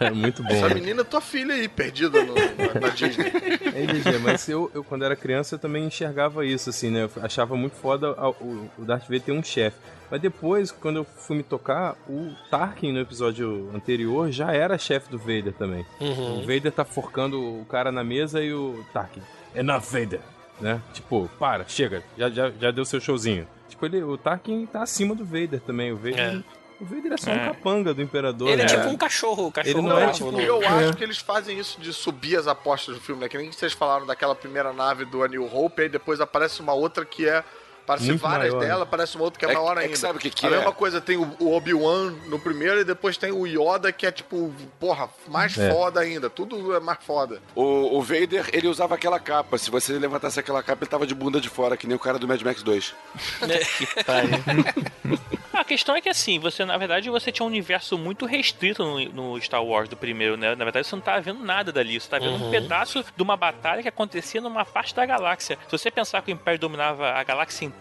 É muito bom. essa né? menina é tua filha aí, perdida no- na, na Disney. É GG, mas eu, eu, quando era criança, eu também enxergava isso, assim, né? Eu achava muito foda a- o, o Darth Vader ter um chefe. Mas depois, quando eu fui me tocar, o Tarkin no episódio anterior já era chefe do Vader também. Uhum. O Vader tá forcando o cara na mesa e o Tarkin. Enough, Vader! Né? Tipo, para, chega, já, já, já deu seu showzinho. Tipo, ele, o Tarkin tá acima do Vader também. O Vader, É. o Vader é só um É. capanga do Imperador. Ele é né? tipo um cachorro, o cachorro Ele não é tipo- né? Eu acho que eles fazem isso de subir as apostas do filme, né? Que nem vocês falaram daquela primeira nave do A New Hope, aí depois aparece uma outra que é. Parece Muito várias maior, dela, parece uma outra que é, É- maior é que ainda. sabe o que que a é? mesma coisa, tem o, Obi-Wan no primeiro e depois tem o Yoda, que é tipo, porra, mais É. foda ainda. Tudo é mais foda. O, o Vader, ele usava aquela capa. Se você levantasse aquela capa, ele tava de bunda de fora, que nem o cara do Mad Max 2. Que pariu. A questão é que assim, você, na verdade, você tinha um universo muito restrito no, no Star Wars do primeiro, né? Na verdade, você não tá vendo nada dali. Você tá vendo um pedaço de uma batalha que acontecia numa parte da galáxia. Se você pensar que o Império dominava a galáxia inteira,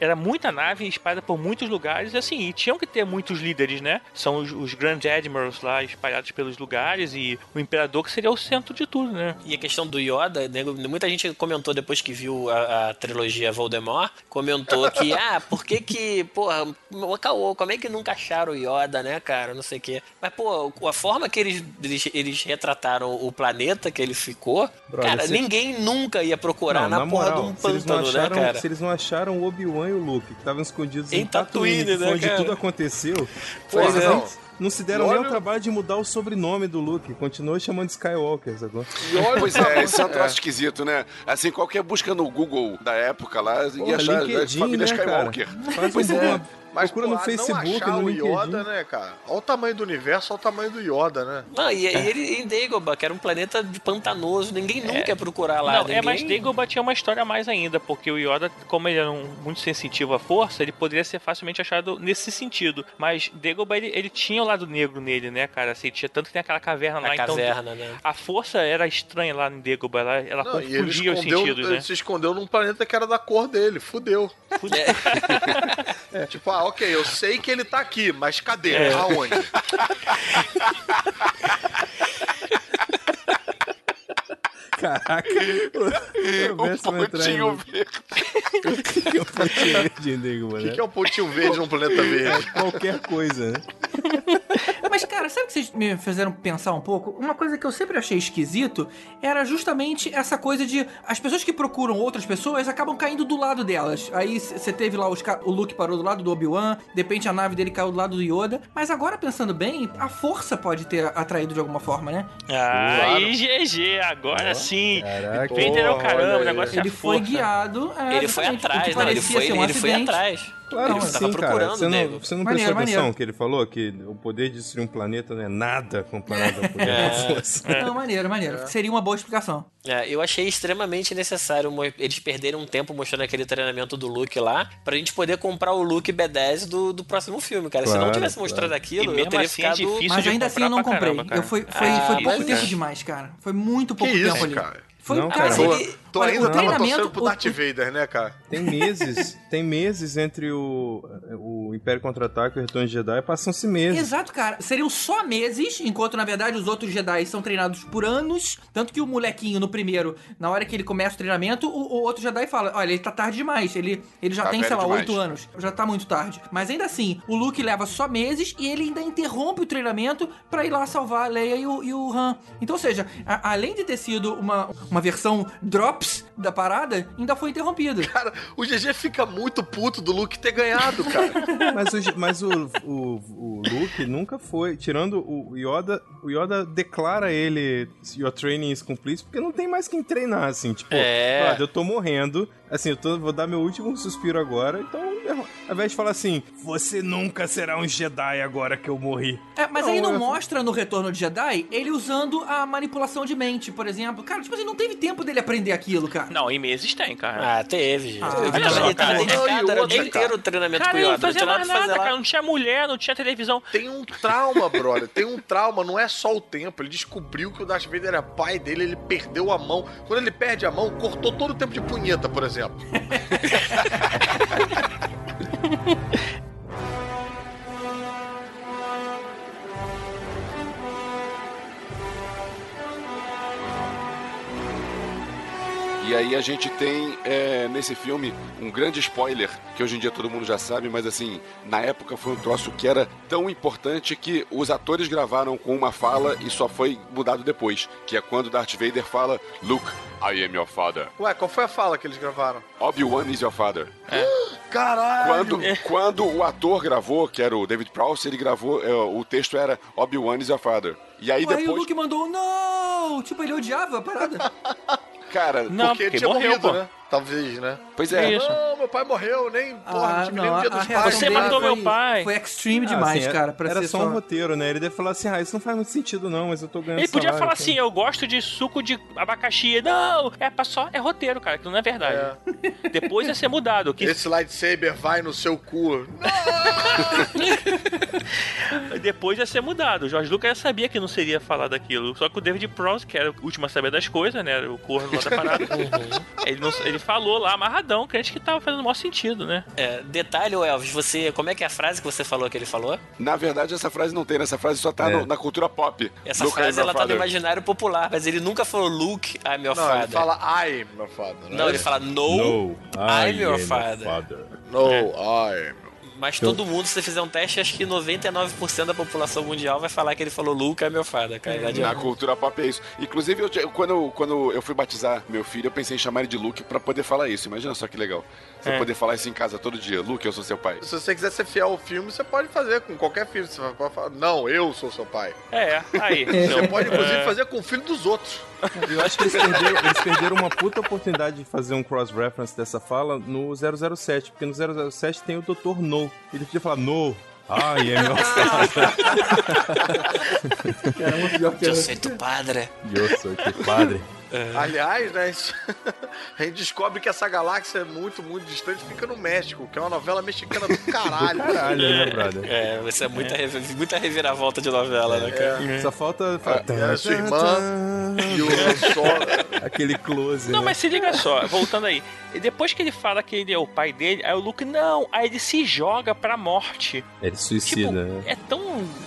era muita nave espalhada por muitos lugares, e assim, e tinham que ter muitos líderes, né? São os, os Grand Admirals lá espalhados pelos lugares, e o Imperador que seria o centro de tudo, né? E a questão do Yoda, nego- muita gente comentou depois que viu a, a trilogia Voldemort, comentou que, ah, por que que, porra, caô, como é que nunca acharam o Yoda, né, cara, não sei o quê. Mas, pô, a forma que eles, eles, eles retrataram o planeta que ele ficou, Brother, cara, se- ninguém nunca ia procurar na, porra de um não pântano, né, acharam, cara? se eles não acharam o Obi-Wan e o Luke, que estavam escondidos em, Em Tatooine, que né, onde cara? tudo aconteceu, Porra, eles não. não se deram E nem olha- ao trabalho de mudar o sobrenome do Luke, continuou chamando de Skywalker? E olha Pois é, esse é um troço esquisito, né? Assim, qualquer busca no Google da época lá, Porra, ia achar a LinkedIn, família né, cara? Skywalker. Faz Pois um- é. uma- Mas, procura no Facebook, não achar no o. Yoda, né, cara? Olha o tamanho do universo, olha o tamanho do Yoda, né? Não, e, É. e ele em Dagobah, que era um planeta de pantanoso, ninguém nunca ia procurar lá. Não, ninguém... é, mas Dagobah tinha uma história a mais ainda, porque o Yoda, como ele era um, muito sensitivo à força, ele poderia ser facilmente achado nesse sentido. Mas Dagobah, ele, ele tinha o lado negro nele, né, cara? Assim, tinha, tanto que tem aquela caverna Na lá, então... caverna, né? A força era estranha lá em Dagobah, ela, ela Não, ele confundia os escondeu, sentidos, ele né? se escondeu num planeta que era da cor dele, fudeu. É. Tipo, ok, eu sei que ele tá aqui, mas cadê? É. Aonde? Caraca, o O Verso vai entrar em- pontinho verde. o pontinho verde em Dagobah, O que, que é o pontinho verde num planeta verde? Qualquer coisa, né? Mas, cara, sabe o que vocês me fizeram pensar um pouco? Uma coisa que eu sempre achei esquisito era justamente essa coisa de as pessoas que procuram outras pessoas acabam caindo do lado delas. Aí você teve lá os o Luke parou do lado do Obi-Wan, de repente a nave dele caiu do lado do Yoda. Mas agora, pensando bem, a força pode ter atraído de alguma forma, né? Ah, Claro. e GG, agora sim. Caraca. Vader é o caramba, o negócio é a Ele foi força. guiado. é, Ele foi atrás, não, ele parecia foi, ser um ele foi atrás. Claro que sim, cara. Você não, você não Maneiro, prestou atenção maneiro. que ele falou? Que o poder de destruir um planeta não é nada comparado ao poder É. da força. Não, maneiro, maneiro. Seria uma boa explicação. É, eu achei extremamente necessário eles perderem um tempo mostrando aquele treinamento do Luke lá, pra gente poder comprar o Luke B10 do, do próximo filme, cara. Se não Claro, tivesse claro. mostrado E aquilo, eu teria assim é ficado. Isso Mas ainda assim eu não comprei. caramba, cara. eu foi, foi, Ah, foi pouco mas tempo é. demais, cara. Foi muito pouco Que tempo isso, ali. cara? Foi, Não, cara, cara. ele- Tu olha, ainda tava treinamento. torcendo pro o- Darth Vader, né, cara? Tem meses, tem meses entre o, o Império Contra-Ataque e o Retorno de Jedi, passam-se meses. Exato, cara. Seriam só meses, enquanto na verdade os outros Jedi são treinados por anos. Tanto que o molequinho no primeiro, na hora que ele começa o treinamento, o, o outro Jedi fala: Olha, ele tá tarde demais. Ele, ele já Tá tem, sei lá, demais." oito anos. Já tá muito tarde. Mas ainda assim, o Luke leva só meses e ele ainda interrompe o treinamento pra ir lá salvar a Leia e o, e o Han. Então, ou seja, a- além de ter sido uma, uma versão drops da parada, ainda foi interrompido. Cara, o GG fica muito puto do Luke ter ganhado, cara. Mas, o, mas o, o, o Luke nunca foi. Tirando o Yoda, o Yoda declara ele Your training is complete, porque não tem mais quem treinar, assim. Tipo, É. "Brother, eu tô morrendo. Assim, eu tô, vou dar meu último suspiro agora. Então, eu- ao invés de falar assim, você nunca será um Jedi agora que eu morri. É, mas Não, aí não eu- mostra no Retorno de Jedi ele usando a manipulação de mente, por exemplo. Cara, tipo assim, não teve tempo dele aprender aquilo, cara. Não, em meses tem, cara. Ah, teve. Ah, ele tava dedicado, era o dia inteiro o treinamento Cara, com o Yoda. Não fazia tinha nada fazer lá. cara. Não tinha mulher, não tinha televisão. Tem um trauma, brother. Tem um trauma. Não é só o tempo. Ele descobriu que o Darth Vader era pai dele. Ele perdeu a mão. Quando ele perde a mão, cortou todo o tempo de punheta, por exemplo. up. E aí a gente tem é, nesse filme um grande spoiler, que hoje em dia todo mundo já sabe, mas assim, na época foi um troço que era tão importante que os atores gravaram com uma fala e só foi mudado depois, que é quando Darth Vader fala Luke, I am your father. Ué, qual foi a fala que eles gravaram? Obi-Wan is your father. Caralho! Quando, quando o ator gravou, que era o David Prowse, ele gravou, é, o texto era Obi-Wan is your father. E aí Aí o depois, Luke mandou, não! Tipo, ele odiava a parada. cara, Não, Porque ele porque tinha morreu, morrido, pô. né? Talvez, né? pois é, Isso. Não, meu pai morreu, nem, porra, Ah, não nem dia dos pais. Você matou foi- meu pai. Foi extreme Ah, demais, assim, cara, pra Era ser só um roteiro, né? Ele deve falar assim, ah, isso não faz muito sentido não, mas eu tô ganhando Ele podia salário, falar então." assim, eu gosto de suco de abacaxi. Não, é pra só é roteiro, cara, que não é verdade. Depois ia ser mudado. Que Esse lightsaber vai no seu cu. depois ia ser mudado. O Jorge Lucas já sabia que não seria falar daquilo. Só que o David Prowse, que era o último a saber das coisas, né? O corno lá da parada. ele, não- ele falou lá, amarradão, crente que tava fazendo o maior sentido, né? É, detalhe, Elvis, você. Como é que é a frase que você falou que ele falou? na verdade essa frase não tem, né? essa frase só tá É. no- na cultura pop. Essa frase your ela tá no father. imaginário popular, mas ele nunca falou Luke, I'm your Não, father. ele fala I, meu father. né? Não, ele fala no, No, I'm your am father. No, I. Mas todo mundo, se você fizer um teste, acho que 99% da população mundial vai falar que ele falou Luke, I'm your father, cara. Não Na cultura pop é isso. Inclusive, eu, eu- quando, quando eu fui batizar meu filho, eu pensei em chamar ele de Luke pra poder falar isso. Imagina só que legal. Você É. poder falar isso em casa todo dia. Luke, eu sou seu pai. Se você quiser ser fiel ao filme, você pode fazer com qualquer filho. Você pode falar, não, eu sou seu pai. É, aí. Você pode, inclusive, é, fazer com o filho dos outros. Eu acho que eles perderam, eles perderam uma puta oportunidade de fazer um cross-reference dessa fala no 007, porque no 007 tem o Dr. No. Ele podia falar No, I am your father. Caramba, pior que Eu sou tu padre. Eu sou teu padre. Aliás, né, isso- a gente descobre que essa galáxia é muito, muito distante fica no México, que é uma novela mexicana do caralho. Caralho, né, brother? É, isso é muita, revi- muita reviravolta de novela, né, cara? Só falta... é a sua irmã E o só. Aquele close, Não, né? mas se liga só, voltando aí. E depois que ele fala que ele é o pai dele, aí o Luke, não, aí ele se joga pra morte. Ele Tipo, suicida, né? é tão.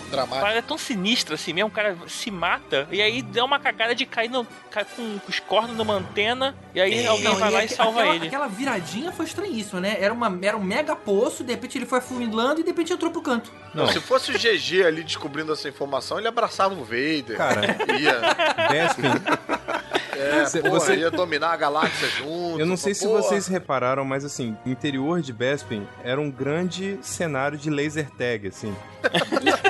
Dramático. parada tão sinistra assim mesmo, o cara se mata e aí dá uma cagada de cair, no, cair com os cornos numa antena e aí É. alguém Não, vai lá e salva aquela, ele. Aquela viradinha foi estranhíssima, né? Era, uma, era um mega poço, de repente ele foi afunilando e de repente entrou pro canto. Não, Se fosse o GG ali descobrindo essa informação, ele abraçava o Vader. Cara. Ia, Bespin, é, Você- porra, você- ia dominar a galáxia junto. eu não sei se porra. vocês repararam, mas assim, o interior de Bespin era um grande cenário de laser tag, assim.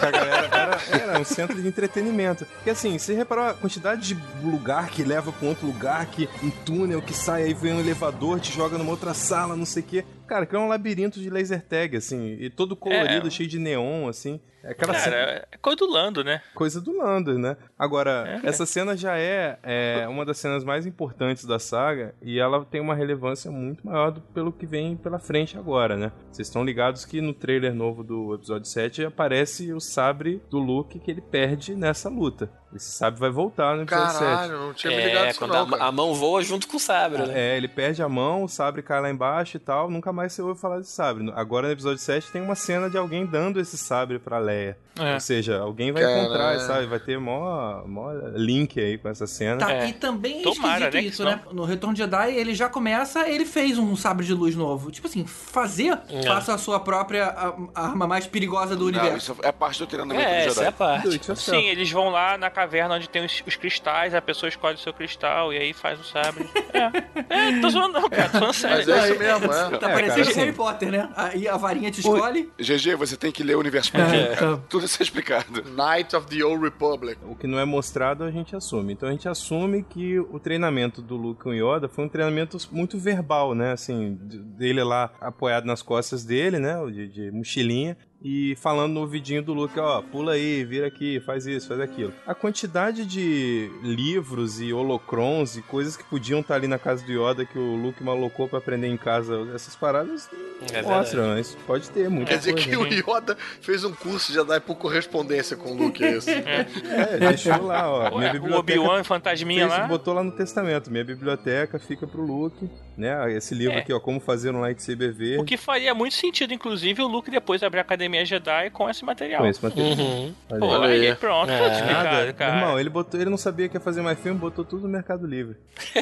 a galera era, era um centro de entretenimento. Porque assim, você reparou a quantidade de lugar que leva pra outro lugar, que um túnel que sai, aí vem um elevador, te joga numa outra sala, não sei o quê. Cara, que é um labirinto de laser tag, assim, e todo colorido, É. cheio de neon, assim. É aquela cena- Cara, é coisa do Lando, né? coisa do Lando, né? Agora, É. essa cena já é, é uma das cenas mais importantes da saga e ela tem uma relevância muito maior do, pelo que vem pela frente agora, né? Vocês estão ligados que no trailer novo do episódio 7 aparece o sabre do Luke que ele perde nessa luta. Esse sabre vai voltar no episódio 7. Caralho, não tinha me ligado É, isso quando não, a, cara. a mão voa junto com o sabre, né? É, ele perde a mão, o sabre cai lá embaixo e tal, nunca mais você ouve falar desse sabre. Agora no episódio 7 tem uma cena de alguém dando esse sabre pra Leia. É. Ou seja, alguém vai encontrar, sabe? Vai ter mó, mó link aí com essa cena. Tá, É. e também é Tomara, esquisito né, isso, né? No Retorno de Jedi, ele já começa, ele fez um sabre de luz novo. Tipo assim, fazer, faça a sua própria a- a arma mais perigosa do Não, universo. isso é parte do treinamento É, do essa é a Jedi. parte. Yourself. Sim, eles vão lá na caverna onde tem os, os cristais, a pessoa escolhe o seu cristal e aí faz o sabre. É, é tô zoando não, cara, tô falando sério. Mas é isso mesmo, é. Tá É, cara, assim- Harry Potter, né? Aí a varinha te escolhe. GG, você tem que ler o universo expandido, cara. Tudo isso é explicado. Knight of the Old Republic. O que não é mostrado, a gente assume. Então a gente assume que o treinamento do Luke com o Yoda foi um treinamento muito verbal, né? Assim, de- dele lá apoiado nas costas dele, né? De, de mochilinha. E falando no ouvidinho do Luke, ó, pula aí, vira aqui, faz isso, faz aquilo. A quantidade de livros e holocrons e coisas que podiam estar ali na casa do Yoda que o Luke malocou pra aprender em casa, essas paradas É mostram, né? Isso pode ter muita Quer dizer coisa. que o Yoda fez um curso de Jedi por correspondência com o Luke, é isso? É, deixou lá, ó. Minha o biblioteca Obi-Wan fantasminha fez- lá. botou lá no testamento. Minha biblioteca fica pro Luke, né? Esse livro É. aqui, ó, como fazer um lightsaber verde. O que faria muito sentido, inclusive, o Luke depois abrir a Academia Jedi com esse material. Com esse material. Uhum. Olha Pô, aí. aí, pronto, É. tudo explicado, cara. irmão, ele botou, ele não sabia que ia fazer mais filme, botou tudo no Mercado Livre.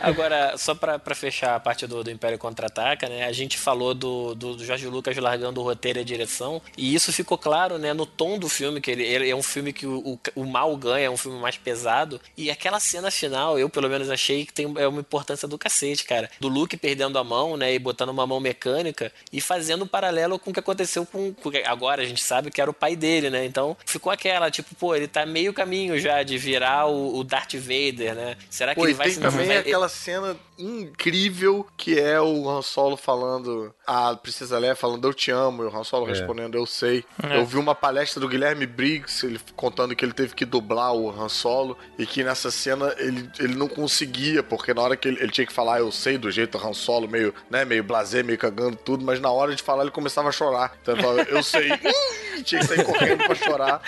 Agora, só pra, pra fechar a parte do, do Império Contra-Ataca, né? A gente falou do, do, do Jorge Lucas largando o roteiro e a direção, e isso ficou claro, né? No tom do filme, que ele, ele é um filme que o, o, o mal ganha, é um filme mais pesado, e aquela cena final, eu pelo menos achei que tem é uma importância do cacete, cara. Do Luke perdendo a mão, né? E botando uma mão mecânica, e fazendo um paralelo com o que aconteceu com, com- Agora a gente sabe que era o pai dele, né? Então ficou aquela, tipo, pô, ele tá meio caminho já de virar o, o Darth Vader, né? Será que Pô, ele vai tem se também vai- aquela cena incrível que é o Han Solo falando, a Princesa Leia falando eu te amo, e o Han Solo É. respondendo eu sei. É. Eu vi uma palestra do Guilherme Briggs, ele contando que ele teve que dublar o Han Solo e que nessa cena ele, ele não conseguia, porque na hora que ele, ele tinha que falar eu sei do jeito Han Solo, meio, né, meio blasé, meio cagando tudo, mas na hora de falar ele começava a chorar. Então ele falava eu sei, tinha que sair correndo pra chorar,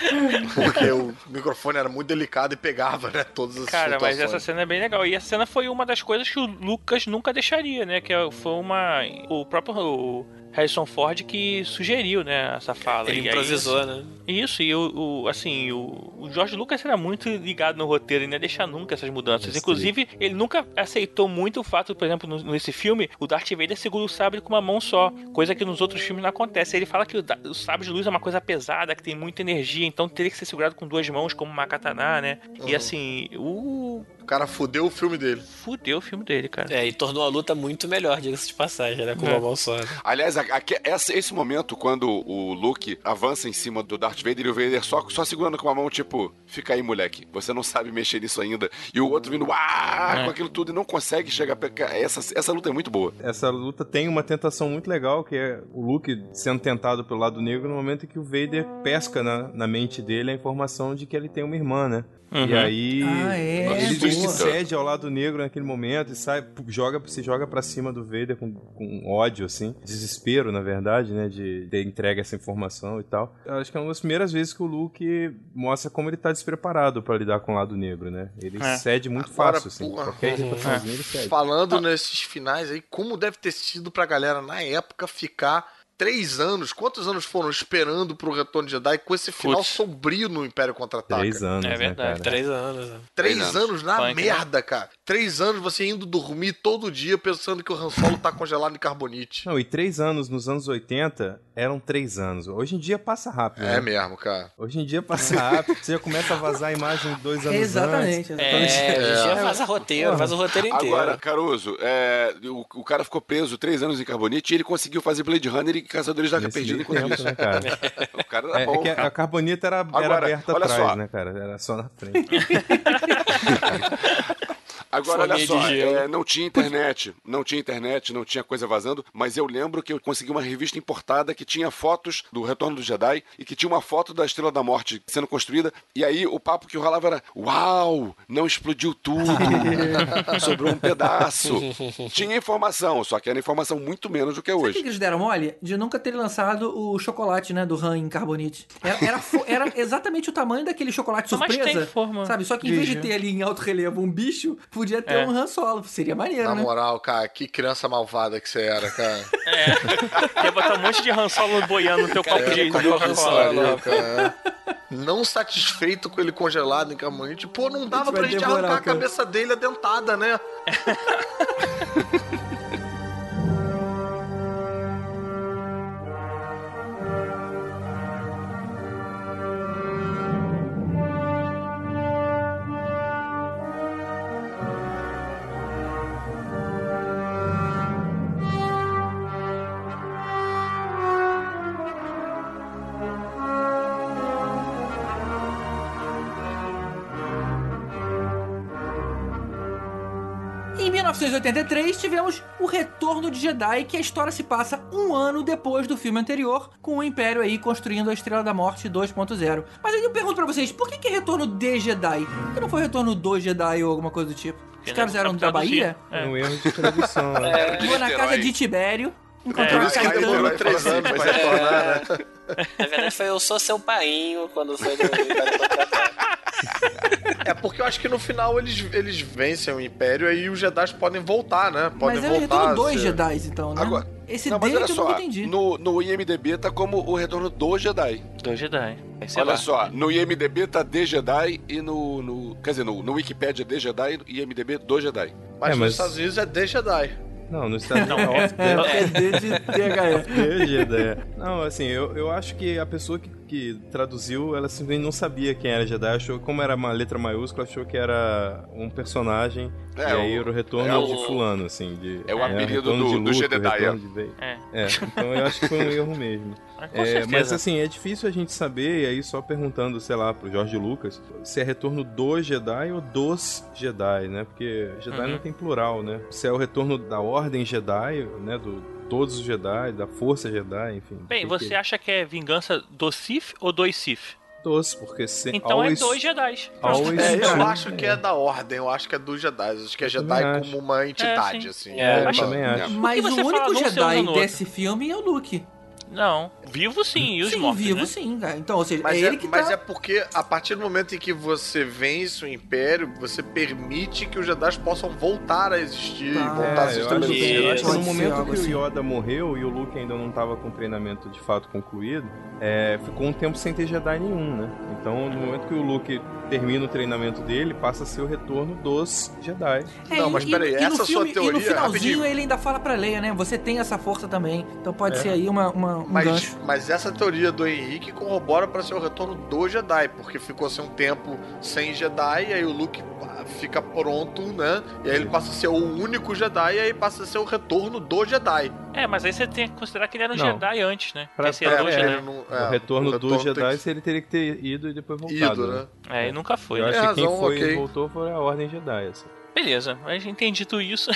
porque o microfone era muito delicado e pegava, né, todas as Cara, mas situações. essa cena é bem legal. E essa cena foi uma das coisas que o Lucas nunca deixaria, né? Que é- foi uma. O próprio o Harrison Ford que sugeriu, né? Essa fala. Ele E aí, improvisou, né? Isso, e o, o- assim, o, o George Lucas era muito ligado no roteiro e não ia deixar nunca essas mudanças. Inclusive, ele nunca aceitou muito o fato, por exemplo, no- nesse filme, o Darth Vader segura o sabre com uma mão só, coisa que nos outros filmes não acontece. Ele fala que o, o sabre de luz é uma coisa pesada, que tem muita energia, então teria que ser segurado com duas mãos, como uma katana, né? E Uhum. assim, o. O cara fudeu o filme dele. Fudeu o filme dele, cara. É, e tornou a luta muito melhor, diga-se de passagem, né? Com É. uma só. né? Aliás, a- essa- esse momento, quando o Luke avança em cima do Darth Vader e o Vader só, só segurando com a mão, tipo, fica aí, moleque, você não sabe mexer nisso ainda. E o outro vindo, ah, É. com aquilo tudo e não consegue chegar. Pra... cá. Essa, essa luta é muito boa. Essa luta tem uma tentação muito legal, que é o Luke sendo tentado pelo lado negro no momento em que o Vader pesca na, na mente dele a informação de que ele tem uma irmã, né? Uhum. E aí Ah, é, ele boa. se cede ao lado negro naquele momento e sai, joga, se joga pra cima do Vader com, com ódio, assim. Desespero, na verdade, né? De ter entregue essa informação e tal. Eu acho que é uma das primeiras vezes que o Luke mostra como ele tá despreparado pra lidar com o lado negro, né? Ele É. cede muito Agora, fácil, assim. porra. Qualquer Uhum. irritaçãozinha ele cede. Falando nesses finais aí, como deve ter sido pra galera na época ficar três anos, quantos anos foram esperando pro Retorno de Jedi com esse final Putz. sombrio no Império Contra-Ataca? Três anos, É né, verdade. cara? Três anos. né? Três Três anos, anos. na Punk, né? merda, cara. Três anos você indo dormir todo dia pensando que o Han Solo tá congelado em carbonite. Não, e três anos nos anos 80 eram três anos. Hoje em dia passa rápido. É né? mesmo, cara. Hoje em dia passa rápido. Você já começa a vazar a imagem dois anos Exatamente. antes. É, exatamente. a gente já vaza roteiro, vaza o roteiro inteiro. Agora, Caruso, é, o, o cara ficou preso três anos em Carbonite e ele conseguiu fazer Blade Runner e Caçadores da Arca Perdida enquanto tempo, isso. né, cara? O cara É, era é bom. que a, a carbonita era, era Agora, aberta atrás, só. né, cara? Era só na frente. Agora, olha só, é, não tinha internet, não tinha internet, não tinha coisa vazando, mas eu lembro que eu consegui uma revista importada que tinha fotos do Retorno do Jedi e que tinha uma foto da Estrela da Morte sendo construída, e aí o papo que rolava era, uau, não explodiu tudo, sobrou um pedaço. Tinha informação, só que era informação muito menos do que é Sabe hoje. que eles deram mole? De nunca ter lançado o chocolate, né? Do Han em carbonite. Era, era, era exatamente o tamanho daquele chocolate Mas tem surpresa. forma. Sabe? Só que em vez de ter ali em alto relevo um bicho, podia ter É. um Han solo. Seria maneiro, Na né? moral, cara, que criança malvada que você era, cara. Quer botar um monte de Han Solo boiando no teu copo de, Coca-Cola. cara. Não satisfeito com ele congelado em camanite, pô, não dava vai pra gente arrancar a cara. cabeça dele adentada, né? 1983, tivemos o Retorno de Jedi, que a história se passa um ano depois do filme anterior, com o Império aí construindo a Estrela da Morte 2.0. Mas aí eu pergunto pra vocês, por que, que é Retorno de Jedi? Por que não foi Retorno do Jedi ou alguma coisa do tipo? Os caras eram da. Bahia? É um erro de tradução, né? Vou na casa de Tibério, encontrar É, o Caetano. três anos pra retornar, né? Na verdade, foi eu sou seu painho quando foi do. É porque eu acho que no final eles, eles vencem o Império e aí os Jedi podem voltar, né? Podem Mas é voltar. Retorno a dois ser- Jedi, então, né? Agora- Esse Não, mas olha que eu nunca só, entendi. no, no IMDB tá como o Retorno do Jedi. Do Jedi. Sei Olha lá. só, no IMDB tá The Jedi e no, no- Quer dizer, no, no Wikipedia The Jedi e IMDB do Jedi. Mas, É, nos mas- Estados Unidos é The Jedi. Não, nos Estados Não, Unidos. é- Não, É D de THE. Entendi a ideia. Não, assim, eu, eu acho que a pessoa que, que traduziu, ela simplesmente não sabia quem era Jedi, achou, como era uma letra maiúscula, achou que era um personagem, É, e aí o- era o retorno é o- de fulano, assim, de... é o né, apelido retorno do- de do Luke, de Vader. É. É, então eu acho que foi um erro mesmo. Mas com É, mas assim, é difícil a gente saber, e aí só perguntando, sei lá, pro Jorge Lucas, se é retorno do Jedi ou dos Jedi, né? Porque Jedi Uhum. não tem plural, né? Se é o retorno da Ordem Jedi, né? Do todos os Jedi, da Força Jedi, enfim. Bem, você acha que é vingança do Sith ou dos Sith? Dos, porque se... Então always, é dois Jedi. É, eu acho que é da Ordem, eu acho que é dos Jedi. Eu acho que é Jedi acho. como uma entidade, sim. assim. É, eu também acho. É. Mas Por que o fala único Jedi desse filme é o Luke. Não, vivo sim, e os sim, mortos, vivo né? sim, cara. Então, ou seja, Mas, é é, ele que mas tá... é porque a partir do momento em que você vence o Império, você permite que os Jedi possam voltar a existir, Tá. voltar a É, se eu acho, estabelecer. que- eu acho que no momento que assim. o Yoda morreu e o Luke ainda não estava com o treinamento de fato concluído, é, ficou um tempo sem ter Jedi nenhum, né? Então, no momento que o Luke termina o treinamento dele, passa a ser o retorno dos Jedi. É, Não, mas peraí, e essa sua filme, E teoria, no finalzinho rapidinho. ele ainda fala pra Leia, né? Você tem essa força também. Então pode ser aí uma, uma- um Mas, gancho. Mas essa teoria do Henrique corrobora para ser o retorno do Jedi, porque ficou assim um tempo sem Jedi, e aí o Luke fica pronto, né? E aí ele passa a ser o único Jedi, e aí passa a ser o retorno do Jedi. É, mas aí você tem que considerar que ele era um Não. Jedi antes, né? Pra- ser pra- é, não- é, o retorno do tem Jedi, que- se ele teria que ter ido e depois voltado. Ido, né? É, e nunca foi, Eu né? acho que quem foi ok. e voltou foi a Ordem Jedi. Assim. Beleza, mas entendido isso.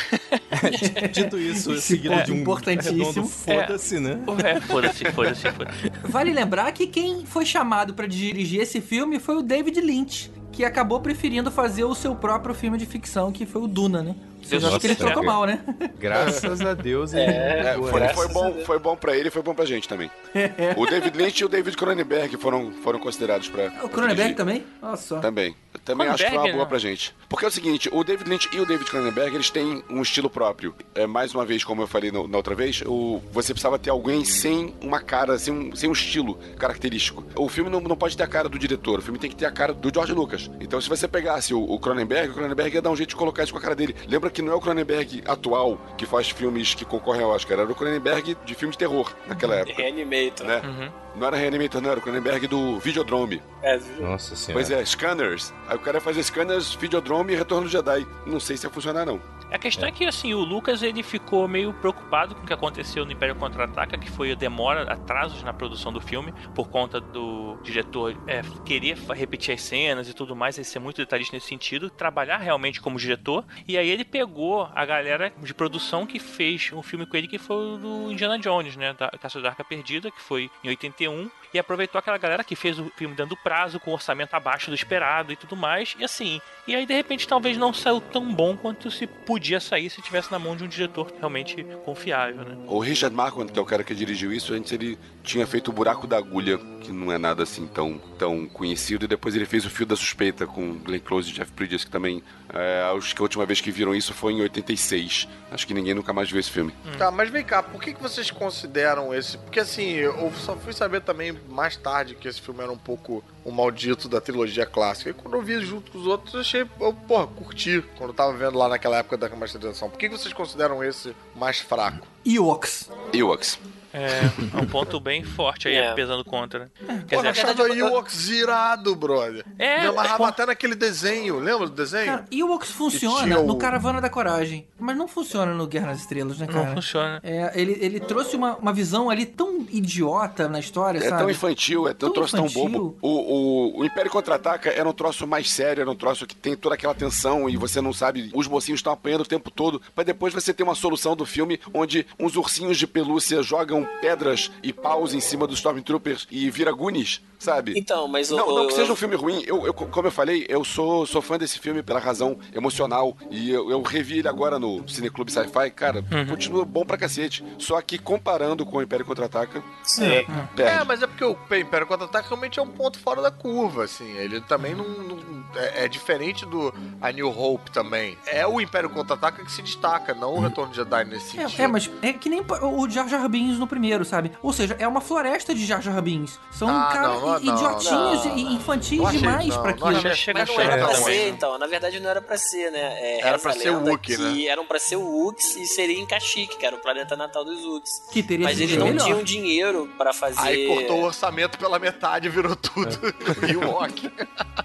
Dito isso, Esse seguido ponto de um importantíssimo. foda-se, né? é, foda-se, foda-se, foda-se. Vale lembrar que quem foi chamado pra dirigir esse filme foi o David Lynch, que acabou preferindo fazer o seu próprio filme de ficção, que foi o Duna, né? Vocês Deus acham que ele trocou cara. mal, né? Graças a Deus ele É, Foi, foi bom, foi bom pra ele e foi bom pra gente também. o David Lynch e o David Cronenberg foram, foram considerados pra. O Cronenberg também? Olha só. Também. Também acho que foi uma boa né? pra gente. Porque é o seguinte, o David Lynch e o David Cronenberg, eles têm um estilo próprio. É, mais uma vez, como eu falei no- na outra vez, o, você precisava ter alguém sem uma cara, sem um, sem um estilo característico. O filme não, não pode ter a cara do diretor, o filme tem que ter a cara do George Lucas. Então, se você pegasse o, o Cronenberg, o Cronenberg ia dar um jeito de colocar isso com a cara dele. Lembra que não é o Cronenberg atual que faz filmes que concorrem ao Oscar, era o Cronenberg de filme de terror naquela época. Reanimator. Né? Uhum. Não era Reanimator, não, era o Cronenberg do Videodrome. É, Nossa senhora. Pois é, Scanners. Aí o cara ia fazer Scanners, Videodrome e Retorno do Jedi. Não sei se ia funcionar, não. A questão é. que, assim, o Lucas, ele ficou meio preocupado com o que aconteceu no Império Contra-Ataca, que foi a demora, atrasos na produção do filme, por conta do diretor é, querer repetir as cenas e tudo mais, ele ser muito detalhista nesse sentido, trabalhar realmente como diretor, e aí ele pegou a galera de produção que fez um filme com ele, que foi o do Indiana Jones, né, da Caça da Arca Perdida, que foi em 81, e aproveitou aquela galera que fez o filme dando prazo, com orçamento abaixo do esperado e tudo mais, e assim, e aí de repente talvez não saiu tão bom quanto se podia sair se tivesse na mão de um diretor realmente confiável, né? O Richard Marquand, que é o cara que dirigiu isso, antes ele tinha feito o Buraco da Agulha, que não é nada assim tão, tão conhecido, e depois ele fez o Fio da Suspeita com Glenn Close e Jeff Bridges, que também, é, acho que a última vez que viram isso foi em 86. Acho que ninguém nunca mais viu esse filme. Hum. Tá, mas vem cá, por que, que vocês consideram esse... Porque assim, eu só fui saber também mais tarde que esse filme era um pouco o maldito da trilogia clássica. E quando eu vi junto com os outros, eu achei, eu, porra, curti. Quando eu tava vendo lá naquela época da remasterização. Por que vocês consideram esse mais fraco? Ewoks. Ewoks. É, é um ponto bem forte aí, é. pesando contra. Né? Quer Pô, dizer, achava Ewoks irado, brother. É, Me amarrava é, até naquele desenho, lembra do desenho? Cara, Ewoks funciona o... no Caravana da Coragem, mas não funciona no Guerra nas Estrelas, né, cara? Não funciona. É, ele, ele trouxe uma, uma visão ali tão idiota na história, é sabe? tão infantil, é tão, tão troço infantil. tão bobo. O, o, o Império Contra-Ataca era um troço mais sério, era um troço que tem toda aquela tensão e você não sabe, os mocinhos estão apanhando o tempo todo, pra depois você ter uma solução do filme onde uns ursinhos de pelúcia jogam pedras e paus em cima dos Stormtroopers e vira Goonies, sabe? Então, mas Não, o, não que seja um filme ruim. Eu, eu, como eu falei, eu sou, sou fã desse filme pela razão emocional. E eu, eu revi ele agora no Cineclube Sci-Fi. Cara, uhum. continua bom pra cacete. Só que comparando com o Império Contra-Ataca. Sim. É, é, mas é porque o Império Contra-Ataca realmente é um ponto fora da curva, assim. Ele também não. não é, é, diferente do A New Hope também. É o Império Contra-Ataca que se destaca, não o Retorno de Jedi nesse é, sentido. É, mas é que nem o Jar Jar Binks no primeiro, sabe? Ou seja, é uma floresta de Jar Jar Binks. São ah, caras idiotinhos e infantis achei, demais não, pra aquilo. Não mas não era pra ser, então. Na verdade, não era pra ser, né? É, era pra ser o Wookie, né? eram pra ser o Wooks e seria em Kashyyyk, que era o planeta natal dos Wooks. Que teria Mas eles não melhor. tinham dinheiro pra fazer... Aí cortou o orçamento pela metade e virou tudo é. Ewok.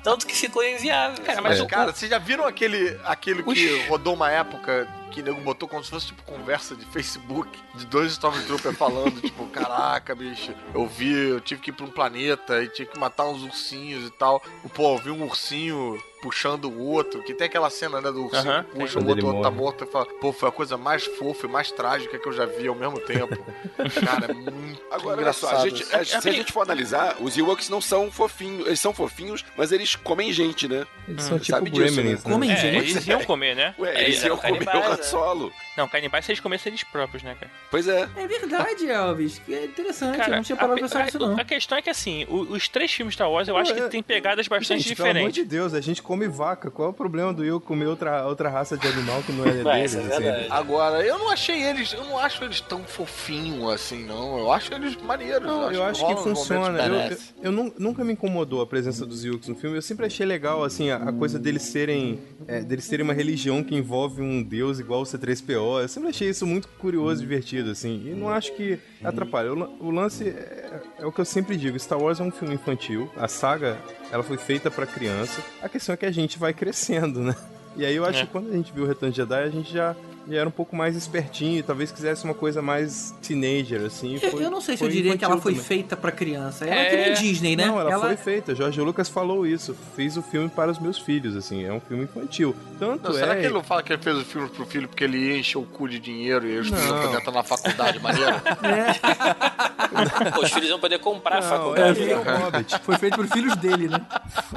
Tanto que ficou inviável. Cara, mas, é. cara, vocês já viram aquele, aquele que rodou uma época que nego botou como se fosse tipo conversa de Facebook de dois Stormtroopers falando, tipo, caraca, bicho, eu vi, eu tive que ir pra um planeta e tive que matar uns ursinhos e tal. Pô, eu vi um ursinho puxando o outro, que tem aquela cena, né, do ursinho uh -huh, puxa o outro, o outro tá morto e fala, pô, foi a coisa mais fofa e mais trágica que eu já vi ao mesmo tempo. Cara, é muito Agora, engraçado. Só, a gente, a, se a gente for analisar, os Ewoks não são fofinhos, eles são fofinhos, mas eles comem gente, né? Eles são hum, tipo Gremlins, né? Comem é, gente? Eles iam comer, né? Ué, eles iam comer o rato solo. Não, canibais se eles comessem eles próprios, né, cara? Pois é. É verdade, Elvis. É interessante, cara, eu não tinha parado pra pensar nisso, não. A questão é que, assim, os, três filmes Star Wars, eu acho que tem pegadas bastante gente, diferentes. Pelo amor de Deus, a gente come vaca. Qual é o problema do eu comer outra, outra raça de animal que não é deles? É assim? Agora, eu não achei eles, eu não acho eles tão fofinhos assim, não. Eu acho eles maneiros. Não, eu acho, eu acho que, funciona. Eu, eu, eu, nunca me incomodou a presença dos Ewoks no filme. Eu sempre achei legal, assim, a, a coisa deles serem, é, deles terem uma religião que envolve um deus igual o C3PO. Eu sempre achei isso muito curioso, divertido, assim. E não acho que atrapalha. O, o lance é, é, o que eu sempre digo: Star Wars é um filme infantil. A saga ela foi feita para criança. A questão é que a gente vai crescendo, né? E aí eu acho é. que quando a gente viu o Retorno de Jedi, a gente já e era um pouco mais espertinho, talvez quisesse uma coisa mais teenager, assim. Foi, eu não sei se eu diria que ela foi também. feita pra criança. Ela é, é que nem Disney, né? Não, ela, ela, foi feita. Jorge Lucas falou isso. Fiz o filme para os meus filhos, assim. É um filme infantil. Tanto não, é... Será que ele não fala que ele fez o filme pro filho porque ele enche o cu de dinheiro e os filhos vão poder estar na faculdade, maneiro? É. Pô, os filhos vão poder comprar não, a faculdade. É, o Hobbit. Foi feito por filhos dele, né?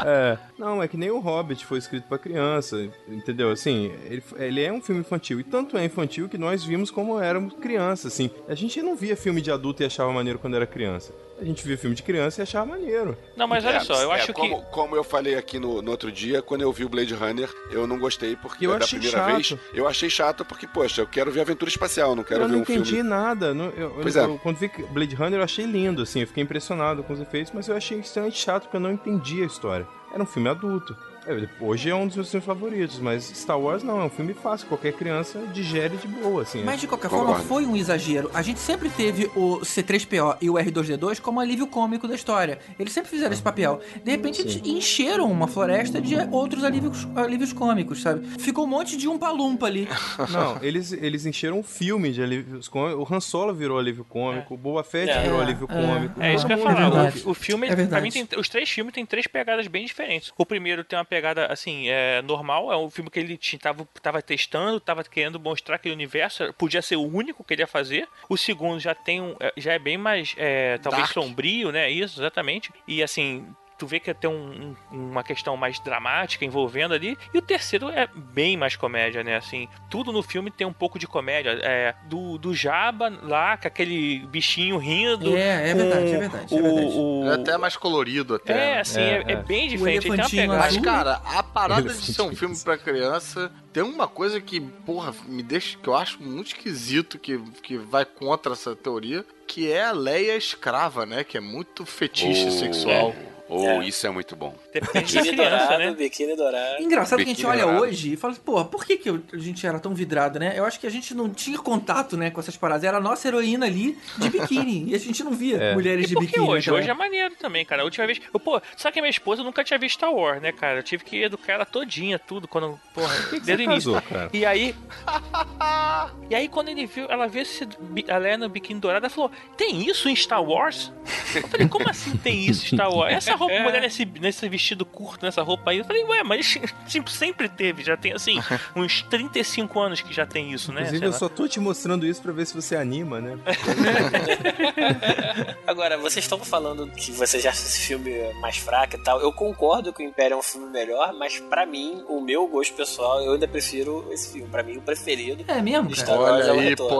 É. Não, é que nem o Hobbit foi escrito pra criança, entendeu? Assim, ele, ele é um filme infantil. E tanto é infantil que nós vimos como éramos crianças, assim. A gente não via filme de adulto e achava maneiro quando era criança. A gente via filme de criança e achava maneiro. Não, mas olha é, só, eu é, acho como, que. Como eu falei aqui no, no, outro dia, quando eu vi o Blade Runner, eu não gostei porque eu da primeira chato. vez eu achei chato porque, poxa, eu quero ver aventura espacial, não quero eu ver não um filme. Eu não entendi nada. Não, eu, pois eu, é. quando vi Blade Runner, eu achei lindo, assim, eu fiquei impressionado com os efeitos, mas eu achei extremamente chato porque eu não entendi a história. Era um filme adulto. É, Hoje é um dos meus filmes favoritos, mas Star Wars não, é um filme fácil, qualquer criança digere de boa, assim. Mas de qualquer Concordo. forma, foi um exagero. A gente sempre teve o C3PO e o R2D2 como alívio cômico da história. Eles sempre fizeram esse papel. De repente, eles encheram uma floresta de outros alívios, alívios cômicos, sabe? Ficou um monte de um palumpa ali. Não, eles, eles encheram um filme de alívios cômicos. O Han Solo virou alívio cômico, o Boba Fett É. virou alívio É. cômico. É isso que eu ia É falar. verdade. o, o filme, É pra mim, tem, os três filmes têm três pegadas bem diferentes. O primeiro tem uma pegada, assim, é, normal. É um filme que ele tava, tava testando, tava querendo mostrar que o universo podia ser o único que ele ia fazer. O segundo já tem um, é, já é bem mais, é, talvez Dark. sombrio, né? Isso, exatamente. E, assim... Tu vê que tem um- um- uma questão mais dramática envolvendo ali. E o terceiro é bem mais comédia, né? Assim, tudo no filme tem um pouco de comédia. É, do, do Jabba lá, com aquele bichinho rindo. É, é verdade, é verdade, é verdade. o- É até mais colorido até. é, né? assim, É, é, é é. bem diferente. Mas, cara, a parada de ser um filme pra criança tem uma coisa que, porra, me deixa. que eu acho muito esquisito que, que vai contra essa teoria, que é a Leia escrava, né? Que é muito fetiche Oh, sexual. Oh, É. isso é muito bom. Depende da Biquíni criança, dourado, né? biquíni dourado. Engraçado que a gente Biquíni olha dourado. hoje e fala, pô, por que, que a gente era tão vidrado, né? Eu acho que a gente não tinha contato, né, com essas paradas. Era a nossa heroína ali de biquíni. e a gente não via É. mulheres E de biquíni. hoje? naquela Hoje é maneiro também, cara. A última vez. Eu, pô, sabe que a minha esposa nunca tinha visto Star Wars, né, cara? Eu tive que educar ela todinha, tudo, quando. Porra, desde o início. casou, cara? E aí. e aí, quando ele viu, ela viu esse, a Leia no biquíni dourado, ela falou: Tem isso em Star Wars? Eu falei: Como assim tem isso em Star Wars? Essa roupa, mulher nesse, nesse vestido curto, nessa roupa aí. Eu falei: Ué, mas tipo, sempre teve. Já tem, assim, uns 35 anos que já tem isso, né? Inclusive, eu só tô te mostrando isso pra ver se você anima, né? Agora, vocês estão falando que vocês acham esse filme mais fraco e tal. Eu concordo que o Império é um filme melhor, mas pra mim, o meu gosto pessoal, eu ainda prefiro esse filme. Pra mim, o preferido. É mesmo, cara? Olha é o aí, retorno.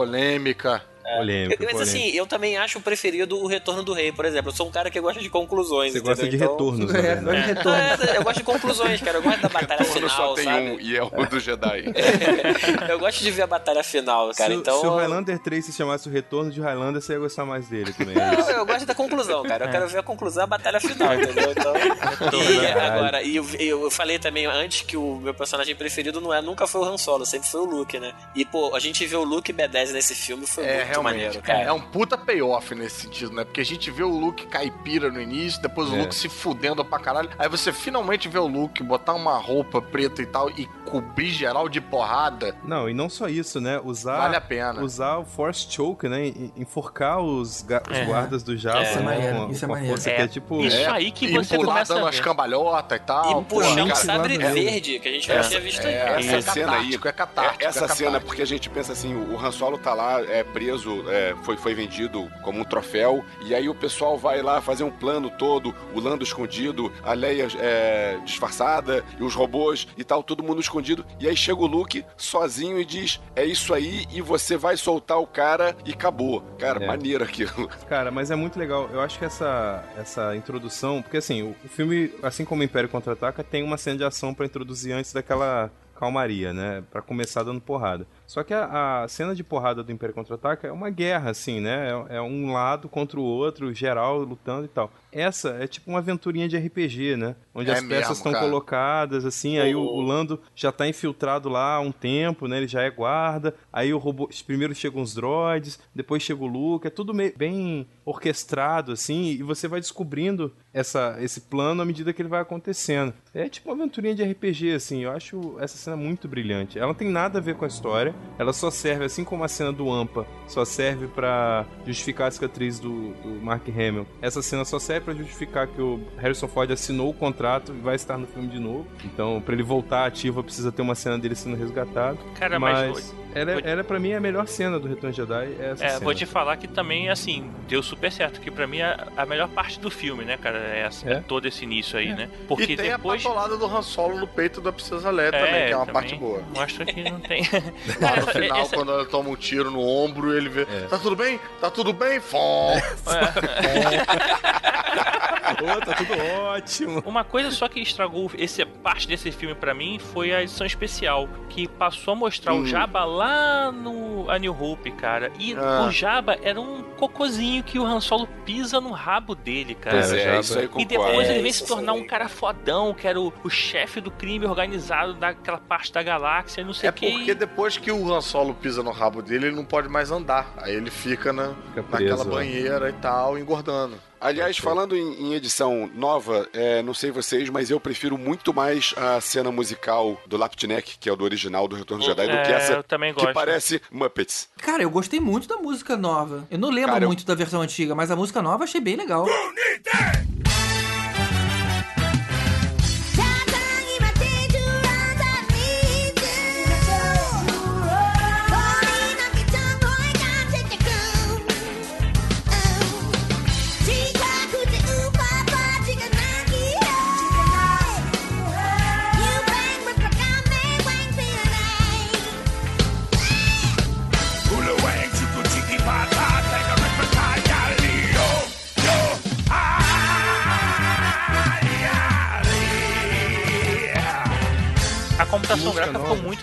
Polêmica. Polêmico, Mas polêmico. assim, eu também acho o preferido o Retorno do Rei, por exemplo. Eu sou um cara que gosta de conclusões. Você gosta de entendeu? Então- retornos, na É, retorno. É, eu gosto de conclusões, cara. Eu gosto da batalha só final, tem sabe? um e é o do Jedi. eu gosto de ver a batalha final, cara. se, o- então. se o Highlander 3 se chamasse o Retorno de Highlander, você ia gostar mais dele também. é Não, eu gosto da conclusão, cara. Eu quero ver a conclusão, a batalha final, entendeu? Então. E Caralho. agora, e eu, eu falei também antes que o meu personagem preferido não é, nunca foi o Han Solo, sempre foi o Luke, né? E, pô, a gente vê o Luke B10 nesse filme foi É, muito realmente. maneiro, cara. É um puta payoff nesse sentido, né? Porque a gente vê o Luke caipira no início, depois o É. Luke se fudendo pra caralho. Aí você finalmente vê o Luke botar uma roupa preta e tal e cobrir geral de porrada. Não, e não só isso, né? Usar, Vale a pena. usar o Force Choke, né? Enforcar os, ga- os É. guardas do Isso é né? maneiro, com, isso é maneiro. força É, que é tipo... isso É, aí que você pular começa dando a as ver. cambalhotas e tal. E puxar se sabre verde, que a gente já tinha visto é, aí. Essa é cena aí, é catártico, é- essa é cena, porque a gente pensa assim, o Han Solo tá lá, é preso, é, foi, foi vendido como um troféu, e aí o pessoal vai lá fazer um plano todo, o Lando escondido, a Leia é, disfarçada, e os robôs e tal, todo mundo escondido, e aí chega o Luke sozinho e diz, é isso aí, e você vai soltar o cara e acabou. Cara, É. maneiro aquilo. Cara, mas é muito legal. Eu acho que essa, essa introdução. Porque assim, o, o filme, assim como o Império Contra-Ataca, tem uma cena de ação pra introduzir antes daquela calmaria, né? Pra começar dando porrada. Só que a, a cena de porrada do Império Contra-Ataca é uma guerra, assim, né? É, é um lado contra o outro, geral lutando e tal. Essa é tipo uma aventurinha de RPG, né? Onde É as peças estão colocadas, assim, aí o, o Lando já tá infiltrado lá há um tempo, né? Ele já é guarda. Aí o robô. Primeiro chegam os droids, depois chega o Luke, é tudo meio, bem orquestrado, assim, e você vai descobrindo essa, esse plano à medida que ele vai acontecendo. É tipo uma aventurinha de RPG, assim. Eu acho essa cena muito brilhante. Ela não tem nada a ver com a história, ela só serve, assim como a cena do Ampa, só serve pra justificar a cicatriz do, do Mark Hamill. Essa cena só serve pra justificar que o Harrison Ford assinou o contrato e vai estar no filme de novo. Então, pra ele voltar ativo, precisa ter uma cena dele sendo resgatado. Cara, mas mas ela, é- vou- ela pra mim é a melhor cena do Retorno de Jedi. É essa É, cena. vou te falar que também, assim, deu super certo. Que pra mim é a melhor parte do filme, né, cara? É, essa- É? é todo esse início aí, né? Porque e tem depois. a patolada do Han Solo no peito da Princesa Leia também, que é uma também parte boa. Mostra que não tem. No final, essa- quando ela toma um tiro no ombro, ele vê. É. Tá tudo bem? Tá tudo bem? Fom. Ô, tá tudo ótimo. Uma coisa só que estragou esse, parte desse filme pra mim foi a edição especial, que passou a mostrar o Jabba lá no A New Hope, cara. E Ah. o Jabba era um cocôzinho que o Han Solo pisa no rabo dele, cara. Pois é, isso aí E depois É, ele vem se tornar um cara fodão, que era o, o chefe do crime organizado daquela parte da galáxia, e não sei É o que. porque depois que o Han Solo pisa no rabo dele, ele não pode mais andar. Aí ele fica na, Fica naquela preso, ó. banheira e tal, engordando. Aliás, falando em, em edição nova, é, não sei vocês, mas eu prefiro muito mais a cena musical do Laptinek, que é o do original do Retorno do Jedi, do que É, essa eu também que gosto. parece Muppets. Cara, eu gostei muito da música nova. Eu não lembro Cara, eu- muito da versão antiga, mas a música nova eu achei bem legal. 今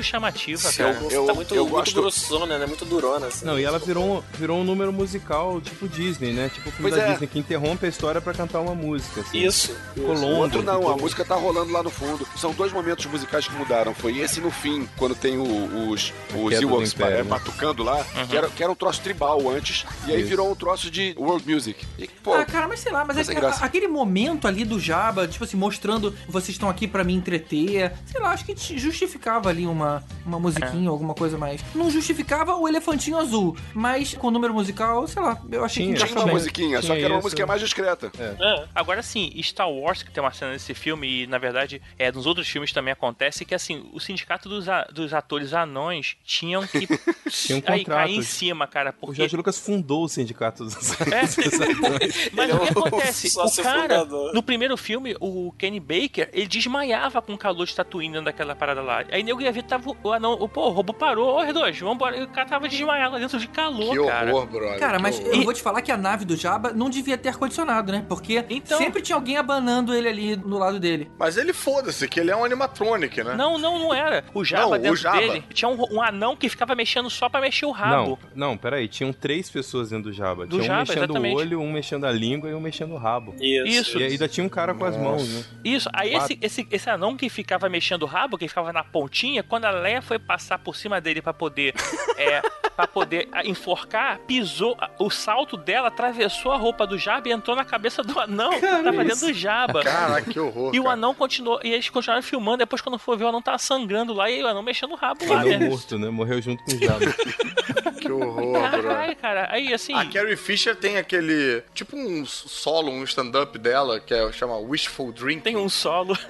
muito chamativa, Se cara. eu- eu- tá muito, eu muito gosto- grossona, né? Muito durona. Assim. Não, e ela virou, um- virou um número musical tipo Disney, né? Tipo o filme Pois da é. Disney, que interrompe a história pra cantar uma música. Assim. Isso. Ficou isso. O outro não, a música tá rolando lá no fundo. São dois momentos musicais que mudaram. Foi esse no fim, quando tem o- os, os Ewoks é, batucando lá, que, era, que era um troço tribal antes, e aí Isso. virou um troço de world music. E, pô, ah, cara, mas sei lá, mas tá é a- aquele momento ali do Jabba, tipo assim, mostrando vocês estão aqui pra me entreter, sei lá, acho que justificava ali uma, uma musiquinha, alguma coisa mais. Não justificava o elefantinho azul, mas com o número musical, sei lá, eu achei Tinha, que tinha uma bem. musiquinha, só que era uma isso. música mais discreta. É. Agora sim, Star Wars, que tem uma cena nesse filme, e na verdade, é, nos outros filmes também acontece, que assim, o sindicato dos, a- dos atores anões tinham que Tinha um aí, cair em cima, cara, O porque. Jorge Lucas fundou o sindicato dos, É. dos atores. Mas Ele o que é o acontece? O cara, fundador. no primeiro filme, o Kenny Baker, ele desmaiava com o calor de Tatooine dentro daquela parada lá. Aí nego ia ver, tava o anão, o, pô, o robô parou, ô R2, vambora. O cara tava desmaiado lá dentro de calor, Que cara. horror, brother. Cara, que mas horror. eu vou te falar que a nave do Jabba não devia ter ar-condicionado, né? Porque Então- sempre tinha alguém abanando ele ali no lado dele. Mas ele foda-se, que ele é um animatronic, né? Não, não, não era. O Jabba Não, o dentro Jabba. dele tinha um, um anão que ficava mexendo só pra mexer o rabo. Não, não, peraí. Tinham três pessoas dentro do Jabba. Do tinha um Jabba, mexendo exatamente. o olho, um mexendo a língua e um mexendo o rabo. Isso. E ainda tinha um cara com as mãos, né? Isso, aí esse, esse, esse anão que ficava mexendo o rabo, que ficava na pontinha, quando a Leia foi passar por cima dele pra poder é, para poder ah, enforcar, pisou, ah, o salto dela atravessou a roupa do Jabba e entrou na cabeça do anão que tava dentro do Jabba. Caraca, que horror. E o cara. anão continuou, e eles continuaram filmando, depois quando for ver o anão tava sangrando lá e o anão mexendo o rabo O lá, anão né? morto, né? Morreu junto com o Jabba. Que horror. Caralho, cara. Aí, assim... A Carrie Fisher tem aquele. Tipo um solo, um stand-up dela, que é, chama Wishful Drink. Tem um solo.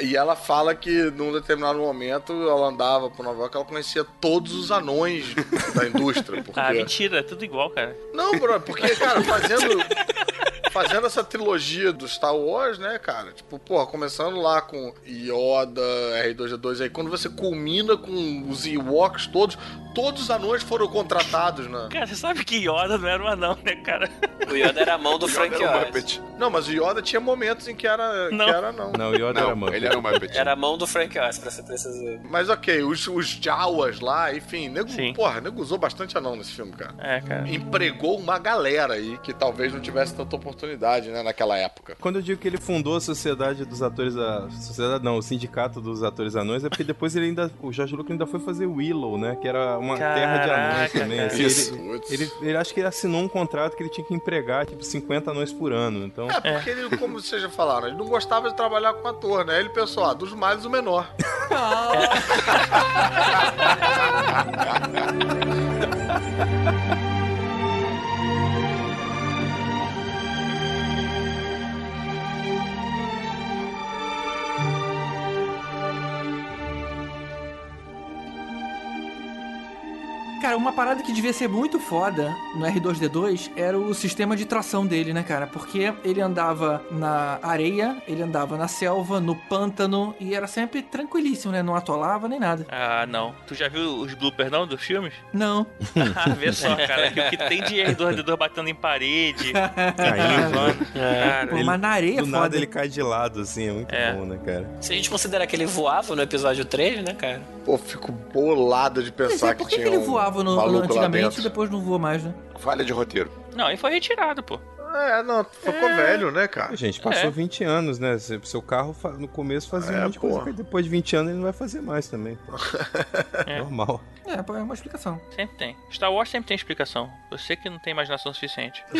E ela fala que num determinado momento ela andava por Nova York, ela conhecia todos os anões da indústria. Porque... Ah, mentira, é tudo igual, cara. Não, bro, porque, cara, fazendo. Fazendo essa trilogia do Star Wars, né, cara? Tipo, porra, começando lá com Yoda, R2D2, aí quando você culmina com os Ewoks todos, todos os anões foram contratados, né? Cara, você sabe que Yoda não era um anão, né, cara? O Yoda era a mão do Frank Era um Oz. Não, mas o Yoda tinha momentos em que era Não. que era não. Não, o Yoda era Não, Muppet. ele era um Muppet. Era a mão do Frank Oz, pra ser preciso. Mas ok, os, os Jawas lá, enfim, nego, Sim. porra, nego usou bastante anão nesse filme, cara. É, cara. Empregou uma galera aí que talvez não tivesse tanta oportunidade, né, naquela época. Quando eu digo que ele fundou a sociedade dos atores. A sociedade não, o sindicato dos atores anões, é porque depois ele ainda. O Jorge Lucas ainda foi fazer Willow, né? Que era uma terra de anões Caraca, também. assim, Isso. ele, ele, ele acho que ele assinou um contrato que ele tinha que empregar, tipo, 50 anões por ano. Então. É, porque ele, como vocês já falaram, ele não gostava de trabalhar com ator, né? Ele pensou, ah, dos males o menor. Cara, uma parada que devia ser muito foda no R2D2 era o sistema de tração dele, né, cara? Porque ele andava na areia, ele andava na selva, no pântano e era sempre tranquilíssimo, né? Não atolava nem nada. Ah, não. Tu já viu os bloopers não dos filmes? Não. Ah, vê só, cara. que O que tem de R2D2 batendo em parede, Caindo. Cara, Pô, mas na areia é Do foda. nada ele cai de lado, assim, é muito É. bom, né, cara? Se a gente considerar que ele voava no episódio 3, né, cara? Pô, fico bolado de Mas pensar é, por que que, que tinha ele um voava no, antigamente e depois não voa mais, né? Falha de roteiro. Não, e foi retirado, pô. É, não, ficou velho, né, cara? Gente, passou É. 20 anos, né? Seu carro no começo fazia É, um monte de coisa, que depois de 20 anos ele não vai fazer mais também. É. Normal. É, é uma explicação. Sempre tem. Star Wars sempre tem explicação. Você que não tem imaginação suficiente.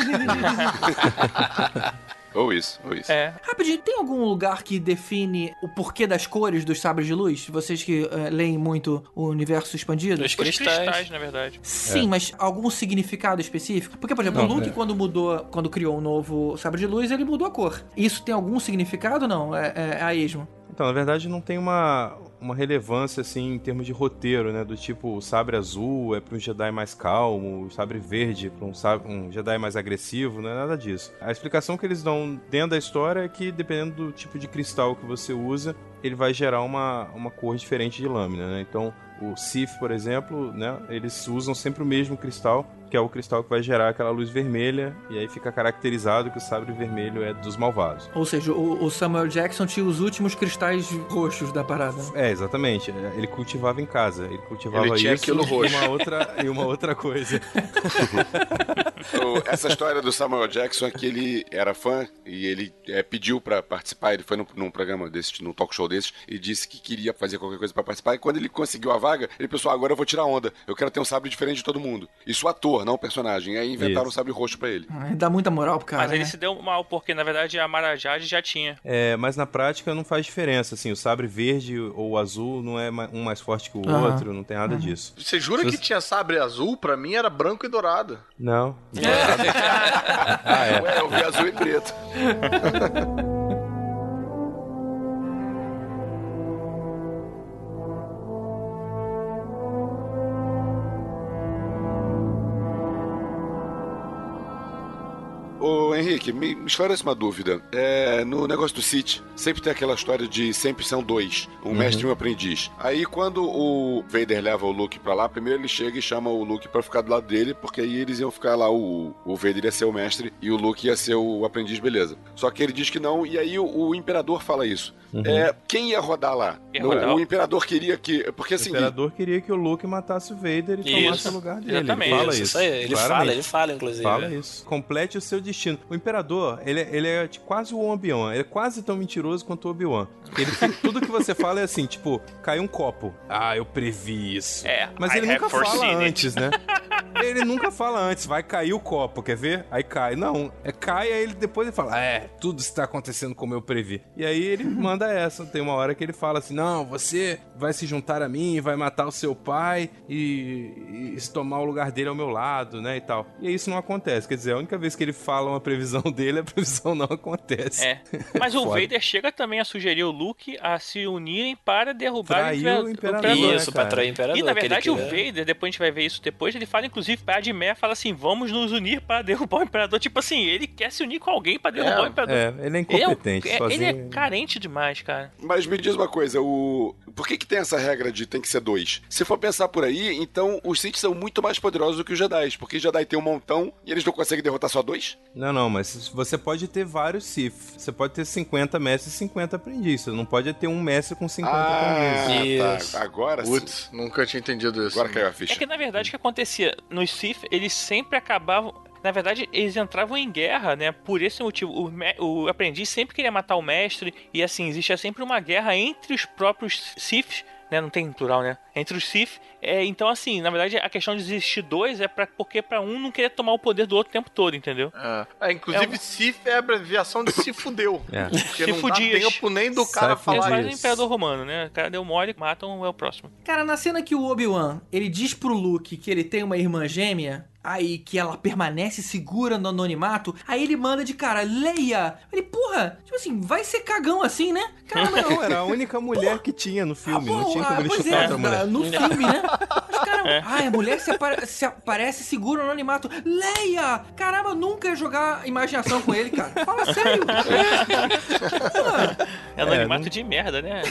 Ou isso, ou isso. É. Rapidinho, tem algum lugar que define o porquê das cores dos sabres de luz? Vocês que eh, leem muito o universo expandido? Os cristais. cristais, na verdade. Sim, mas algum significado específico? Porque, por exemplo, Não, o Luke, é. quando mudou, quando criou um novo sabre de luz, ele mudou a cor. Isso tem algum significado ou não? É, é, é a esmo. Então, na verdade, não tem uma, uma relevância, assim, em termos de roteiro, né? Do tipo, o sabre azul é pra um Jedi mais calmo, o sabre verde pra um, sabre, um Jedi mais agressivo, não é nada disso. A explicação que eles dão dentro da história é que, dependendo do tipo de cristal que você usa, ele vai gerar uma, uma cor diferente de lâmina, né? Então, o Sith, por exemplo, né? Eles usam sempre o mesmo cristal, que é o cristal que vai gerar aquela luz vermelha, e aí fica caracterizado que o sabre vermelho é dos malvados. Ou seja, o, o Samuel Jackson tinha os últimos cristais roxos da parada. É, exatamente. Ele cultivava em casa. Ele cultivava Ele tinha isso aquilo e roxo. uma outra e uma outra coisa. Essa história do Samuel Jackson é que ele era fã e ele é, pediu pra participar. Ele foi num, num programa desse, num talk show desses, e disse que queria fazer qualquer coisa pra participar. E quando ele conseguiu a vaga, ele pensou: "Ah, agora eu vou tirar onda. Eu quero ter um sabre diferente de todo mundo. Isso o ator, não o personagem. E aí inventaram Isso. um sabre roxo pra ele. Ah, Dá muita moral pro cara. Mas ele né? se deu mal, porque na verdade a Mara Jade já tinha. É, mas na prática não faz diferença, assim, o sabre verde ou o azul não é um mais forte que o outro, não tem nada disso. Você jura Se que você- tinha sabre azul? Pra mim era branco e dourado. Não. ah, é. Ué, eu vi azul e preto. Ô Henrique, me, me esclarece uma dúvida. É, no negócio do City, sempre tem aquela história de sempre são dois, um mestre e um aprendiz. Aí quando o Vader leva o Luke pra lá, primeiro ele chega e chama o Luke pra ficar do lado dele, porque aí eles iam ficar lá, o, o Vader ia ser o mestre e o Luke ia ser o aprendiz, beleza. Só que ele diz que não, e aí o, o Imperador fala isso. É, quem ia rodar lá? Ia O- rodar o, o- Imperador queria que... Porque O assim... imperador queria que o Luke matasse o Vader e tomasse Isso. o lugar dele. Exatamente. Ele fala isso, isso. aí. Ele fala, claramente. ele fala, inclusive. Fala isso. Complete o seu destino. O Imperador, ele, é- ele é de quase o Obi-Wan. Ele é quase tão mentiroso quanto o Obi-Wan. Ele Tudo que você fala é assim, tipo, caiu um copo. Ah, eu previ isso. É, Mas I ele nunca fala foreseen it. antes, né? Ele nunca fala antes, vai cair o copo, quer ver? Aí cai. Não, é cai, aí ele depois ele fala, é, tudo está acontecendo como eu previ. E aí ele manda essa. Tem uma hora que ele fala assim, não, você vai se juntar a mim, vai matar o seu pai e, e se tomar o lugar dele ao meu lado, né, e tal. E aí isso não acontece. Quer dizer, a única vez que ele fala uma previsão dele, a previsão não acontece. É. Mas o. Vader chega também a sugerir o Luke a se unirem para derrubar Traiu o imperador, né, Isso, pra cara? trair o imperador. E na verdade o. Vader, depois a gente vai ver isso depois, ele fala inclusive pra Admé, fala assim, vamos nos unir para derrubar o Imperador. Tipo assim, ele quer se unir com alguém pra derrubar É, o Imperador. É, ele é Ele é, um- incompetente, é- sozinho. ele é carente demais, cara. Mas me diz uma coisa, o... por que, que tem essa regra de tem que ser dois? Se for pensar por aí, então os Sith são muito mais poderosos do que os Jedi, porque Jedi tem um montão e eles não conseguem derrotar só dois? Não, não, mas você pode ter vários Sith. Você pode ter 50 mestres e 50 aprendizes. Você não pode ter um mestre com 50 aprendizes. Ah, Isso. tá. Agora sim. Putz, nunca tinha entendido isso. Agora caiu a É ficha. que na verdade o que acontecia nos Sith, eles sempre acabavam. Na verdade, eles entravam em guerra, né? Por esse motivo. O, o aprendiz sempre queria matar o mestre. E assim, existia sempre uma guerra entre os próprios Siths. Né? Não tem plural, né? Entre os Sith. É, então, assim, na verdade, a questão de existir dois é pra, porque pra um não querer tomar o poder do outro o tempo todo, entendeu? É. É, inclusive, Sif é a abreviação de se fudeu. É. Porque Se não fudias. dá tempo nem do Sai cara Eles falar fudias. fazem o Imperador Romano, né? O cara deu mole, matam, é o próximo. Cara, na cena que o Obi-Wan, ele diz pro Luke que ele tem uma irmã gêmea, aí que ela permanece segura no anonimato, aí ele manda de cara, Leia! Ele, porra, tipo assim, vai ser cagão assim, né? Caramba, Não, era a única mulher que tinha no filme. Ah, não tinha como ele pois chutar é, outra mulher. no filme, né? Mas, caramba, É. Ai, a mulher se, apare- se aparece segura no animato. Leia! Caramba, nunca ia jogar imaginação com ele, cara. Fala sério. É anonimato de merda, né?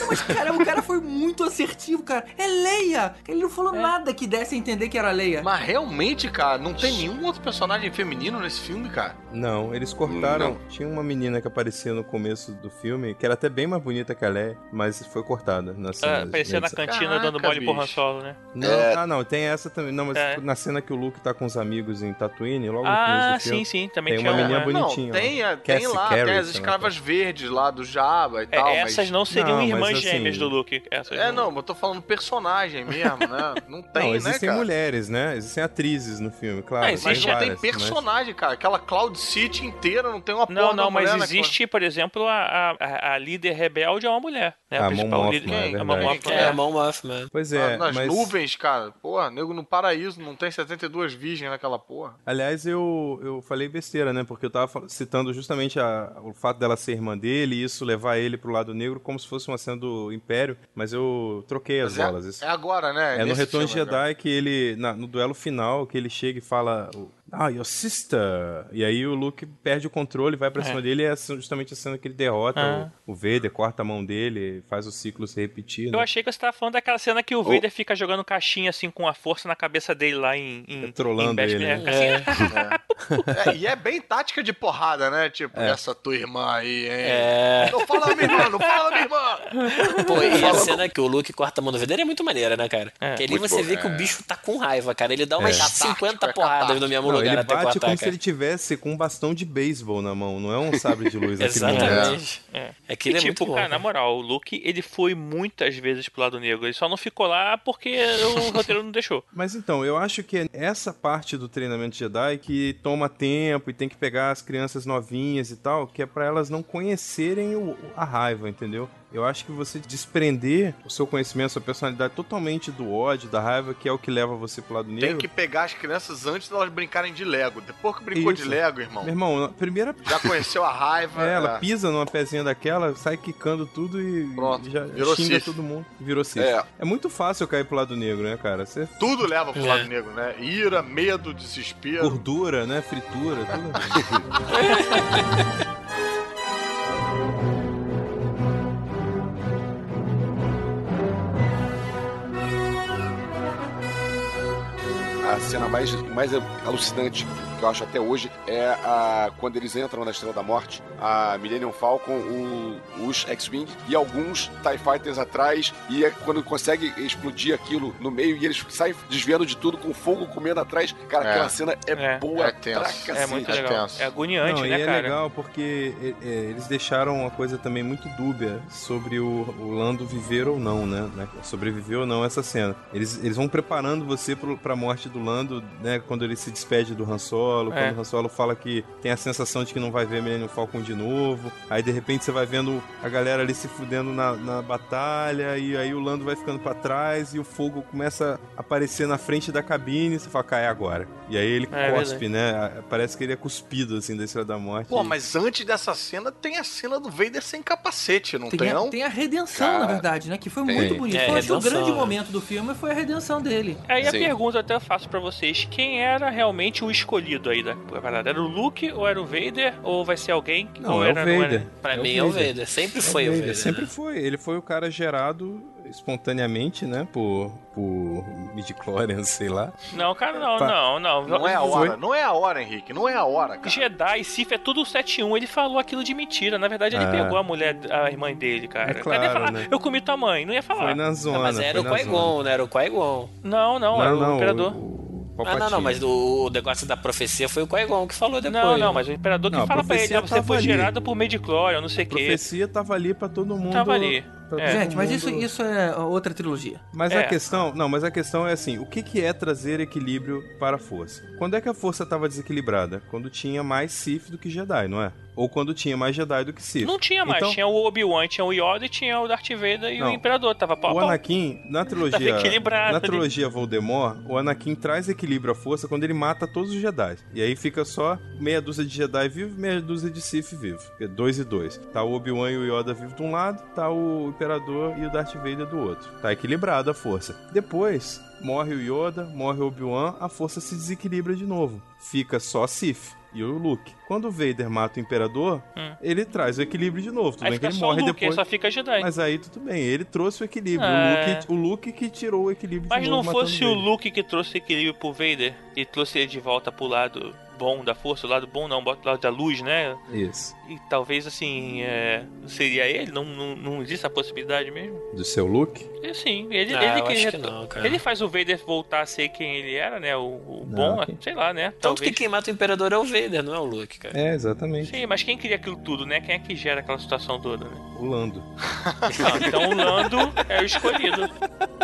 Não, mas caramba, o cara foi muito assertivo, cara. É Leia! Ele não falou nada que desse a entender que era Leia. Mas realmente, cara, não tem nenhum outro personagem feminino nesse filme, cara. Não, eles cortaram. Não. Tinha uma menina que aparecia no começo do filme, que era até bem mais bonita que a Leia, mas foi cortada na cena. Ah, Aparecia na cantina dando Caraca, mole Han. Solo, né? Não, É. Ah, não, tem essa também. Não, mas É. na cena que o Luke tá com os amigos em Tatooine, logo no Ah, começo do sim, filme, sim. Também tem tinha uma menina é. bonita. Não, tem, ó. tem lá, Carey, tem as lá. escravas verdes lá do Jabba e É, tal. essas mas... não seriam Não, mas irmãs assim- gêmeas do Luke. Essas É, não, mas eu tô falando personagem mesmo, né? Não tem, não, né, existem cara? mulheres, né? Existem atrizes no filme, claro. Mas existe, já tem várias, mas- personagem, cara. Aquela Cloud City inteira não tem uma Não, porra não, mas né, existe, por exemplo, a, líder rebelde é uma mulher. Né? A principal Mon líder. Mothma, é a verdade. É, é. a Mon Mothma. Pois Ah, é, Nas mas... nuvens, cara. Porra, nego no paraíso não tem 72 virgens naquela porra. Aliás, eu, eu falei besteira, né? Porque eu tava citando justamente a- o fato dela ser irmã dele e isso levar ele pro lado negro como se fosse uma cena do Império, mas eu troquei as Mas é- bolas. Isso- É, agora, né? É no Nesse Retorno de filme Jedi que ele, na- no duelo final, que ele chega e fala: Ah, your sister! E aí o Luke perde o controle, vai pra É. cima dele e é justamente a cena que ele derrota Ah. o, o Vader, corta a mão dele, faz o ciclo se repetir. Eu né? achei que você tava falando daquela cena que o Vader fica jogando caixinha assim com a força na cabeça dele lá em. em É, trolando em ele, né? né? Assim, É, e é bem tática de porrada, né? Tipo, essa tua irmã aí, hein? É. Não fala minha irmã, não fala minha irmã! Pô, e a cena que o Luke corta a mão do Vader é muito maneira, né, cara? É, que ali muito você bom, vê que é. o bicho tá com raiva, cara. Ele dá umas É. 50 Catártico, é porradas no mesmo Não, lugar ele até bate como se ele tivesse com um bastão de beisebol na mão, não é um sabre de luz aquele momento. Exatamente. É. É que E ele é tipo, muito bom. cara, na moral, o Luke, ele foi muitas vezes pro lado negro. Ele só não ficou lá porque o roteiro não deixou. Mas então, eu acho que é essa parte do treinamento Jedi que toma tempo e tem que pegar as crianças novinhas e tal, que é pra elas não conhecerem o- a raiva, entendeu? Eu acho que você desprender o seu conhecimento, sua personalidade totalmente do ódio, da raiva, que é o que leva você pro lado negro. Tem que pegar as crianças antes delas brincarem de Lego. Depois que brincou Isso. de Lego, irmão, Meu irmão, a primeira já conheceu a raiva. É, ela é. pisa numa pezinha daquela, sai quicando tudo e, Pronto, já virou xinga todo mundo. Virou Sith. É. É. muito fácil eu cair pro lado negro, né, cara? Você Tudo leva pro É. lado negro, né? Ira, medo, desespero. gordura, né? Fritura, tudo. A cena mais, mais alucinante que eu acho até hoje é a, quando eles entram na Estrela da Morte, a Millennium Falcon, o- os X-Wing e alguns TIE Fighters atrás, e é quando consegue explodir aquilo no meio e eles saem desviando de tudo com fogo comendo atrás. Cara, É. aquela cena é, É. boa É tenso. pra É cacete. É muito é legal. tenso. É agoniante, Não, né, e é cara? legal porque é, é, eles deixaram uma coisa também muito dúbia sobre o, o Lando viver ou não, né? né? Sobreviver ou não essa cena. Eles, eles vão preparando você pro, pra morte do Lando, né? Quando ele se despede do Han Solo, É. quando o Han Solo fala que tem a sensação de que não vai ver Millennium Falcon de novo. Aí de repente você vai vendo a galera ali se fudendo na, na batalha, e aí o Lando vai ficando pra trás e o fogo começa a aparecer na frente da cabine, e você fala, cai é agora. E aí ele É cospe, né? Parece que ele é cuspido assim da Estrela da Morte. Pô, mas antes dessa cena tem a cena do Vader sem capacete, não tem, Tem, a, não? tem a redenção, Cara, na verdade, né? Que foi tem. muito bonito. É, eu acho que o grande momento do filme foi a redenção dele. Aí a Sim. pergunta eu até faço pra vocês: quem era realmente o escolhido aí da parada? Era o Luke ou era o Vader? Ou vai ser alguém que Não, ou é o era, não Vader. era? Pra É o mim é o Vader. Vader. Sempre É foi o Vader, Vader. Sempre né? foi. Ele foi o cara gerado espontaneamente, né? Por, por midichlorians, sei lá. Não, cara, não, Fa- não, não. Não é a Foi. hora, não é a hora, Henrique, não é a hora, cara. Jedi, Sif é tudo 7-1. Ele falou aquilo de mentira. Na verdade, ele Ah. pegou a mulher, a irmã dele, cara. É Cadê claro, falar? né? Eu comi tua mãe. Não ia falar. Foi na zona. Não, mas era o foi Qui-Gon, né? Era o Qui-Gon. Não, não, zona. era Não, o não, imperador. o- Ah, não, não, mas o, negócio da profecia foi o Qui-Gon que falou depois. Não, não, mas o imperador que Não, a fala pra ele, ah, você foi ali. gerado por Mediclória, não sei A o quê. profecia tava ali pra todo mundo. Tava ali. É. Gente, mas isso, isso é outra trilogia. Mas É. a questão, não, mas a questão é assim, o que, que é trazer equilíbrio para a força? Quando é que a força estava desequilibrada? Quando tinha mais Sith do que Jedi, não é? Ou quando tinha mais Jedi do que Sith. Não tinha mais. Então, Tinha o Obi-Wan, tinha o Yoda e tinha o Darth Vader e Não. o Imperador. Tava pau O. Anakin, na trilogia, na trilogia Voldemort, o Anakin traz equilíbrio à força quando ele mata todos os Jedi. E aí fica só meia dúzia de Jedi vivo, meia dúzia de Sith vivo. É dois e dois. Tá o Obi-Wan e o Yoda vivo de um lado, tá o Imperador e o Darth Vader do outro. Tá equilibrado a força. Depois, morre o Yoda, morre o Obi-Wan, a força se desequilibra de novo. Fica só Sith e o Luke. Quando o Vader mata o Imperador, Hum. ele traz o equilíbrio de novo. Tudo Aí bem que ele o morre Luke, depois. só fica Jedi. Mas aí tudo bem, ele trouxe o equilíbrio. É. O, Luke, o Luke que tirou o equilíbrio Mas de não novo, matando fosse o. Luke que trouxe equilíbrio pro Vader e trouxe ele de volta pro lado bom da força, o lado bom não, bota o lado da luz, né? Isso. E talvez assim, é, seria ele? Não, não, não existe a possibilidade mesmo? Do seu Luke? E, sim, ele, Ah, ele que, não, ele faz o Vader voltar a ser quem ele era, né? O, o Não, bom, sei lá, né? Tanto Talvez. que quem mata o Imperador é o Vader, não é o Luke, cara. É, exatamente. Sim, mas quem cria aquilo tudo, né? Quem é que gera aquela situação toda, né? O Lando. Ah, então o Lando é o escolhido.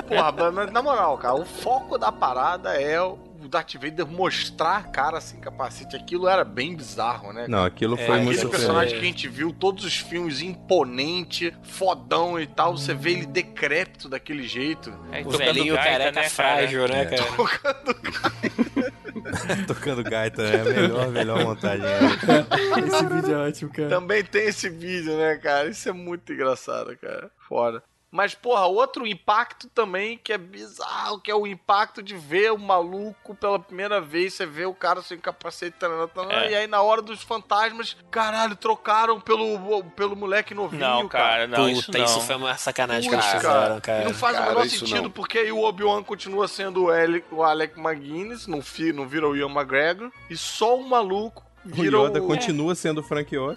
Porra, mas na moral, cara, o foco da parada é o Darth Vader mostrar a cara sem capacete. Aquilo era bem bizarro, né? Não, aquilo É, foi aquele muito Aquele personagem que a gente viu todos os filmes imponente, fodão e tal, você vê ele decrépito daquele jeito. Aí, O tocando velhinho gaita, careca né, cara? frágil, né, cara? Tocando gaita, é a melhor, melhor montagem. né? Esse vídeo é ótimo, cara. Também tem esse vídeo, né, cara? Isso é muito engraçado, cara. Foda. Mas, porra, outro impacto também que é bizarro, que é o impacto de ver o maluco pela primeira vez. Você vê o cara sem capacete, taranã, taranã, É. e aí na hora dos fantasmas, caralho, trocaram pelo, pelo moleque novinho, Não, cara, não, isso Puta, não. isso foi uma sacanagem que eles cara. fizeram, E cara. não faz Cara, o menor isso sentido, não. porque aí o Obi-Wan continua sendo o, Alec, o Alec McGuinness, não, fi, não vira o Ian McGregor, e só o maluco O Yoda o... continua sendo o Frank Oz.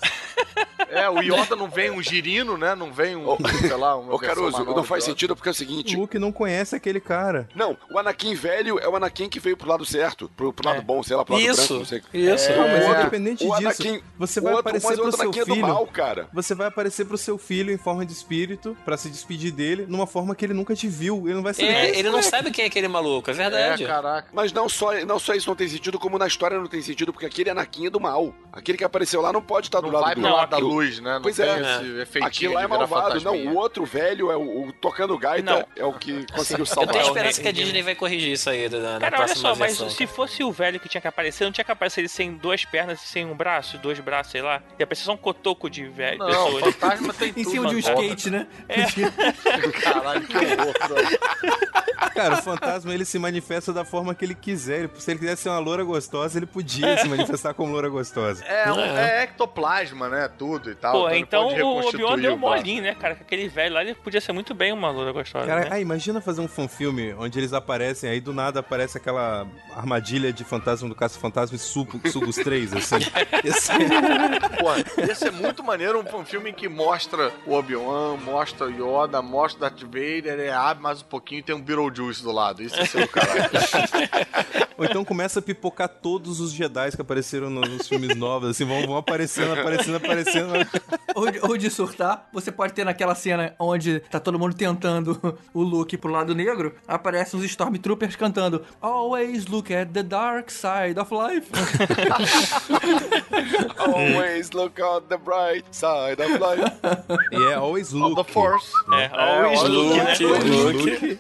É, o Yoda não vem um girino, né? Não vem um, sei lá, uma Ô, Caruso, não faz sentido porque é o O seguinte. Luke não conhece aquele cara. Não, o Anakin velho é o Anakin que veio pro lado certo, pro, pro lado bom, sei lá, pro lado Isso, branco, não sei. isso. Não, mas É, independente o disso, Anakin- você o vai outro, aparecer o pro seu Anakin é do filho. mal, cara. Você vai aparecer pro seu filho em forma de espírito pra se despedir dele numa forma que ele nunca te viu. Ele não vai saber. É, quem ele não é. sabe quem é aquele maluco, é verdade. É, caraca. Mas não só, não só isso não tem sentido, como na história não tem sentido, porque aquele Anakin é do mal. Aquele que apareceu lá não pode estar do Não lado vai do lado da luz, né? Não Pois tem é. esse efeitinho Aquilo lá é malvado. Não, o outro velho é o, o tocando gaita, Não. é o que conseguiu Eu salvar. tenho É o esperança que a Disney vai corrigir isso aí na, na Cara, olha só, mas se fosse o velho que tinha que aparecer, não tinha que aparecer ele sem duas pernas e sem um braço, dois braços, sei lá. Ia aparecer só um cotoco de velho. Não, pessoa. fantasma tem tudo. Em cima de um skate, né? Caralho, que horror. Cara, o fantasma ele se manifesta da forma que ele quiser. Se ele quisesse ser uma loura gostosa, ele podia se manifestar como loura gostosa. É, um- É. é ectoplasma, né? Tudo e tal. Pô, então o Obi-Wan deu molinho, né, cara? Aquele velho lá, ele podia ser muito bem uma loura gostosa, Cara, né? ah, imagina fazer um fanfilme onde eles aparecem, aí do nada aparece aquela armadilha de fantasma do caça-fantasma e suga, suga os três, assim. Ia ser- Pô, ia ser muito maneiro um, filme que mostra o Obi-Wan, mostra o Yoda, mostra o Darth Vader, ele abre mais um pouquinho e tem um Beetlejuice do lado. Isso ia ser caralho. Ou então começa a pipocar todos os Jedi que apareceram no- nos filmes novos, assim, vão, vão aparecendo, aparecendo, aparecendo. Ou de, ou de surtar, você pode ter naquela cena onde tá todo mundo tentando o Luke pro lado negro, aparecem uns Stormtroopers cantando Always look at the dark side of life. Always look on the bright side of life. E é always Of Luke. the Force. É, always always look, né? Luke, Luke.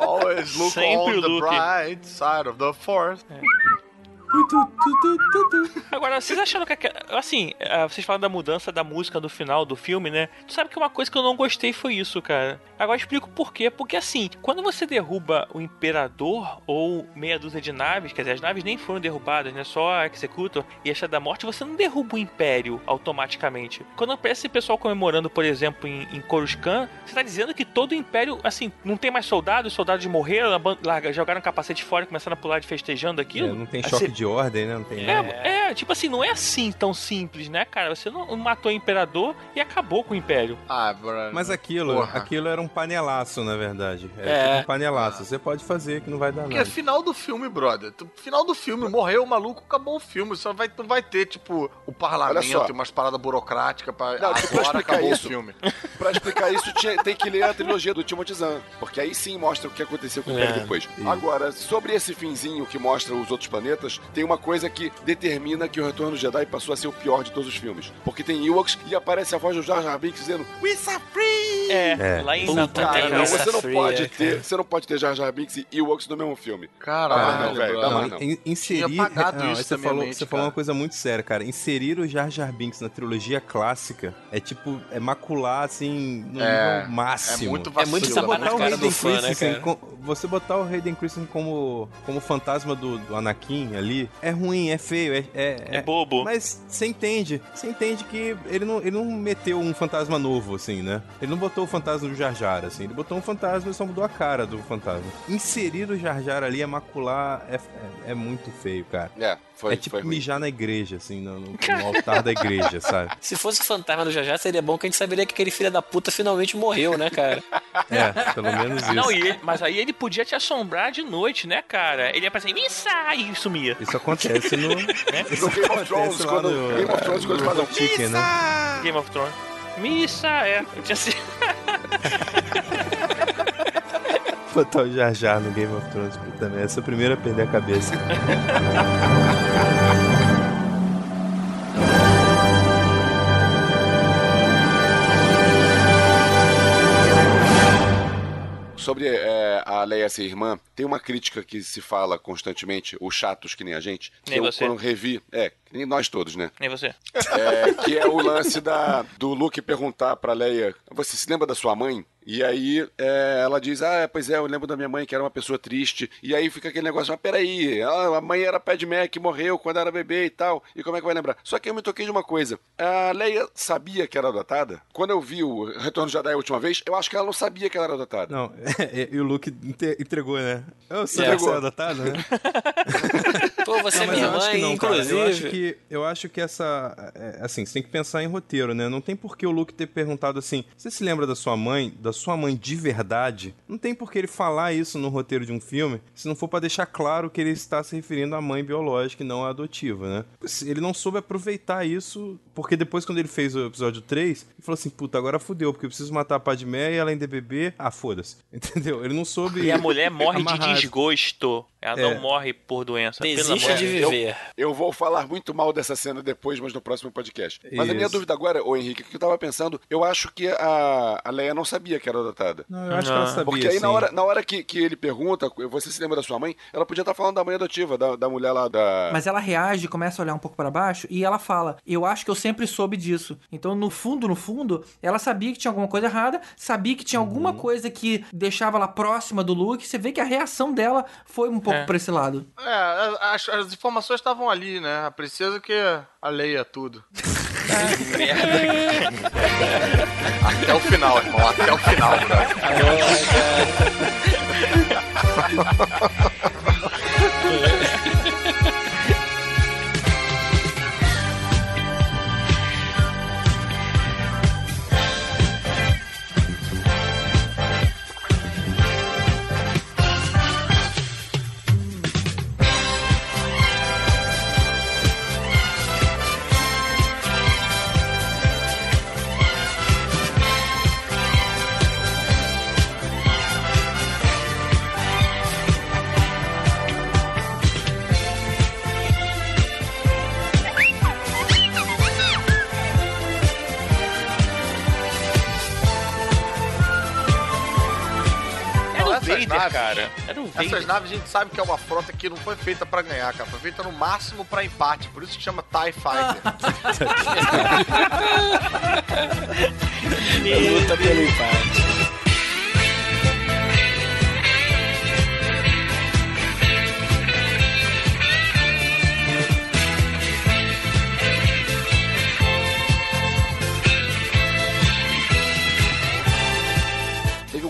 Always look Sempre on the bright side of the Force. Agora, vocês acharam que. aquela- Assim, ah, vocês falam da mudança da música do final do filme, né? Tu sabe que uma coisa que eu não gostei foi isso, cara. Agora eu explico por quê. Porque assim, quando você derruba o Imperador ou meia dúzia de naves, quer dizer, as naves nem foram derrubadas, né? Só a Executor e a da Morte, você não derruba o Império automaticamente. Quando aparece esse pessoal comemorando, por exemplo, em, em Coruscant, você tá dizendo que todo o Império, assim, não tem mais soldados, os soldados morreram, larga- jogaram o capacete fora e começaram a pular de festejando aquilo. É, não tem Assim, choque de ordem, né? Não tem é, é, tipo assim, não é assim tão simples, né, cara? Você não matou o imperador e acabou com o império. Ah, bro. Mas aquilo, Porra. aquilo era um panelaço, na verdade. Era É. tipo um panelaço. Você pode fazer que não vai dar Porque é nada. final do filme, brother. Final do filme, morreu o maluco, acabou o filme. Só vai, não vai ter, tipo, o parlamento e umas paradas burocráticas pra. Não, tipo, pra agora explicar acabou isso- o filme. Pra explicar isso, tinha- tem que ler a trilogia do Timothy Zahn, porque aí sim mostra o que aconteceu com o Império É. depois. Agora, sobre esse finzinho que mostra os outros planetas, tem uma coisa que determina que o Retorno do Jedi passou a ser o pior de todos os filmes. Porque tem Ewoks e aparece a voz do Jar Jar Binks dizendo We are free! É, É. lá em Puta, Cara, não, você não pode ter, cara. você não pode ter Jar Jar Binks e Ewoks no mesmo filme. Caralho, Ah, não, velho, dá mais não. In- inserir. Apagado não, isso você falou, mente, você falou uma coisa muito séria, cara. Inserir o Jar Jar Binks na trilogia clássica é tipo, é macular assim no É, nível máximo. É muito É vacilo. muito o Hayden fã, né, com- você botar o Hayden Christensen como, como fantasma do, do Anakin ali, é ruim, é feio, é, é, É bobo. Mas você entende, você entende que ele não, ele não meteu um fantasma novo, assim, né? Ele não botou o fantasma do Jar Jar, assim. Ele botou um fantasma e só mudou a cara do fantasma. Inserir o Jar Jar ali, é macular, é, é, é muito feio, cara. É, foi, é tipo foi mijar na igreja, assim, no, no- no altar da igreja, sabe? Se fosse o fantasma do Jajá, seria bom que a gente saberia que aquele filho da puta finalmente morreu, né, cara? É, pelo menos isso. Não, e ele- mas aí ele podia te assombrar de noite, né, cara? Ele ia aparecer, missa! E sumia. Isso acontece no. Isso No Game of Thrones, quando, no- Game of Thrones, quando fazem um Chicken, né? Game of Thrones. Missa, é. Eu tinha sido- Botar o Jar Jar no Game of Thrones, merda. Essa é a primeira a perder a cabeça. Sobre é, a Leia ser irmã, tem uma crítica que se fala constantemente, os chatos que nem a gente. que Nem eu, você. quando revi, é, nem nós todos, né? Nem você. É, que é o lance da, do Luke perguntar pra Leia: Você se lembra da sua mãe? E aí é, ela diz: Ah, pois é, eu lembro da minha mãe que era uma pessoa triste. E aí fica aquele negócio: Mas peraí, ela- a mãe era Padmé que morreu quando era bebê e tal. E como é que vai lembrar? Só que eu me toquei de uma coisa: a Leia sabia que era adotada? Quando eu vi o Retorno de Jedi a última vez, eu acho que ela não sabia que ela era adotada. Não, e o Luke entregou, né? Eu sou É. você é adotado, né? Pô, você é Mas minha eu acho que mãe, não, cara. inclusive. Eu acho que, eu acho que essa. é, assim, você tem que pensar em roteiro, né? Não tem por que o Luke ter perguntado assim: você se lembra da sua mãe, da sua mãe de verdade? Não tem por que ele falar isso no roteiro de um filme, se não for pra deixar claro que ele está se referindo à mãe biológica e não à adotiva, né? Ele não soube aproveitar isso, porque depois, quando ele fez o episódio 3, ele falou assim: puta, agora fudeu, porque eu preciso matar a Padmé e ela ainda é bebê. Ah, foda-se. Entendeu? Ele não soube. E a mulher morre de desgosto. Ela É. não morre por doença. Desiste de viver. Eu vou falar muito mal dessa cena depois, mas no próximo podcast. Mas a minha Isso. dúvida agora, ô Henrique, o que eu tava pensando, eu acho que a, a Leia não sabia que era adotada. Não, eu acho que ela Não. sabia. Porque aí na sim. hora, na hora que, que ele pergunta, você se lembra da sua mãe? Ela podia estar falando da mãe adotiva, da, da mulher lá da. Mas ela reage, começa a olhar um pouco pra baixo e ela fala: Eu acho que eu sempre soube disso. Então, no fundo, no fundo, ela sabia que tinha alguma coisa errada, sabia que tinha alguma coisa que deixava ela próxima do Luke. Você vê que a reação dela foi um pouco É. pra esse lado. É, as, as informações estavam ali, né? A princesa que a leia tudo. até o final, irmão. Até o final, cara. naves- cara. Era o Essas naves a gente sabe que é uma frota que não foi feita pra ganhar, cara. Foi feita no máximo pra empate. Por isso que chama TIE Fighter. Luta pelo empate.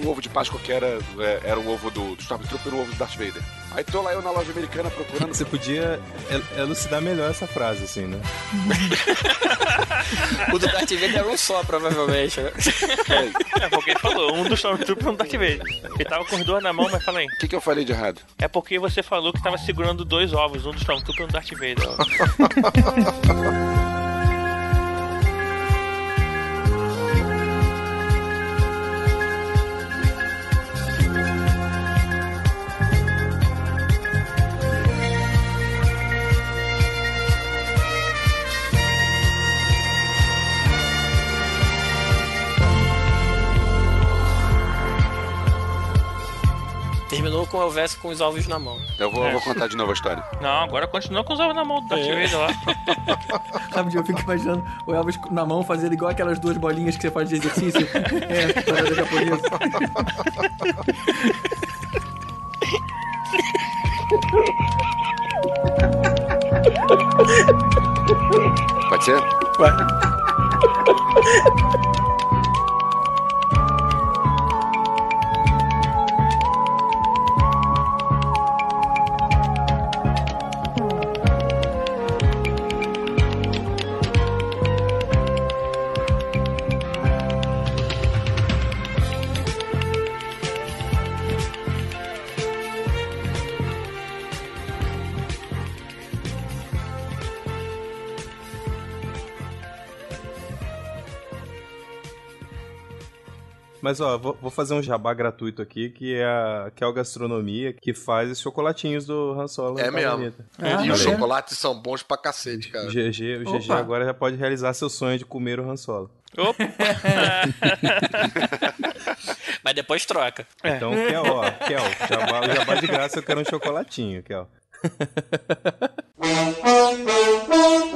Um ovo de Páscoa que era, é, era o ovo do, do Stormtrooper e o ovo do Darth Vader. Aí tô lá eu na loja americana procurando. Você podia el- elucidar melhor essa frase, assim, né? O do Darth Vader era um só, provavelmente. né? É porque ele falou, um dos Stormtroopers não tá aqui mesmo. Ele tava com os dois na mão, mas falei, O que, que eu falei de errado? é porque você falou que tava segurando dois ovos, um dos Stormtroopers e um do Darth Vader. Terminou com o Elvis com os ovos na mão. Eu vou, É. eu vou contar de novo a história. Não, agora continua com os ovos na mão do Darth É. Vader lá. Rapidinho, eu fico imaginando o Elvis na mão fazendo igual aquelas duas bolinhas que você faz de exercício. é, parada japonesa. Pode ser? Mas ó, vou, vou fazer um jabá gratuito aqui, que é a Kel Gastronomia, que faz os chocolatinhos do Han Solo. É mesmo. Cavaleta. Ah, e os é? chocolates são bons pra cacete, cara. O GG, o GG agora já pode realizar seu sonho de comer o Han Solo. Opa! Mas depois troca. Então, Kel, ó, Kel, jabá, o jabá de graça eu quero um chocolatinho, Kel.